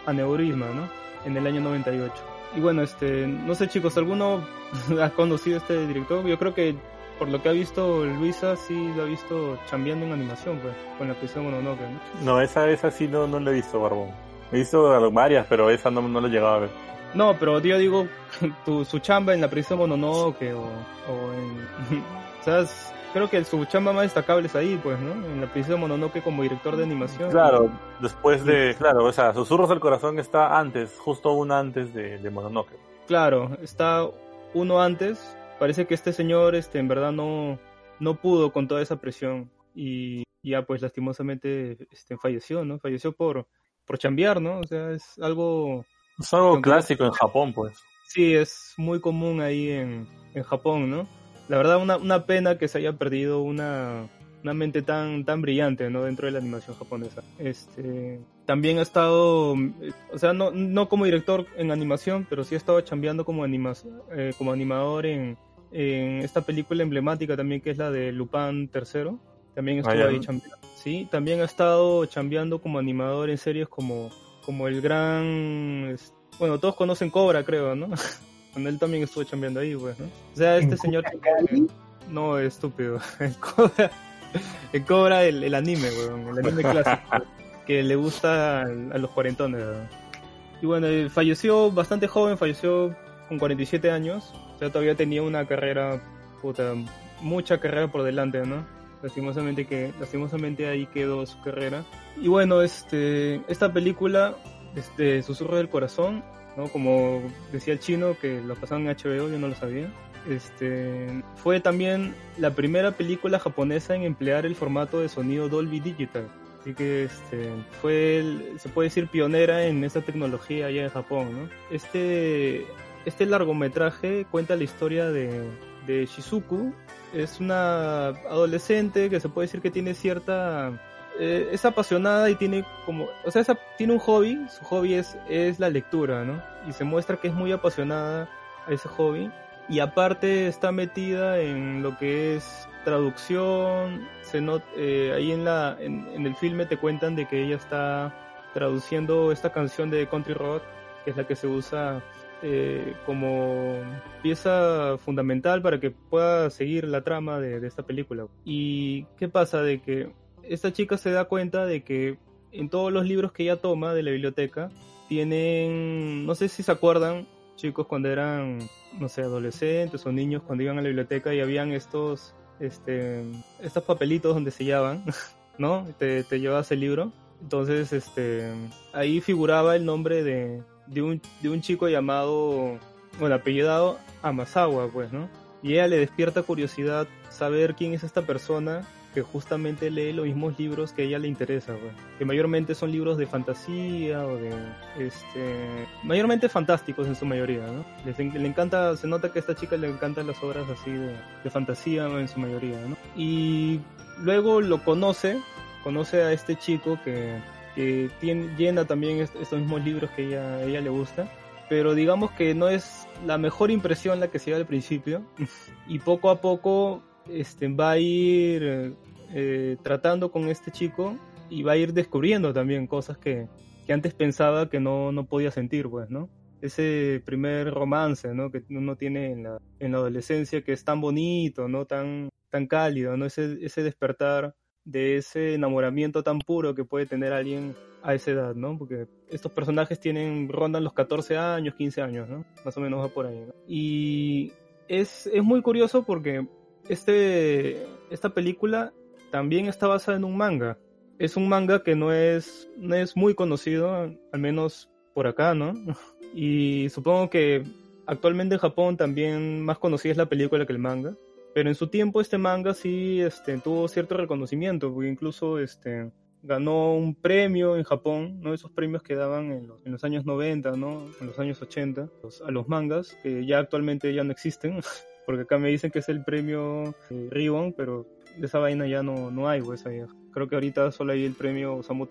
aneurisma, ¿no? En el año 98. Y bueno, este, no sé chicos, ¿alguno ha conocido este director? Yo creo que por lo que ha visto Luisa, sí lo ha visto chambeando en animación, pues, con la prisión Mononoke, ¿no? No, esa, esa sí no, no la he visto, Barbón. He visto varias, pero esa no, no la he llegado a ver. No, pero yo digo, tu, su chamba en la prisión Mononoke o, o en... o sea, es- creo que su chamba más destacable es ahí, pues, ¿no? En la prisión Mononoke como director de animación. Claro, después de, claro, o sea, Susurros del Corazón está antes, justo una antes de, de Mononoke. Claro, está uno antes. Parece que este señor, este, en verdad no, no pudo con toda esa presión y ya, pues, lastimosamente, este, falleció, ¿no? Falleció por, por chambear, ¿no? O sea, es algo, Es algo clásico en Japón, pues. sí, es muy común ahí en, en Japón, ¿no? La verdad, una, una pena que se haya perdido una, una mente tan, tan brillante, ¿no? Dentro de la animación japonesa. Este, también ha estado, o sea, no, no como director en animación, pero sí ha estado chambeando como, anima, eh, como animador en, en esta película emblemática también que es la de Lupin III. También estuvo Ah, ahí chambeando. Sí, también ha estado chambeando como animador en series como, como el gran... Bueno, todos conocen Cobra, creo, ¿no? Cuando él también estuvo chambeando ahí, pues, ¿no? O sea, este ¿En señor... No, estúpido. En Cobra, en Cobra el, el anime, weón. El anime clásico. que le gusta a los cuarentones, weón. Y bueno, eh, falleció bastante joven, falleció con 47 años. O sea, todavía tenía una carrera, puta, mucha carrera por delante, ¿no? Lastimosamente que, lastimosamente ahí quedó su carrera. Y bueno, este, esta película, este, Susurro del Corazón, ¿no? Como decía el chino, que lo pasaban en HBO, yo no lo sabía. Este, fue también la primera película japonesa en emplear el formato de sonido Dolby Digital. Así que este, fue, el- se puede decir, pionera en esta tecnología allá en Japón. ¿no? Este, este largometraje cuenta la historia de, de Shizuku. Es una adolescente que se puede decir que tiene cierta... eh, es apasionada y tiene como... O sea, tiene un hobby. Su hobby es, es la lectura, ¿no? Y se muestra que es muy apasionada a ese hobby y aparte está metida en lo que es traducción se not, eh, ahí en la en, en el filme te cuentan de que ella está traduciendo esta canción de Country Road que es la que se usa eh, como pieza fundamental para que pueda seguir la trama de, esta película y qué pasa de que esta chica se da cuenta de que en todos los libros que ella toma de la biblioteca tienen no sé si se acuerdan chicos cuando eran, no sé, adolescentes o niños cuando iban a la biblioteca y habían estos, este, estos papelitos donde sellaban, ¿no? Te, te llevabas el libro. Entonces, este, ahí figuraba el nombre de, de, un, de un chico llamado, bueno, apellidado Amasawa, pues, ¿no? Y ella le despierta curiosidad saber quién es esta persona que justamente lee los mismos libros que ella le interesa, pues. que mayormente son libros de fantasía o de, este, mayormente fantásticos en su mayoría, ¿no? Le encanta, se nota que a esta chica le encantan las obras así de, de fantasía en su mayoría, ¿no? Y luego lo conoce, conoce a este chico que, que tiene, llena también est- estos mismos libros que ella, ella le gusta, pero digamos que no es la mejor impresión la que se da al principio y poco a poco este, va a ir eh, tratando con este chico y va a ir descubriendo también cosas que, que antes pensaba que no, no podía sentir, pues, ¿no? Ese primer romance, ¿no? Que uno tiene en la, en la adolescencia que es tan bonito, ¿no? Tan, tan cálido, ¿no? Ese, ese despertar de ese enamoramiento tan puro que puede tener alguien a esa edad, ¿no? Porque estos personajes tienen, rondan los 14 años, 15 años, ¿no? Más o menos va por ahí. Y es, es muy curioso porque este, esta película también está basada en un manga. Es un manga que no es, no es muy conocido, al menos por acá, ¿no? Y supongo que actualmente en Japón también más conocida es la película que el manga. Pero en su tiempo este manga sí este, tuvo cierto reconocimiento, porque incluso este, ganó un premio en Japón, ¿no? Esos premios que daban en los, años 90, ¿no? En los años 80, los- a los mangas, que ya actualmente ya no existen, porque acá me dicen que es el premio eh, pero de esa vaina ya no, no hay, pues, ahí. Creo que ahorita solo hay el premio Osamu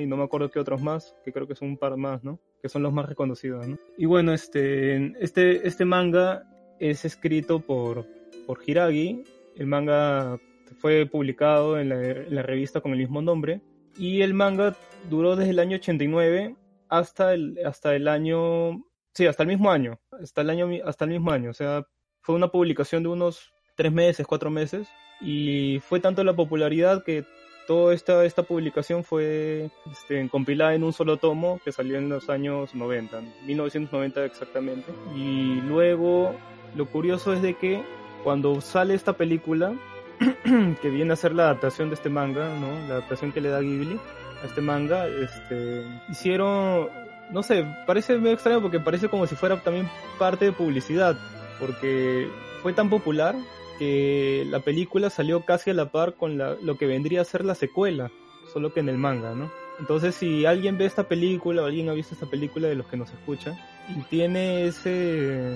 y no me acuerdo qué otros más, que creo que son un par más, ¿no? Que son los más reconocidos, ¿no? Y bueno, este, este, este manga es escrito por, por Hiragi. El manga fue publicado en la, en la revista con el mismo nombre. Y el manga duró desde el año 89 hasta el, hasta el año... Sí, hasta el mismo año. Hasta el, año, hasta el mismo año. O sea, fue una publicación de unos tres meses, cuatro meses. Y fue tanto la popularidad que toda esta, esta publicación fue este, compilada en un solo tomo que salió en los años 90, 1990 exactamente. Y luego lo curioso es de que cuando sale esta película, que viene a ser la adaptación de este manga, ¿no? La adaptación que le da Ghibli a este manga, este, hicieron, no sé, parece medio extraño porque parece como si fuera también parte de publicidad, porque fue tan popular que la película salió casi a la par con la- lo que vendría a ser la secuela, solo que en el manga, ¿no? Entonces, si alguien ve esta película o alguien ha visto esta película de los que nos escuchan y tiene ese,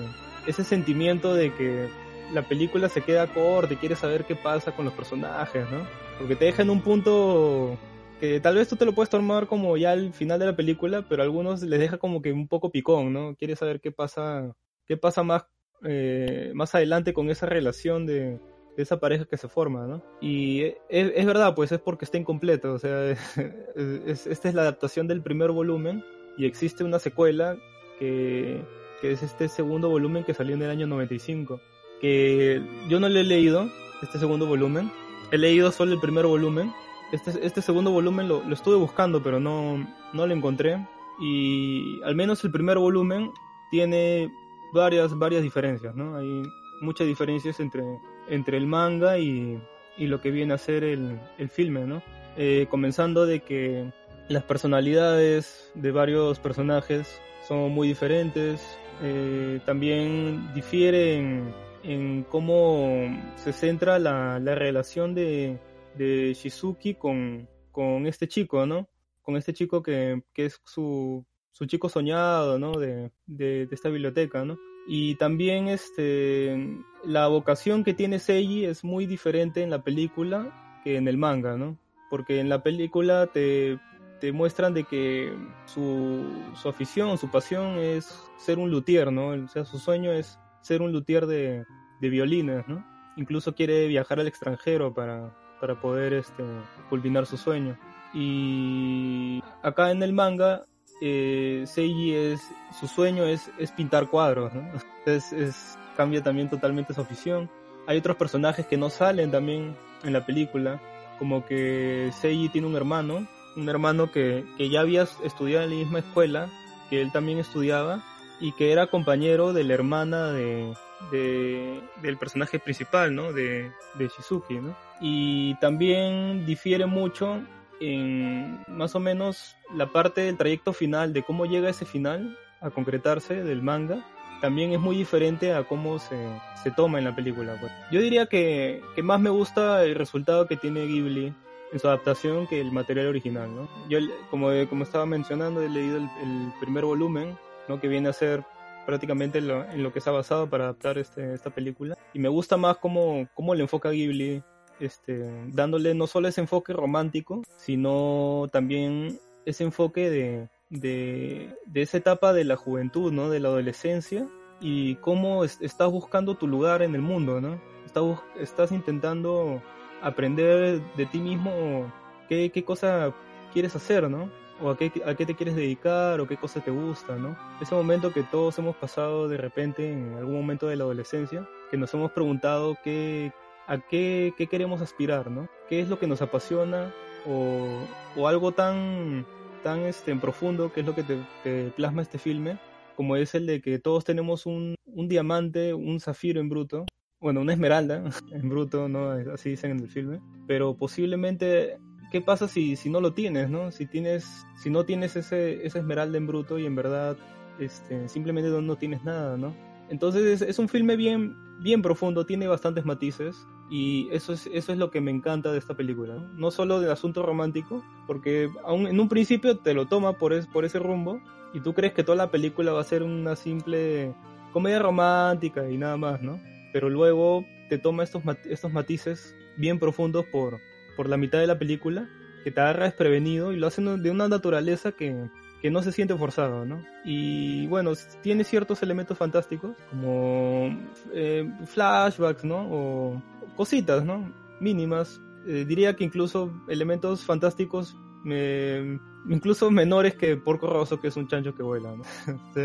ese sentimiento de que la película se queda corta y quiere saber qué pasa con los personajes, ¿no? Porque te deja en un punto que tal vez tú te lo puedes tomar como ya al final de la película, pero a algunos les deja como que un poco picón, ¿no? Quiere saber qué pasa, qué pasa más, eh, más adelante con esa relación de, esa pareja que se forma, ¿no? Y es, es verdad, pues es porque está incompleto, o sea, es- esta es la adaptación del primer volumen y existe una secuela que, que es este segundo volumen que salió en el año 95, que yo no le he leído, este segundo volumen, he leído solo el primer volumen, este, este segundo volumen lo, lo estuve buscando pero no, no lo encontré y al menos el primer volumen tiene varias, varias diferencias, ¿no? Hay muchas diferencias entre, entre el manga y, y lo que viene a ser el, el filme, ¿no? Eh, comenzando de que las personalidades de varios personajes son muy diferentes, eh, también difieren en cómo se centra la, la relación de, de Shizuki con, con este chico, ¿no? Con este chico que, que es su, su chico soñado, ¿no? De, de, de esta biblioteca, ¿no? Y también este, la vocación que tiene Seiji es muy diferente en la película que en el manga, ¿no? Porque en la película te, te muestran de que su, su afición, su pasión es ser un luthier, ¿no? O sea, su sueño es ser un luthier de, de violines, ¿no? Incluso quiere viajar al extranjero para, para poder este, culminar su sueño. Y acá en el manga, eh, Seiji es, su sueño es, es pintar cuadros, ¿no? Es, es, cambia también totalmente su afición. Hay otros personajes que no salen también en la película, como que Seiji tiene un hermano, un hermano que, que ya había estudiado en la misma escuela, que él también estudiaba, y que era compañero de la hermana de, de, del personaje principal, ¿no? De, de Shizuki, ¿no? Y también difiere mucho en más o menos la parte del trayecto final, de cómo llega ese final a concretarse del manga, también es muy diferente a cómo se, se toma en la película. Pues. Yo diría que, que más me gusta el resultado que tiene Ghibli en su adaptación que el material original, ¿no? Yo, como, como estaba mencionando, he leído el, el primer volumen, ¿no? Que viene a ser prácticamente en lo que se ha basado para adaptar este, esta película. Y me gusta más cómo, cómo le enfoca Ghibli, este, dándole no solo ese enfoque romántico, sino también ese enfoque de, de, de esa etapa de la juventud, ¿no? De la adolescencia y cómo es, estás buscando tu lugar en el mundo, ¿no? Estás, estás intentando aprender de ti mismo qué, qué cosa quieres hacer, ¿no? O a qué, a qué te quieres dedicar, o qué cosa te gusta, ¿no? Ese momento que todos hemos pasado de repente en algún momento de la adolescencia, que nos hemos preguntado qué, a qué, qué queremos aspirar, ¿no? ¿Qué es lo que nos apasiona? O, o algo tan, tan este, en profundo, que es lo que te, te, plasma este filme, como es el de que todos tenemos un, un diamante, un zafiro en bruto, bueno, una esmeralda en bruto, ¿no? Así dicen en el filme, pero posiblemente ¿qué pasa si, si no lo tienes, no? Si tienes si no tienes ese esa esmeralda en bruto y en verdad este simplemente no, no tienes nada, ¿no? Entonces es, es un filme bien bien profundo, tiene bastantes matices y eso es eso es lo que me encanta de esta película, no, solo del asunto romántico, porque aún en un principio te lo toma por es, por ese rumbo y tú crees que toda la película va a ser una simple comedia romántica y nada más, ¿no? Pero luego te toma estos, estos matices bien profundos por, por la mitad de la película, que te agarra desprevenido y lo hacen de una naturaleza que, que no se siente forzado, ¿no? Y bueno, tiene ciertos elementos fantásticos, como eh, flashbacks, ¿no? O cositas, ¿no? Mínimas. Eh, diría que incluso elementos fantásticos me- incluso menores que Porco Rosso, que es un chancho que vuela,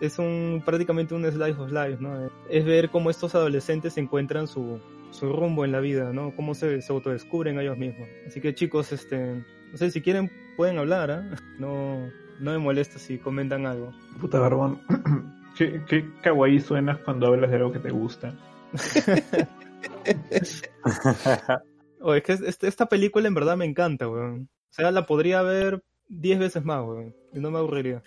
es un prácticamente un slice of life, ¿no? Es ver cómo estos adolescentes encuentran su, su rumbo en la vida, ¿no? Cómo se, se autodescubren a ellos mismos. Así que chicos, este, no sé si quieren pueden hablar, ¿ah? No, no me molesta si comentan algo. Puta barbón. ¿Qué, qué kawaii suenas cuando hablas de algo que te gusta? Oh, es que es- este- esta película en verdad me encanta, weón. O sea, la podría ver 10 veces más, weón. Y no me aburriría.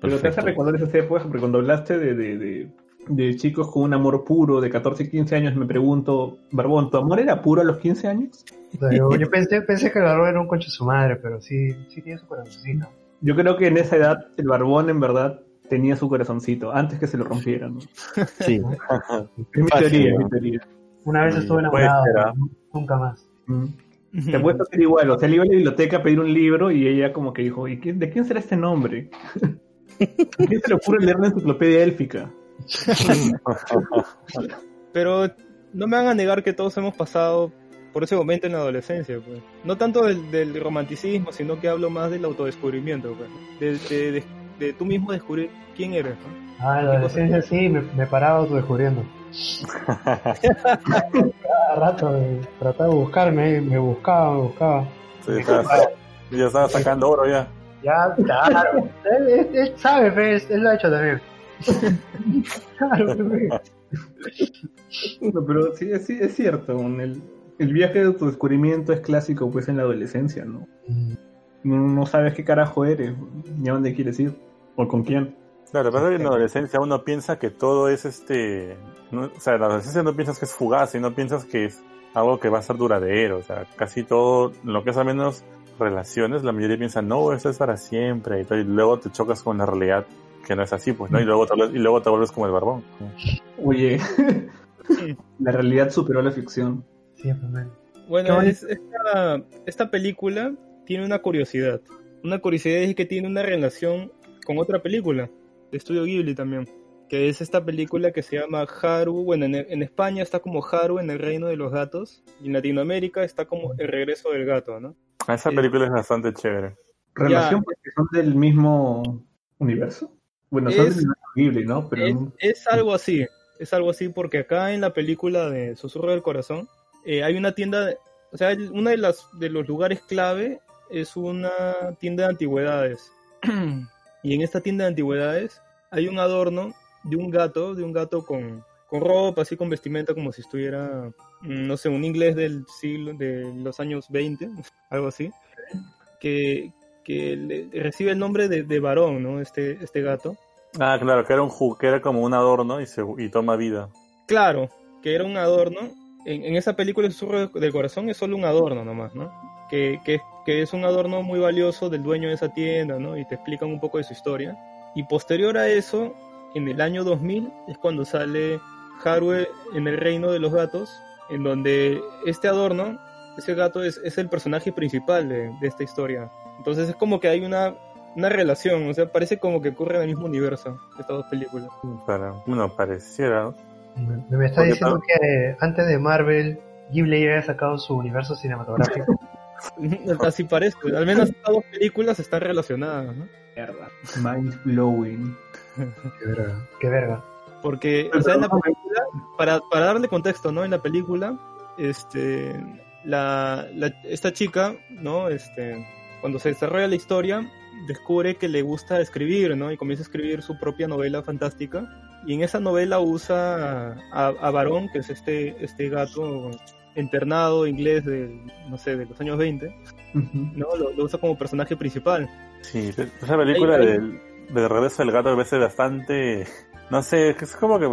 Pero te hace recordar esas épocas, porque cuando hablaste de, de, de, de chicos con un amor puro de 14 y 15 años, me pregunto, Barbón, ¿tu amor era puro a los 15 años? Yo, yo pensé, pensé que el barbón era un concho de su madre, pero sí, sí tiene su corazoncito. Yo creo que en esa edad el Barbón en verdad tenía su corazoncito, antes que se lo rompieran. ¿no? Sí. Es mi Fácil, teoría, mi teoría. Una vez estuve enamorado, ser, ¿ah? nunca más. Mm. Te apuesto que era igual, o sea, él iba a la biblioteca a pedir un libro y ella como que dijo, ¿y quién- de quién será este nombre? ¿A quién se le ocurre leer la enciclopedia élfica? Pero no me van a negar que todos hemos pasado por ese momento en la adolescencia, pues. No tanto del, del romanticismo, sino que hablo más del autodescubrimiento, pues. De, de, de- de tú mismo descubrir quién eres, ¿no? Ah, en la adolescencia sí, me, me paraba autodescubriendo. Cada rato eh, trataba de buscarme, me buscaba, me buscaba. Sí, estaba- ya estaba sacando oro ya. Ya, claro. él, él- él sabe, pues, él lo ha hecho también. Claro. No, pero sí, es, sí, es cierto, el, el viaje de autodescubrimiento es clásico pues en la adolescencia, ¿no? No, no sabes qué carajo eres, ni a dónde quieres ir, o con quién. Claro, pero en la adolescencia uno piensa que todo es este. no- o sea, en la adolescencia no piensas que es fugaz y no piensas que es algo que va a ser duradero. O sea, casi todo, lo que es al menos relaciones, la mayoría piensa, no, esto es para siempre. Y, y luego te chocas con la realidad que no es así, pues, ¿no? Y luego te, vuelves- y luego te vuelves como el barbón. Oye, la realidad superó la ficción. Siempre, man. Bueno, es- esta, esta película tiene una curiosidad. Una curiosidad es que tiene una relación con otra película de Estudio Ghibli también. Que es esta película que se llama Haru. Bueno, en, en España está como Haru en el Reino de los Gatos. Y en Latinoamérica está como El Regreso del Gato, ¿no? Esa Sí. película es bastante chévere. ¿Relación porque son del mismo universo? Bueno, Es- ¿no? Pero Es, algo así, es algo así porque acá en la película de Susurro del Corazón eh, hay una tienda, de- o sea, uno de, las, de los lugares clave es una tienda de antigüedades. y en esta tienda de antigüedades hay un adorno de un gato, de un gato con, con ropa, así con vestimenta como si estuviera, mm, no sé, un inglés del siglo, de los años 20, algo así, que, que le- recibe el nombre de, de varón, ¿no? Este, este gato. Ah, claro, que era un que era como un adorno y, se, y toma vida. Claro, que era un adorno. En, en esa película El susurro del corazón es solo un adorno nomás, ¿no? Que, que, que es un adorno muy valioso del dueño de esa tienda, ¿no? Y te explican un poco de su historia. Y posterior a eso, en el año 2000, es cuando sale Haru en el reino de los gatos, en donde este adorno, ese gato es, es el personaje principal de, de esta historia. Entonces es como que hay una, una relación, o sea, parece como que ocurre en el mismo universo, estas dos películas. Para, bueno, pareciera. Me, me está Porque diciendo que antes de Marvel, Ghibli había sacado su universo cinematográfico. Así parece, al menos estas dos películas están relacionadas, ¿no? Mierda. Mind blowing. Qué verga. Qué verga. Porque, o sea, en la película, para, para darle contexto, ¿no? En la película, este, la, la- esta chica, ¿no? Este, cuando se desarrolla la historia, descubre que le gusta escribir, ¿no? Y comienza a escribir su propia novela fantástica. Y en esa novela usa a, a Varón, que es este, este gato internado inglés de, no sé, de los años 20, Ujú. ¿no? Lo, lo usa como personaje principal. Sí, esa película Ahí- ahí- del, del regreso del gato me parece bastante, no sé, es como que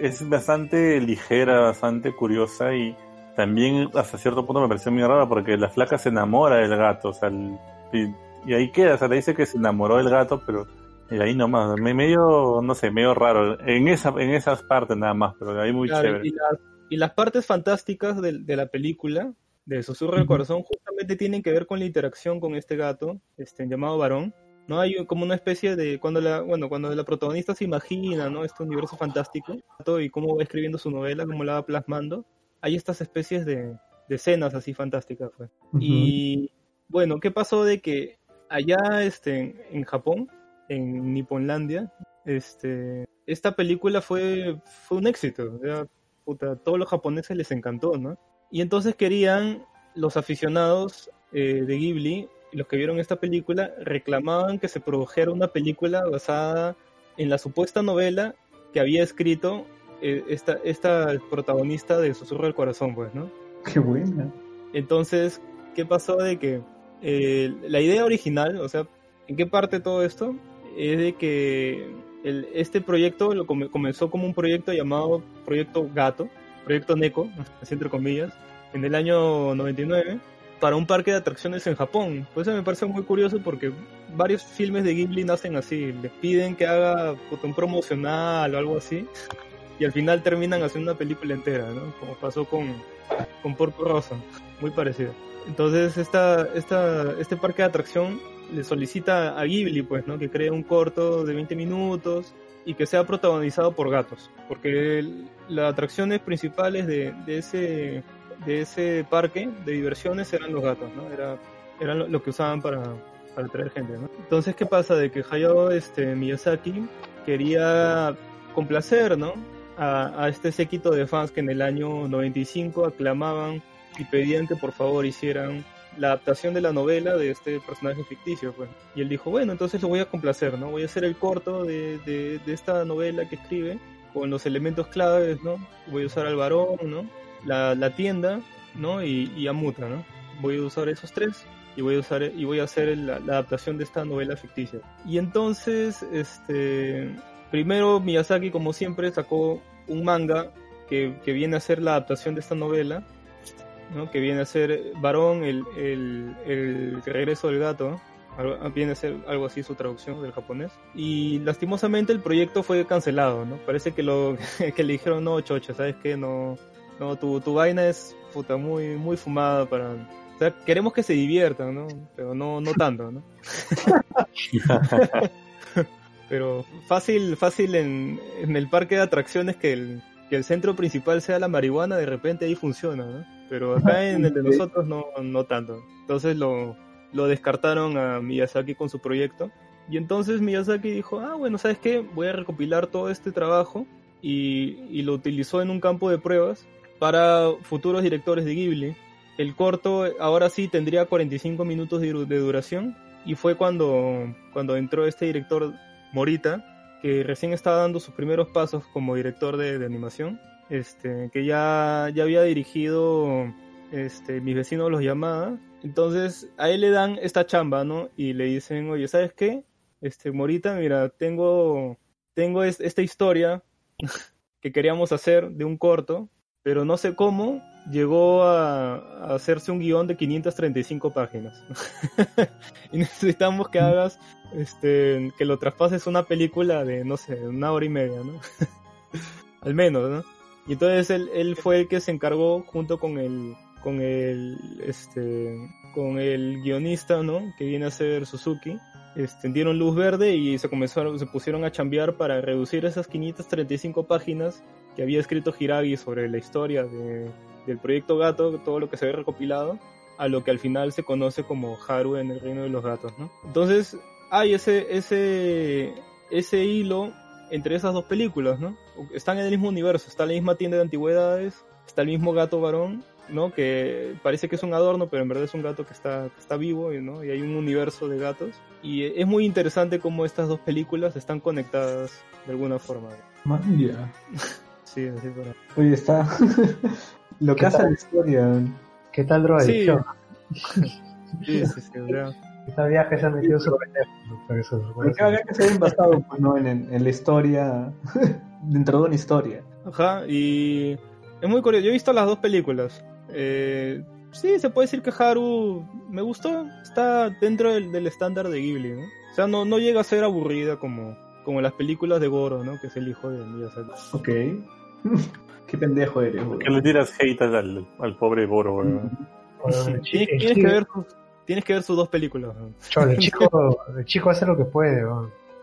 es bastante ligera, bastante curiosa y también hasta cierto punto me pareció muy rara porque la flaca se enamora del gato, o sea, el- y, y ahí queda, o sea, le dice que se enamoró del gato, pero y ahí nomás, me- medio, no sé, medio raro, en esa, en esas partes nada más, pero de ahí muy Claro, chévere. y, las, y las partes fantásticas de, de la película, de Susurro del. Corazón, justamente tienen que ver con la interacción con este gato, este llamado Varón. ¿no? Hay como una especie de cuando la bueno cuando la protagonista se imagina no este universo fantástico y cómo va escribiendo su novela cómo la va plasmando hay estas especies de, de escenas así fantásticas pues. Ujú. y bueno qué pasó de que allá este en Japón en Nipponlandia este esta película fue fue un éxito sea, puta, a todos los japoneses les encantó no y entonces querían los aficionados eh, de Ghibli los que vieron esta película reclamaban que se produjera una película basada en la supuesta novela que había escrito eh, esta, esta protagonista de Susurro del Corazón, pues, ¿no? Qué buena. Entonces, ¿qué pasó de que eh, la idea original, o sea, ¿en qué parte todo esto? Es de que el- este proyecto lo come- comenzó como un proyecto llamado Proyecto Gato, Proyecto Neko, entre comillas, en el año 99 para un parque de atracciones en Japón. Pues eso me parece muy curioso porque varios filmes de Ghibli nacen así, les piden que haga un promocional o algo así y al final terminan haciendo una película entera, ¿no? Como pasó con, con Porco Rosa, muy parecido. Entonces esta, esta, este parque de atracción le solicita a Ghibli, pues, ¿no? Que cree un corto de 20 minutos y que sea protagonizado por gatos, porque el- las atracciones principales de, de ese de ese parque de diversiones eran los gatos, ¿no? Era, eran lo, lo que usaban para, para atraer gente, ¿no? Entonces, ¿qué pasa? De que Hayao este, Miyazaki quería complacer, ¿no? A, este séquito de fans que en el año 95 aclamaban y pedían que por favor hicieran la adaptación de la novela de este personaje ficticio, pues. Y él dijo, bueno, entonces lo voy a complacer, ¿no? Voy a hacer el corto de, de, esta novela que escribe con los elementos claves, ¿no? Voy a usar al varón, ¿no? La, la tienda, ¿no? Y, y a Muta, ¿no? Voy a usar esos tres y voy a usar y voy a hacer la adaptación de esta novela ficticia. Y entonces, este, primero Miyazaki, como siempre, sacó un manga que, que viene a ser la adaptación de esta novela, ¿no? que viene a ser Varón, el, el, el regreso del gato, viene a ser algo así su traducción del japonés. Y lastimosamente el proyecto fue cancelado, ¿no? Parece que lo que le dijeron, no, chocha, ¿sabes qué? No, no tu, tu vaina es puta, muy, muy fumada para... O sea, queremos que se diviertan, ¿no? Pero no, no tanto, ¿no? Pero fácil, fácil en, en el parque de atracciones que el, que el centro principal sea la marihuana, de repente ahí funciona, ¿no? Pero acá en el de nosotros no, no tanto. Entonces lo, lo descartaron a Miyazaki con su proyecto. Y entonces Miyazaki dijo, ah, bueno, ¿sabes qué? Voy a recopilar todo este trabajo y, y lo utilizó en un campo de pruebas para futuros directores de Ghibli. El corto ahora sí tendría 45 minutos de, de duración y fue cuando, cuando entró este director Morita, que recién estaba dando sus primeros pasos como director de, de animación, este, que ya, ya había dirigido este, Mis vecinos los llamaba. Entonces a él le dan esta chamba, ¿no? Y le dicen, oye, ¿sabes qué? Este, Morita, mira, tengo, tengo es- esta historia que queríamos hacer de un corto, pero no sé cómo llegó a, a hacerse un guion de 535 páginas. y necesitamos que hagas, este, que lo traspases una película de, no sé, una hora y media, ¿no? Al menos, ¿no? Y entonces él, él fue el que se encargó junto con el, con el, este, con el guionista, ¿no? Que viene a ser Suzuki. Este, dieron luz verde y se comenzaron, se pusieron a chambear para reducir esas 535 páginas que había escrito Hiragi sobre la historia de, del proyecto Gato, todo lo que se había recopilado, a lo que al final se conoce como Haru en el reino de los gatos, ¿no? Entonces, hay ese, ese, ese hilo entre esas dos películas, ¿no? Están en el mismo universo, está la misma tienda de antigüedades, está el mismo gato varón, ¿no? Que parece que es un adorno, pero en verdad es un gato que está, que está vivo, ¿no? Y hay un universo de gatos. Y es muy interesante cómo estas dos películas están conectadas de alguna forma. Man, ya. Sí, así por ahí. Oye, está. Lo que ¿Qué hace tal? la historia. ¿Qué tal drogadicción? Sí, sí, sí, sea, ¿Qué tal viaje se ha metido sobre Netflix? Para que se ser basado pues, ¿no? en, en- en la historia. dentro de una historia. Ajá, y es muy curioso. Yo he visto las dos películas. Eh, sí, se puede decir que Haru me gustó. Está dentro del, del estándar de Ghibli, ¿no? O sea, no, no llega a ser aburrida como, como las películas de Goro, ¿no? Que es el hijo de Miyazaki. Ok. Qué pendejo eres, güey. ¿Por qué le tiras hate al, al pobre Goro? Bueno, Tienes, que ver sus, tienes que ver sus dos películas. ¿no? Cholo, el chico, el chico hace lo que puede,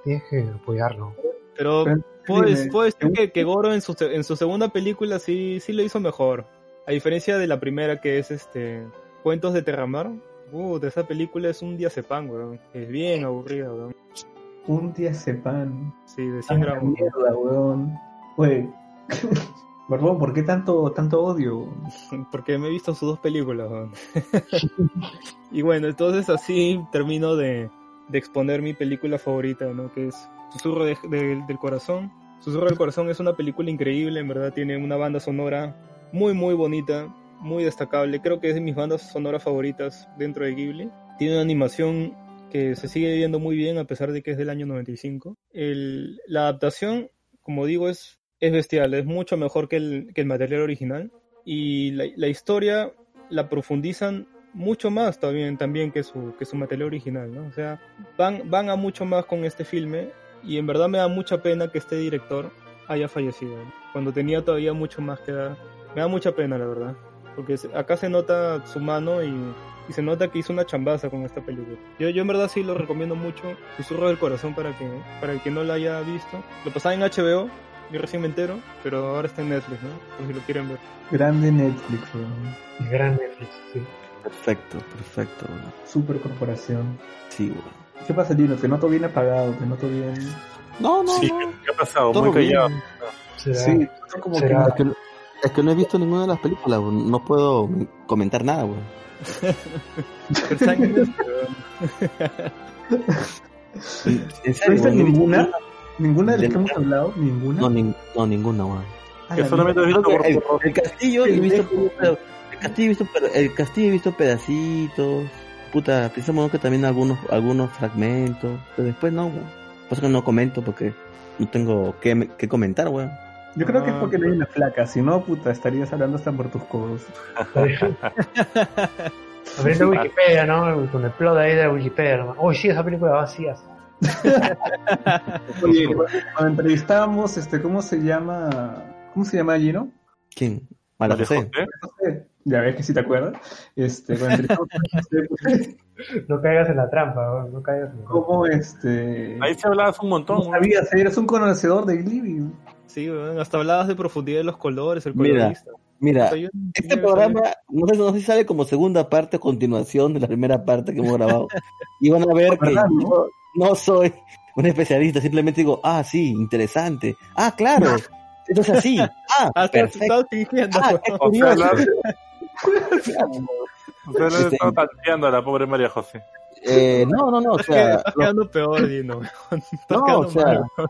tienes que apoyarlo. Pero Pero, puedo, dime, puedo decir ¿te que, que Goro en su, se- en su segunda película sí, sí lo hizo mejor. A diferencia de la primera que es este Cuentos de Terramar. Uh, de esa película es un día sepan, weón. Es bien aburrida, weón. Un día sepan. Sí, de 100 Ah, gramos. mierda, weón. Güey. Perdón, ¿por qué tanto, tanto odio? Porque me he visto sus dos películas, weón. y bueno, entonces así termino de, de exponer mi película favorita, ¿no? Que es Susurro de- de- del Corazón. Susurro del Corazón es una película increíble, en verdad tiene una banda sonora muy muy bonita, muy destacable. Creo que es de mis bandas sonoras favoritas dentro de Ghibli. Tiene una animación que se sigue viendo muy bien a pesar de que es del año 95. El- la adaptación, como digo, es, es bestial, es mucho mejor que el, que el material original. Y la, la historia la profundizan mucho más también, también que, su, que su material original, ¿no? O sea, van, van a mucho más con este filme y en verdad me da mucha pena que este director haya fallecido, cuando tenía todavía mucho más que dar. Me da mucha pena, la verdad, porque se- acá se nota su mano y, y se nota que hizo una chambaza con esta película. Yo, yo en verdad sí lo recomiendo mucho, Susurro del Corazón para que para el que no la haya visto. Lo pasaba en HBO, yo recién me entero, pero ahora está en Netflix, ¿no? Por si lo quieren ver. Grande Netflix, weón. El gran Netflix, sí. Perfecto, perfecto, weón. Super corporación. Sí, weón. ¿Qué pasa, Gino? Te noto bien apagado, te noto bien. No, no, Sí, no. ¿qué ha pasado? Todo Muy callado. bien. Sí, como será- que, es que no he visto ninguna de las películas, weón. no puedo comentar nada, weón. ¿No viste ninguna? ¿Ninguna de las que hemos hablado? ¿Ninguna? No, nin- no, ninguna, weón. Solamente visto por el, el castillo he visto el castillo he visto pero- el castillo he visto pedacitos puta pensamos que también algunos algunos fragmentos pero después no weón. por eso que no comento porque no tengo que, que comentar weón Yo creo que es porque no hay una flaca, si no, puta, estarías hablando hasta por tus codos. Abriendo Wikipedia, ¿no? Con el plot ahí de Wikipedia. ¿no? Uy, sí, esa película vacía. Oye, cuando entrevistábamos, este, ¿cómo se llama? ¿Cómo se llama Gino? quién Mala José José. No sé, ya ves que sí te acuerdas. Este, cuando entrevistamos a José, No caigas en la trampa, ¿no? no caigas en la trampa. ¿cómo este? Ahí se hablabas un montón. ¿Cómo sabías? Eres un conocedor de Ghibli. Sí, weón, hasta hablabas de profundidad de los colores, el colorista. mira este programa no sé, no sé si sale como segunda parte o continuación de la primera parte que hemos grabado y van a ver que ¿Verdad, no? yo no soy un especialista simplemente digo ah sí interesante ah claro esto es así ah Ah, perfecto fingiendo, ah qué curioso Usted le está tanteando a la pobre María José. Eh, no, no, no, o sea, estás quedando peor, Dino. No, quedando o sea, mal.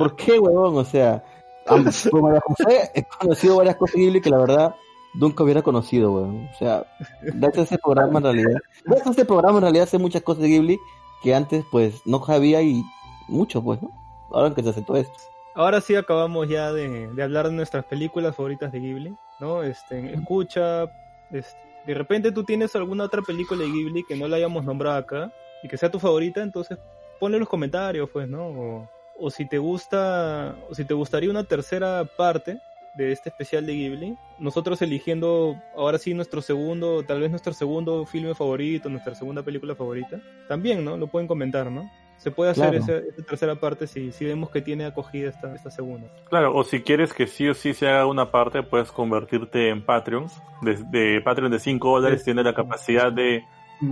¿Por qué, huevón? O sea, por María José he conocido varias cosas Ghibli que la verdad nunca hubiera conocido, weón. O sea, gracias a ese programa en realidad, gracias a ese programa en realidad sé muchas cosas de Ghibli que antes pues no sabía y mucho, pues, ¿no? Ahora que se aceptó esto. Ahora sí acabamos ya de, de hablar de nuestras películas favoritas de Ghibli, ¿no? Este, escucha, este, de repente tú tienes alguna otra película de Ghibli que no la hayamos nombrado acá y que sea tu favorita, entonces ponle en los comentarios, pues, ¿no? O, o si te gusta, o si te gustaría una tercera parte de este especial de Ghibli, nosotros eligiendo ahora sí nuestro segundo, tal vez nuestro segundo filme favorito, nuestra segunda película favorita, también, ¿no? Lo pueden comentar, ¿no? Se puede hacer Claro. esa, esa tercera parte si, si vemos que tiene acogida esta, esta segunda. Claro, o si quieres que sí o sí se haga una parte, puedes convertirte en Patreon. De, de Patreon de 5 dólares tiene la capacidad de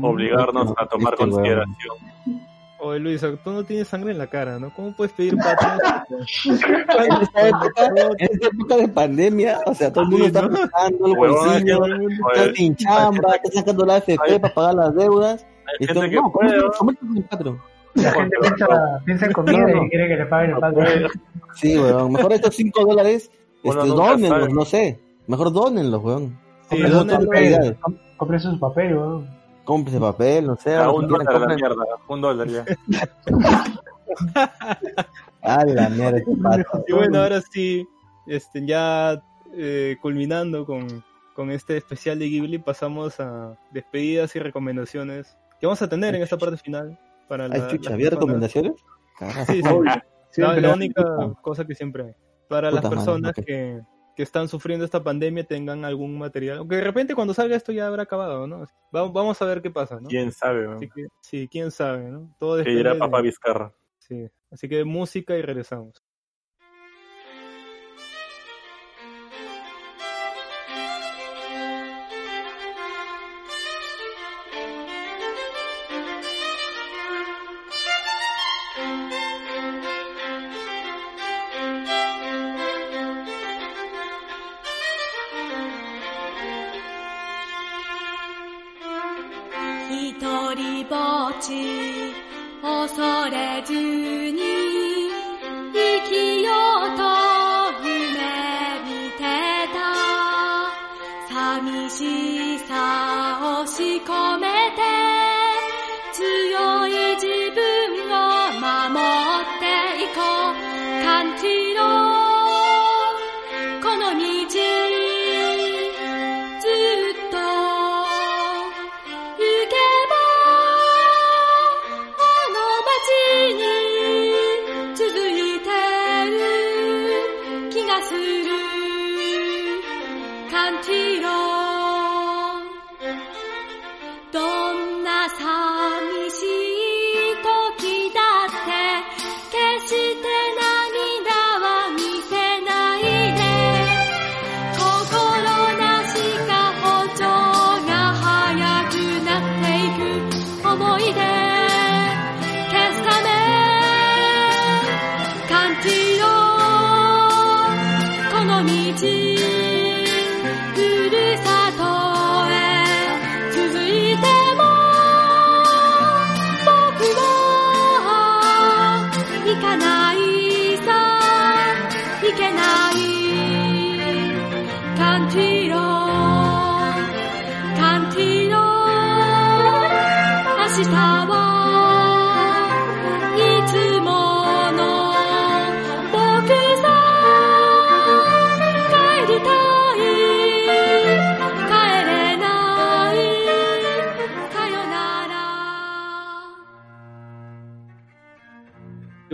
obligarnos a tomar Este, consideración. Oye Luis, tú no tienes sangre en la cara, ¿no? ¿Cómo puedes pedir Patreon? En esta época, en esta época de pandemia, o sea, todo el mundo está ¿no? buscando el Huevón, bolsillo, Todo el mundo- está sin chamba, está sacando la AFP Hay- para pagar las deudas. Hay Y gente todo- que no, coméntalo en Patreon. La gente piensa, piensa en comida No, no. y quiere que le paguen el pago. Sí, weón. Mejor estos 5 dólares, este, sabe. no sé. Mejor dónenlos, weón. Sí, Compre Eso su son dónenlo. papel, calidades. com- compre su papel, weón. Cómprese papel, no sé. A lo un dólar a la compren. mierda, un dólar ya. Ah, la mierda, qué pata. Y bueno, ahora sí, este, ya eh, culminando con, con este especial de Ghibli, pasamos a despedidas y recomendaciones que vamos a tener en esta parte final. Para la, Ay, chucha, ¿había recomendaciones? Sí, sí. Obvio. La, única cosa que siempre hay. Para Puta las madre, personas ok. que, que están sufriendo esta pandemia tengan algún material. Aunque de repente cuando salga esto ya habrá acabado, ¿no? Vamos, vamos a ver qué pasa, ¿no? ¿Quién sabe? Así que, sí, quién sabe, ¿no? Todo Que depende irá de- Papá Vizcarra. Sí. Así que música y regresamos.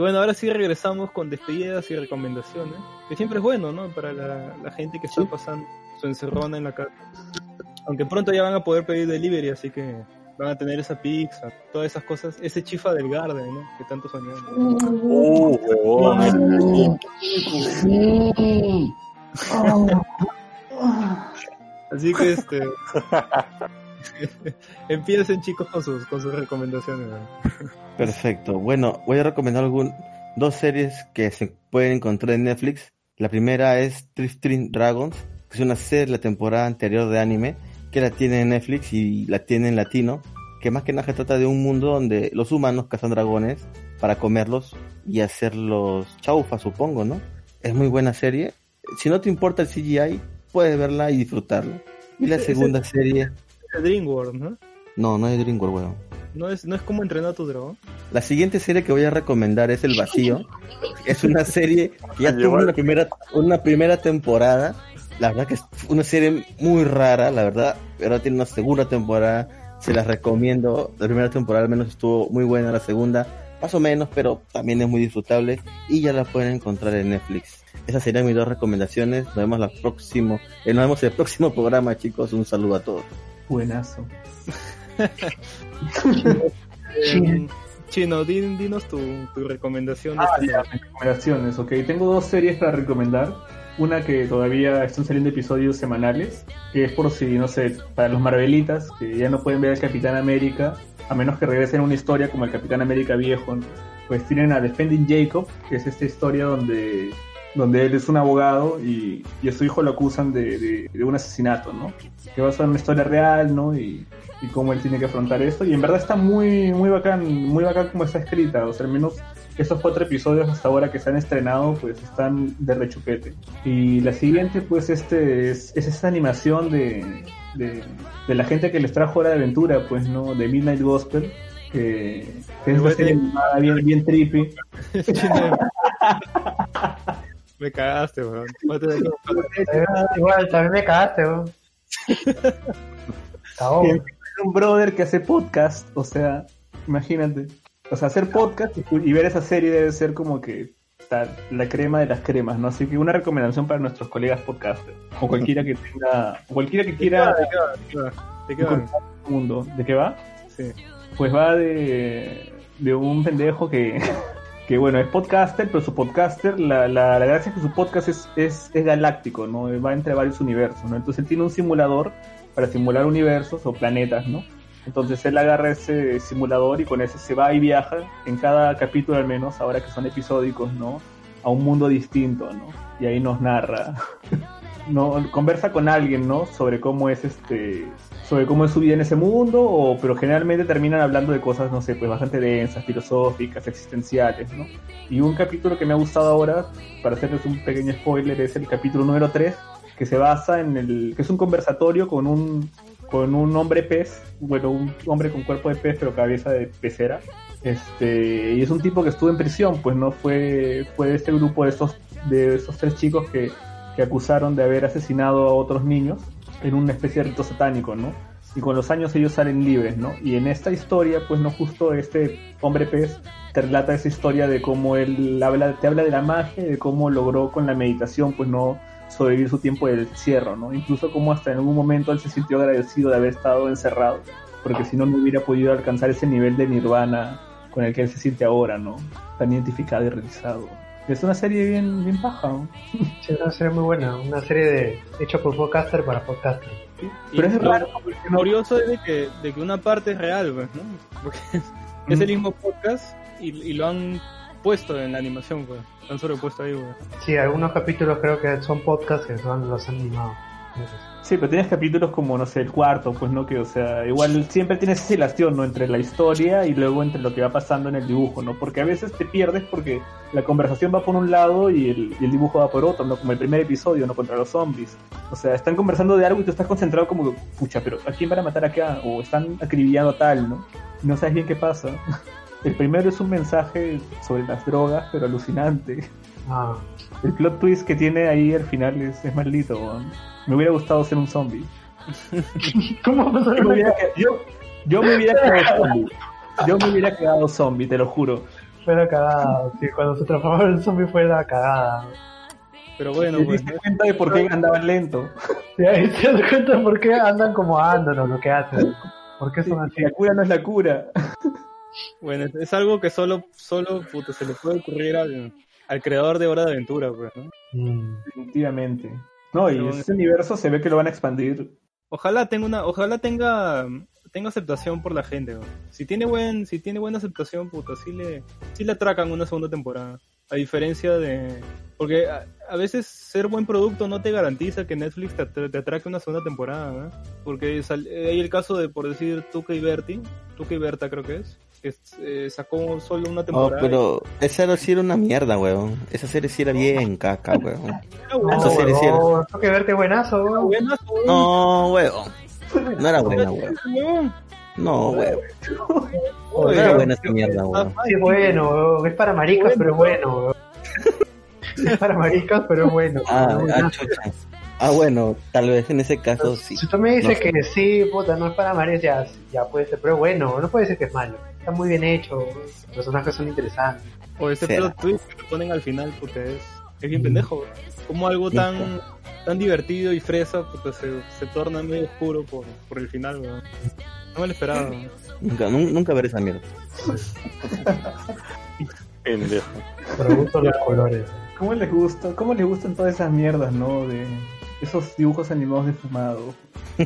Bueno, ahora sí regresamos con despedidas y recomendaciones, que siempre es bueno, ¿no? Para la, la gente que está pasando su encerrona en la casa. Aunque pronto ya van a poder pedir delivery, así que van a tener esa pizza, todas esas cosas, ese chifa del Garden, ¿no? Que tanto soñamos. Uh, huevón. Así que este empiecen chicos con sus con sus recomendaciones. ¿no? Perfecto. Bueno, voy a recomendar algún, dos series que se pueden encontrar en Netflix. La primera es Tristring Dragons, que es una serie de la temporada anterior de anime, que la tiene en Netflix y la tiene en latino, que más que nada se trata de un mundo donde los humanos cazan dragones para comerlos y hacerlos chaufa, supongo, ¿no? Es muy buena serie. Si no te importa el CGI, puedes verla y disfrutarla. Y la segunda serie... De DreamWorks, ¿no? No, no es DreamWorks, weón. No es, no es como entrenar a tu dragón. La siguiente serie que voy a recomendar es El Vacío. Es una serie que ya tuvo una primera, una primera temporada. La verdad que es una serie muy rara, la verdad. Pero tiene una segunda temporada. Se las recomiendo. La primera temporada al menos estuvo muy buena. La segunda, más o menos, pero también es muy disfrutable. Y ya la pueden encontrar en Netflix. Esas serían mis dos recomendaciones. Nos vemos la próximo, eh, nos vemos en el próximo programa, chicos. Un saludo a todos. Buenazo. Chino, din- dinos tu, tu recomendación. Ah, esta ya, recomendaciones, ok. Tengo dos series para recomendar. Una que todavía están saliendo episodios semanales, que es por si, no sé, para los Marvelitas, que ya no pueden ver al Capitán América, a menos que regresen una historia como el Capitán América viejo, ¿no? pues tienen a Defending Jacob, que es esta historia donde donde él es un abogado y, y a su hijo lo acusan de, de- de un asesinato, ¿no? Que va a ser una historia real, ¿no? Y, y cómo él tiene que afrontar esto. Y en verdad está muy, muy bacán, muy bacán como está escrita. O sea, al menos estos cuatro episodios hasta ahora que se han estrenado, pues están de rechupete. Y la siguiente, pues, este es, es esta animación de, de, de la gente que les trajo Hora de Aventura, pues, ¿no? De Midnight Gospel. Que, que es una Igual serie animada bien, bien trippy. Me cagaste, weón. Igual, también me cagaste, weón. Un brother que hace podcast, o sea, imagínate. O sea, hacer podcast y, y ver esa serie debe ser como que está la crema de las cremas, ¿no? Así que una recomendación para nuestros colegas podcasters. O cualquiera que tenga, o cualquiera que quiera ¿De qué va? ¿De qué va? ¿De qué va? mundo. ¿De qué va? Sí. Pues va de, de un pendejo que, que, bueno, es podcaster, pero su podcaster, la, la, la gracia es que su podcast es, es, es galáctico, ¿no? Va entre varios universos, ¿no? Entonces él tiene un simulador para simular universos o planetas, ¿no? Entonces él agarra ese simulador y con ese se va y viaja en cada capítulo al menos, ahora que son episódicos, ¿no? A un mundo distinto, ¿no? Y ahí nos narra, no conversa con alguien, ¿no? Sobre cómo es este, sobre cómo es su vida en ese mundo, o, pero generalmente terminan hablando de cosas, no sé, pues bastante densas, filosóficas, existenciales, ¿no? Y un capítulo que me ha gustado ahora, para hacerles un pequeño spoiler, es el capítulo número 3, que se basa en el, que es un conversatorio con un, con un hombre pez, bueno, un hombre con cuerpo de pez, pero cabeza de pecera. Este, y es un tipo que estuvo en prisión, pues no fue, fue de este grupo de estos, de esos tres chicos que, que acusaron de haber asesinado a otros niños en una especie de rito satánico, ¿no? Y con los años ellos salen libres, ¿no? Y en esta historia, pues no justo este hombre pez te relata esa historia de cómo él habla, te habla de la magia, de cómo logró con la meditación, pues no sobrevivir su tiempo del encierro, ¿no? Incluso como hasta en algún momento él se sintió agradecido de haber estado encerrado, porque si no, no hubiera podido alcanzar ese nivel de nirvana con el que él se siente ahora, ¿no? Tan identificado y realizado. Es una serie bien, bien paja, ¿no? Sí, es una serie muy buena. Una serie de hecha por podcaster para podcaster. Pero es lo- raro, Lo curioso es de que, de que una parte es real, pues, ¿no? Porque es, es el mismo podcast y, y lo han puesto en la animación, pues. Lo han sobrepuesto ahí, pues. Sí, algunos capítulos creo que son podcasts que son los han animado. Sí, pero tienes capítulos como, no sé, el cuarto, pues, ¿no? Que, o sea, igual siempre tienes esa relación, ¿no? Entre la historia y luego entre lo que va pasando en el dibujo, ¿no? Porque a veces te pierdes porque la conversación va por un lado y el, dibujo va por otro, ¿no? Como el primer episodio, ¿no? Contra los zombies. O sea, están conversando de algo y tú estás concentrado como, pucha, pero ¿a quién van a matar acá? O están acribillando a tal, ¿no? Y no sabes bien qué pasa. El primero es un mensaje sobre las drogas, pero alucinante. Ah, El plot twist que tiene ahí al final es, es maldito. Me hubiera gustado ser un zombie. ¿Cómo pasó? Yo me hubiera, yo, yo me hubiera quedado zombie. Yo me hubiera quedado zombie, te lo juro. Fue la cagada. Sí, cuando se transformó en zombie fue la cagada. Pero bueno, ¿Te pues. diste cuenta de por qué andaban lento? Te das cuenta por qué andan como andan o lo que hacen. ¿Por qué son así? La cura no es la cura. Bueno, es, algo que solo, solo puta, se le puede ocurrir al, al creador de Hora de Aventura, pues, ¿no? Mm. Definitivamente. No, y Pero- ese universo se ve que lo van a expandir. Ojalá tenga una, ojalá tenga, tenga aceptación por la gente, ¿no? Si tiene buen, si tiene buena aceptación, puta, sí le, sí le atracan una segunda temporada. A diferencia de, porque a, a veces ser buen producto no te garantiza que Netflix te, te, te atraque una segunda temporada, ¿no? Porque sal- hay el caso de, por decir, Tuca y Berti, Tuca y Berta creo que es, que eh, sacó solo una Oh, temporada. pero esa sí era una mierda, weón. Esa serie sí era bien caca, weón. Era buena, Esa serie sí era- huevón, tengo que verte buenazo, era huevón. buena, No, weón. No era buena, weón. weón. No, weón. No era buena esa mierda, weón. Sí, es bueno. Es para maricas, pero es bueno. Es para maricas, pero es bueno. Ah, ah, chucha. Ah, bueno, tal vez en ese caso sí. Si tú me dices No que sí, puta, no es para maricas, ya, ya puede ser, pero es bueno, no puede ser que es malo. Está muy bien hecho, los personajes son interesantes. O ese Será. plot twist que te ponen al final, porque es, es bien pendejo. weón. Como algo tan tan divertido y fresa, porque se, se torna medio oscuro por, por el final, weón. No me lo esperaba. weón. Nunca, nun- nunca veré esa mierda. Pendejo. Pero gusto los colores. ¿Cómo les gusta? ¿Cómo les gustan todas esas mierdas, no? De esos dibujos animados defumados.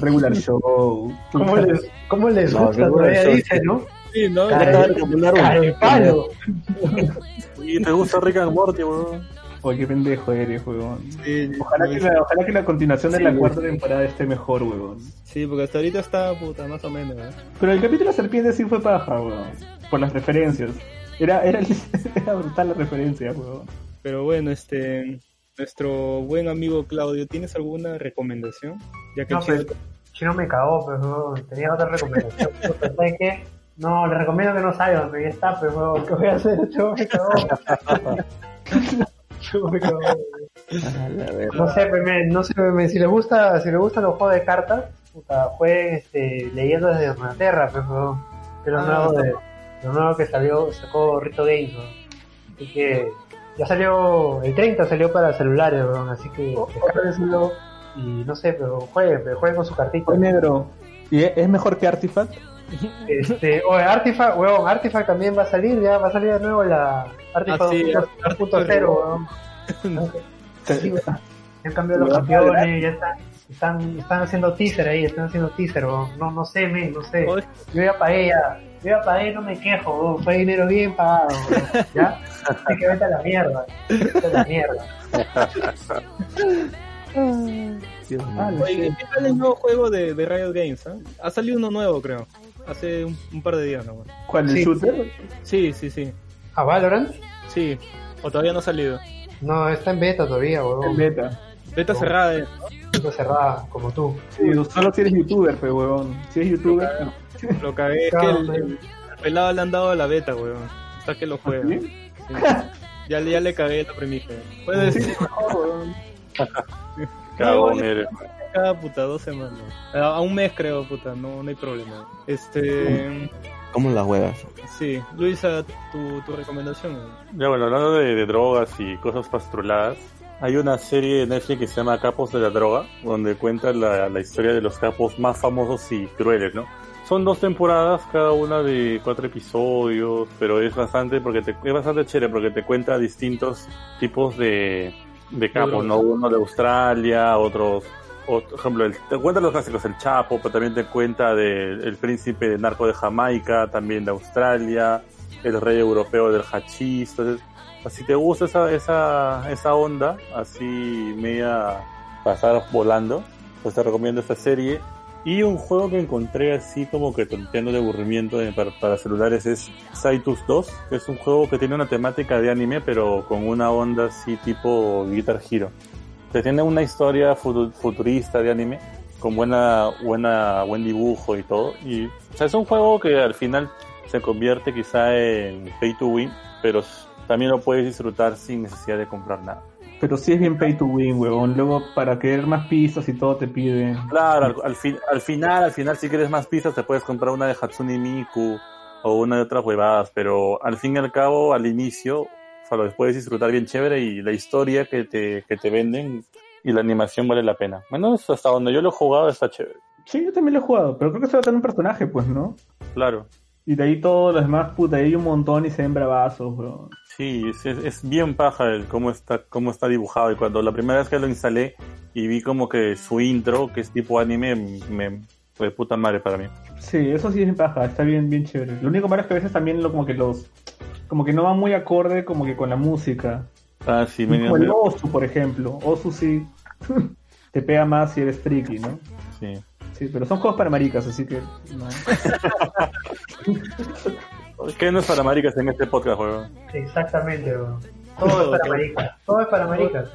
Regular Show. ¿Cómo les, cómo les No, gusta? Todavía eso- dice, ¿no? Sí, ¿no? Carepalo. ¿Y te gusta Rick and Morty, weón? Oye, qué pendejo eres, huevón. Sí, Ojalá que, la, ojalá que la continuación de la cuarta temporada esté mejor, huevón. sí, porque hasta ahorita está puta, más o menos. ¿eh? Pero el capítulo de serpiente sí fue paja, weón. Por las referencias. Era, era, era brutal la referencia, weón. Pero bueno, este. Nuestro buen amigo Claudio, ¿tienes alguna recomendación? Ya que No, Chino- pues, Chino me cagó, pero huevón, tenía otra recomendación. Puta, ¿Sabes qué? No, le recomiendo que no salga, pero ya está, pero ¿qué voy a hacer? Chivo me cagó. Chivo me cagó. No sé, pues, me- no sé, me- si les gusta, si les gustan los juegos de cartas, puta, jueguen este, leyendo desde Inglaterra, pues, es lo Ah, nuevo de, lo nuevo que salió, sacó Rito Games. Así que ya salió, el 30 salió para celulares, weón, así que descárguenselo y no sé, pero jueguen, pero jueguen con su cartita. Negro. ¿Y es, mejor que Artifact? Este, oye, Artifact, weón, Artifact también va a salir, ya va a salir de nuevo la Artifact Ah, sí, 2.0, weón. Sí, weón. Ya han cambiado los campeones, ya están, están, están haciendo teaser ahí, están haciendo teaser, weón. No, no sé, men, no sé. Yo ya pagué ya, yo ya pagué, no me quejo, fue dinero bien pagado, weón. ¿ya? Así que vete a la mierda, vete a la mierda. Oye, ¿qué tal el nuevo juego de, de Riot Games? ah? Ha salido uno nuevo, creo. Hace un, un par de días nomás. ¿Cuál, el Sí. shooter? Sí, sí, sí. ¿A Valorant? Sí. O todavía no ha salido. No, está en beta todavía, weón. beta. Beta No. cerrada. eh. Cerrada, como tú. Sí, solo si eres youtuber, pues, weón. Si eres youtuber. Lo cagué. Es que el, el pelado le han dado la beta, weón. Hasta que lo juega. ¿Sí? Sí. Ya, le- ya le cagué la premisa. Puede decir mejor, weón. Cagón eres. Cada puta, dos semanas. A, un mes creo, puta, no, no hay problema. Este. ¿Cómo las juegas? Sí, Luisa, tu, tu recomendación. Ya bueno, hablando de, de drogas y cosas pastruladas, hay una serie de Netflix que se llama Capos de la Droga, donde cuenta la, historia de los capos más famosos y crueles, ¿no? Son dos temporadas, cada una de cuatro episodios, pero es bastante porque te, es bastante chévere porque te cuenta distintos tipos de, de capos, ¿no? Uno de Australia, otros, otro, por ejemplo, el- te cuenta los clásicos, el Chapo, pero también te cuenta del el príncipe de narco de Jamaica, también de Australia, el rey europeo del hachís, entonces, si te gusta esa, esa, esa onda, así media pasar volando, pues te recomiendo esta serie. Y un juego que encontré así como que tonteando de aburrimiento de- para, para celulares es Saitus 2, que es un juego que tiene una temática de anime, pero con una onda así tipo Guitar Hero. Que tiene una historia futu- futurista de anime, con buena, buena, buen dibujo y todo. Y, o sea, es un juego que al final se convierte quizá en pay to win, pero también lo puedes disfrutar sin necesidad de comprar nada. Pero sí es bien pay to win, weón. Luego, para querer más pistas y todo te piden. Claro, al, al fin- al final, al final, si quieres más pistas, te puedes comprar una de Hatsune Miku o una de otras huevadas, pero al fin y al cabo, al inicio, o sea, lo puedes disfrutar bien chévere y la historia que te, que te venden y la animación vale la pena. Bueno, hasta donde yo lo he jugado está chévere. Sí, yo también lo he jugado, pero creo que se va a tener un personaje, pues, ¿no? Claro. Y de ahí todos los demás, puta, ahí hay un montón y se ven bravazos, weón. Sí, es, es, es bien paja el cómo está, cómo está dibujado. Y cuando la primera vez que lo instalé y vi como que su intro, que es tipo anime, me fue de puta madre para mí. Sí, eso sí es paja, está bien, bien chévere. Lo único malo es que a veces también lo, como que los, como que no van muy acorde como que con la música. Ah, sí, me, Como el Osu, por ejemplo. Osu sí te pega más si eres tricky, ¿no? sí. Sí, pero son juegos para maricas, así que no. ¿Qué no es para maricas en este podcast, juego? Exactamente, weón. Todo es para maricas. Todo es para maricas.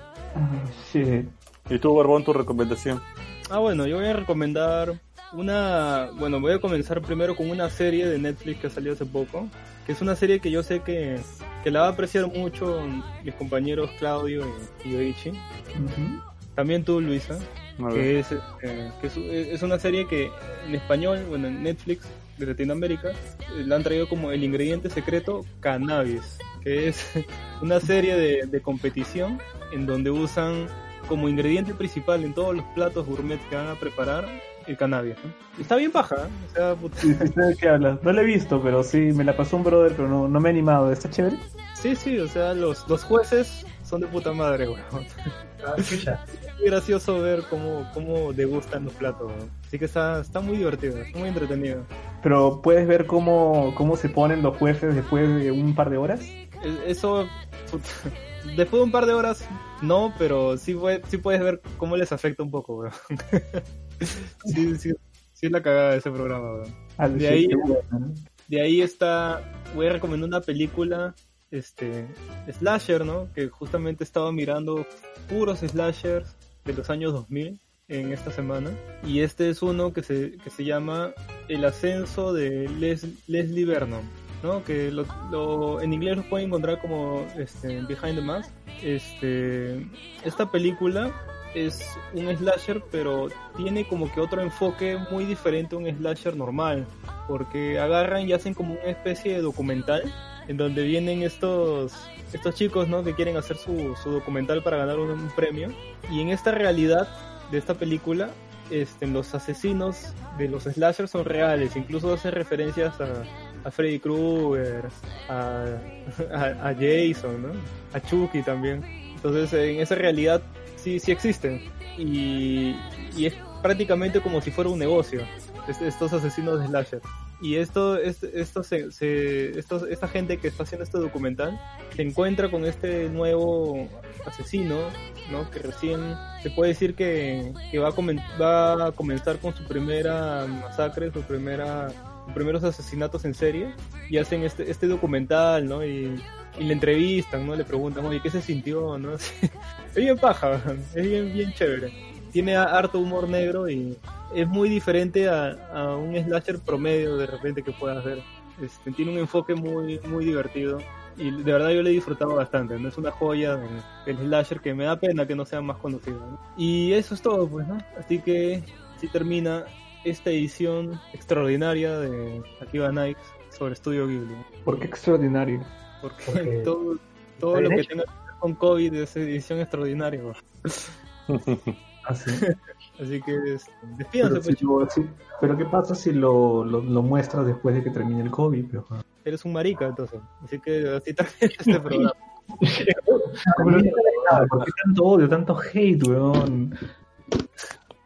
Sí. ¿Y tú, Barbón, tu recomendación? Ah, bueno, yo voy a recomendar una. Bueno, voy a comenzar primero con una serie de Netflix que salió hace poco. Que es una serie que yo sé que, que la va a apreciar mucho mis compañeros Claudio y, y Yoichi. Ujú. También tú, Luisa. Ver. Que, es, eh, que es, es una serie que en español, bueno, en Netflix de Latinoamérica, eh, la han traído como el ingrediente secreto cannabis. Que es una serie de, de competición en donde usan como ingrediente principal en todos los platos gourmet que van a preparar el cannabis. ¿no? Está bien paja, ¿eh? o sea, puta- Sí, sí sé qué hablas. No lo he visto, pero sí, me la pasó un brother, pero no, no me he animado. ¿Está chévere? sí, sí, o sea, los, los jueces son de puta madre, weón. Ah, muy gracioso ver cómo, cómo degustan los platos. Así que está, está muy divertido, está muy entretenido. Pero puedes ver cómo, cómo se ponen los jueces después de un par de horas. e- eso, después de un par de horas, no, pero sí, sí puedes ver cómo les afecta un poco, weón. sí, sí, sí es la cagada de ese programa, weón. Ah, De ahí-. De ahí está, voy a recomendar una película, este, slasher, ¿no? Que justamente estaba mirando puros slashers de los años 2000 en esta semana. Y este es uno que se, que se llama El ascenso de Les- Leslie Vernon, ¿no? Que lo, lo- en inglés lo pueden encontrar como este, Behind the Mask. Este, esta película es un slasher, pero tiene como que otro enfoque muy diferente a un slasher normal porque agarran y hacen como una especie de documental en donde vienen estos estos chicos ¿no? que quieren hacer su, su documental para ganar un, un premio y en esta realidad de esta película este, los asesinos de los slashers son reales incluso hacen referencias a, a Freddy Krueger a, a, a Jason ¿no? a Chucky también entonces en esa realidad sí sí existen y, y es prácticamente como si fuera un negocio estos asesinos de slasher. Y esto, este- esto se, se- esta gente que está haciendo este documental se encuentra con este nuevo asesino, ¿no? Que recién se puede decir que, que va, a comen- va a comenzar con su primera masacre, su primera, primeros asesinatos en serie y hacen este, este documental, ¿no? Y, y le entrevistan, ¿no? Le preguntan, oye, ¿qué se sintió, no? es bien paja, es bien, bien chévere. Tiene harto humor negro y es muy diferente a, a un slasher promedio de repente que pueda hacer. Este, tiene un enfoque muy, muy divertido y de verdad yo le he disfrutado bastante. No es una joya del, del slasher que me da pena que no sea más conocido. ¿no? Y eso es todo, pues, ¿no? Así que sí termina esta edición extraordinaria de Akiba Nights sobre Studio Ghibli. ¿Por qué extraordinario? Porque Porque todo, todo lo que hecho. tenga que ver con COVID es edición extraordinaria. Así. Así que este, despídanse, Pero, pues, si lo- si- pero ¿qué pasa si lo, lo, lo muestras después de que termine el COVID? Pero, eres un marica entonces. Así que así termina este programa. ¿Por qué tanto odio, tanto hate, weón?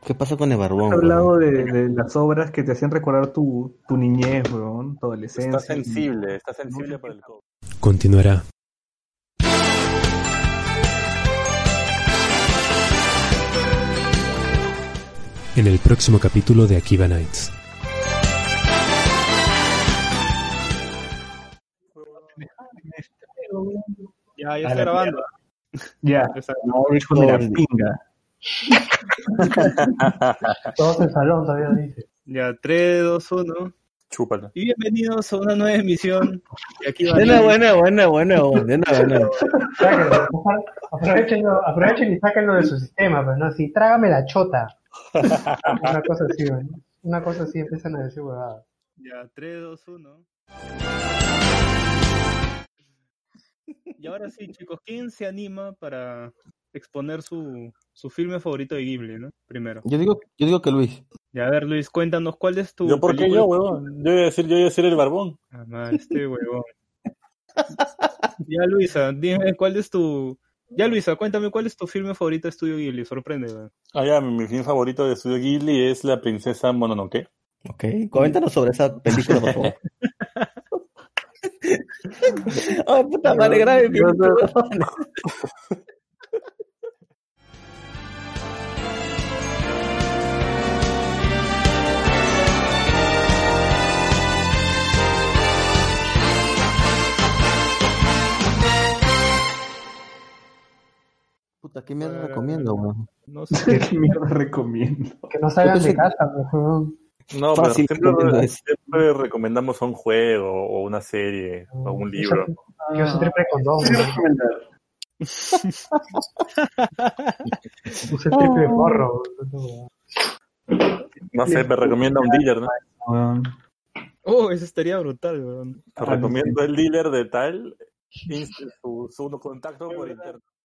¿Qué pasa con el barbón? Has hablado de, de las obras que te hacían recordar tu, tu niñez, weón, tu adolescencia. Está sensible, está sensible por el COVID. Continuará. En el próximo capítulo de Akiba Nights. Ya, ya está grabando. Ya, Está- no, hijo de la pinga. Todos en salón todavía dice. Ya, 3, 2, 1. Chúpala. Y bienvenidos a una nueva emisión de Akiba Buena, Nights. buena, buena, buena, buena, buena. Sáquenlo, aprovechenlo, aprovechen y sáquenlo de su sistema, pues no así, trágame la chota. Una cosa así, ¿no? Una cosa así empiezan a decir huevadas. Ya, 3, 2, 1. Y ahora sí, chicos, ¿quién se anima para exponer su, su filme favorito de Ghibli, no? Primero. Yo digo, yo digo que Luis. Ya, a ver, Luis, cuéntanos cuál es tu. ¿Yo por qué yo, huevón? Yo iba a decir, yo iba a decir el barbón. Ah, madre, este huevón. ya, Luisa, dime cuál es tu. Ya, Luisa, cuéntame cuál es tu filme favorito de Estudio Ghibli. Sorprende, weón. Ah, ya, mi, mi film favorito de Studio Ghibli es La Princesa Mononoke. Ok, coméntanos sobre esa película, por favor. Ay, puta madre, grave. Puta, ¿qué mierda recomiendo, weón? No sé. ¿Qué mierda recomiendo? Que no salgan de casa, huevón. No, Fácil, pero siempre, eso. siempre recomendamos un juego o una serie o un libro. Yo soy triple condón, huevón. Puse triple morro, huevón. No sé, me recomienda un dealer, ¿no? Weón. Oh, eso estaría brutal, weón. Te recomiendo el dealer de tal, su, su contacto por internet.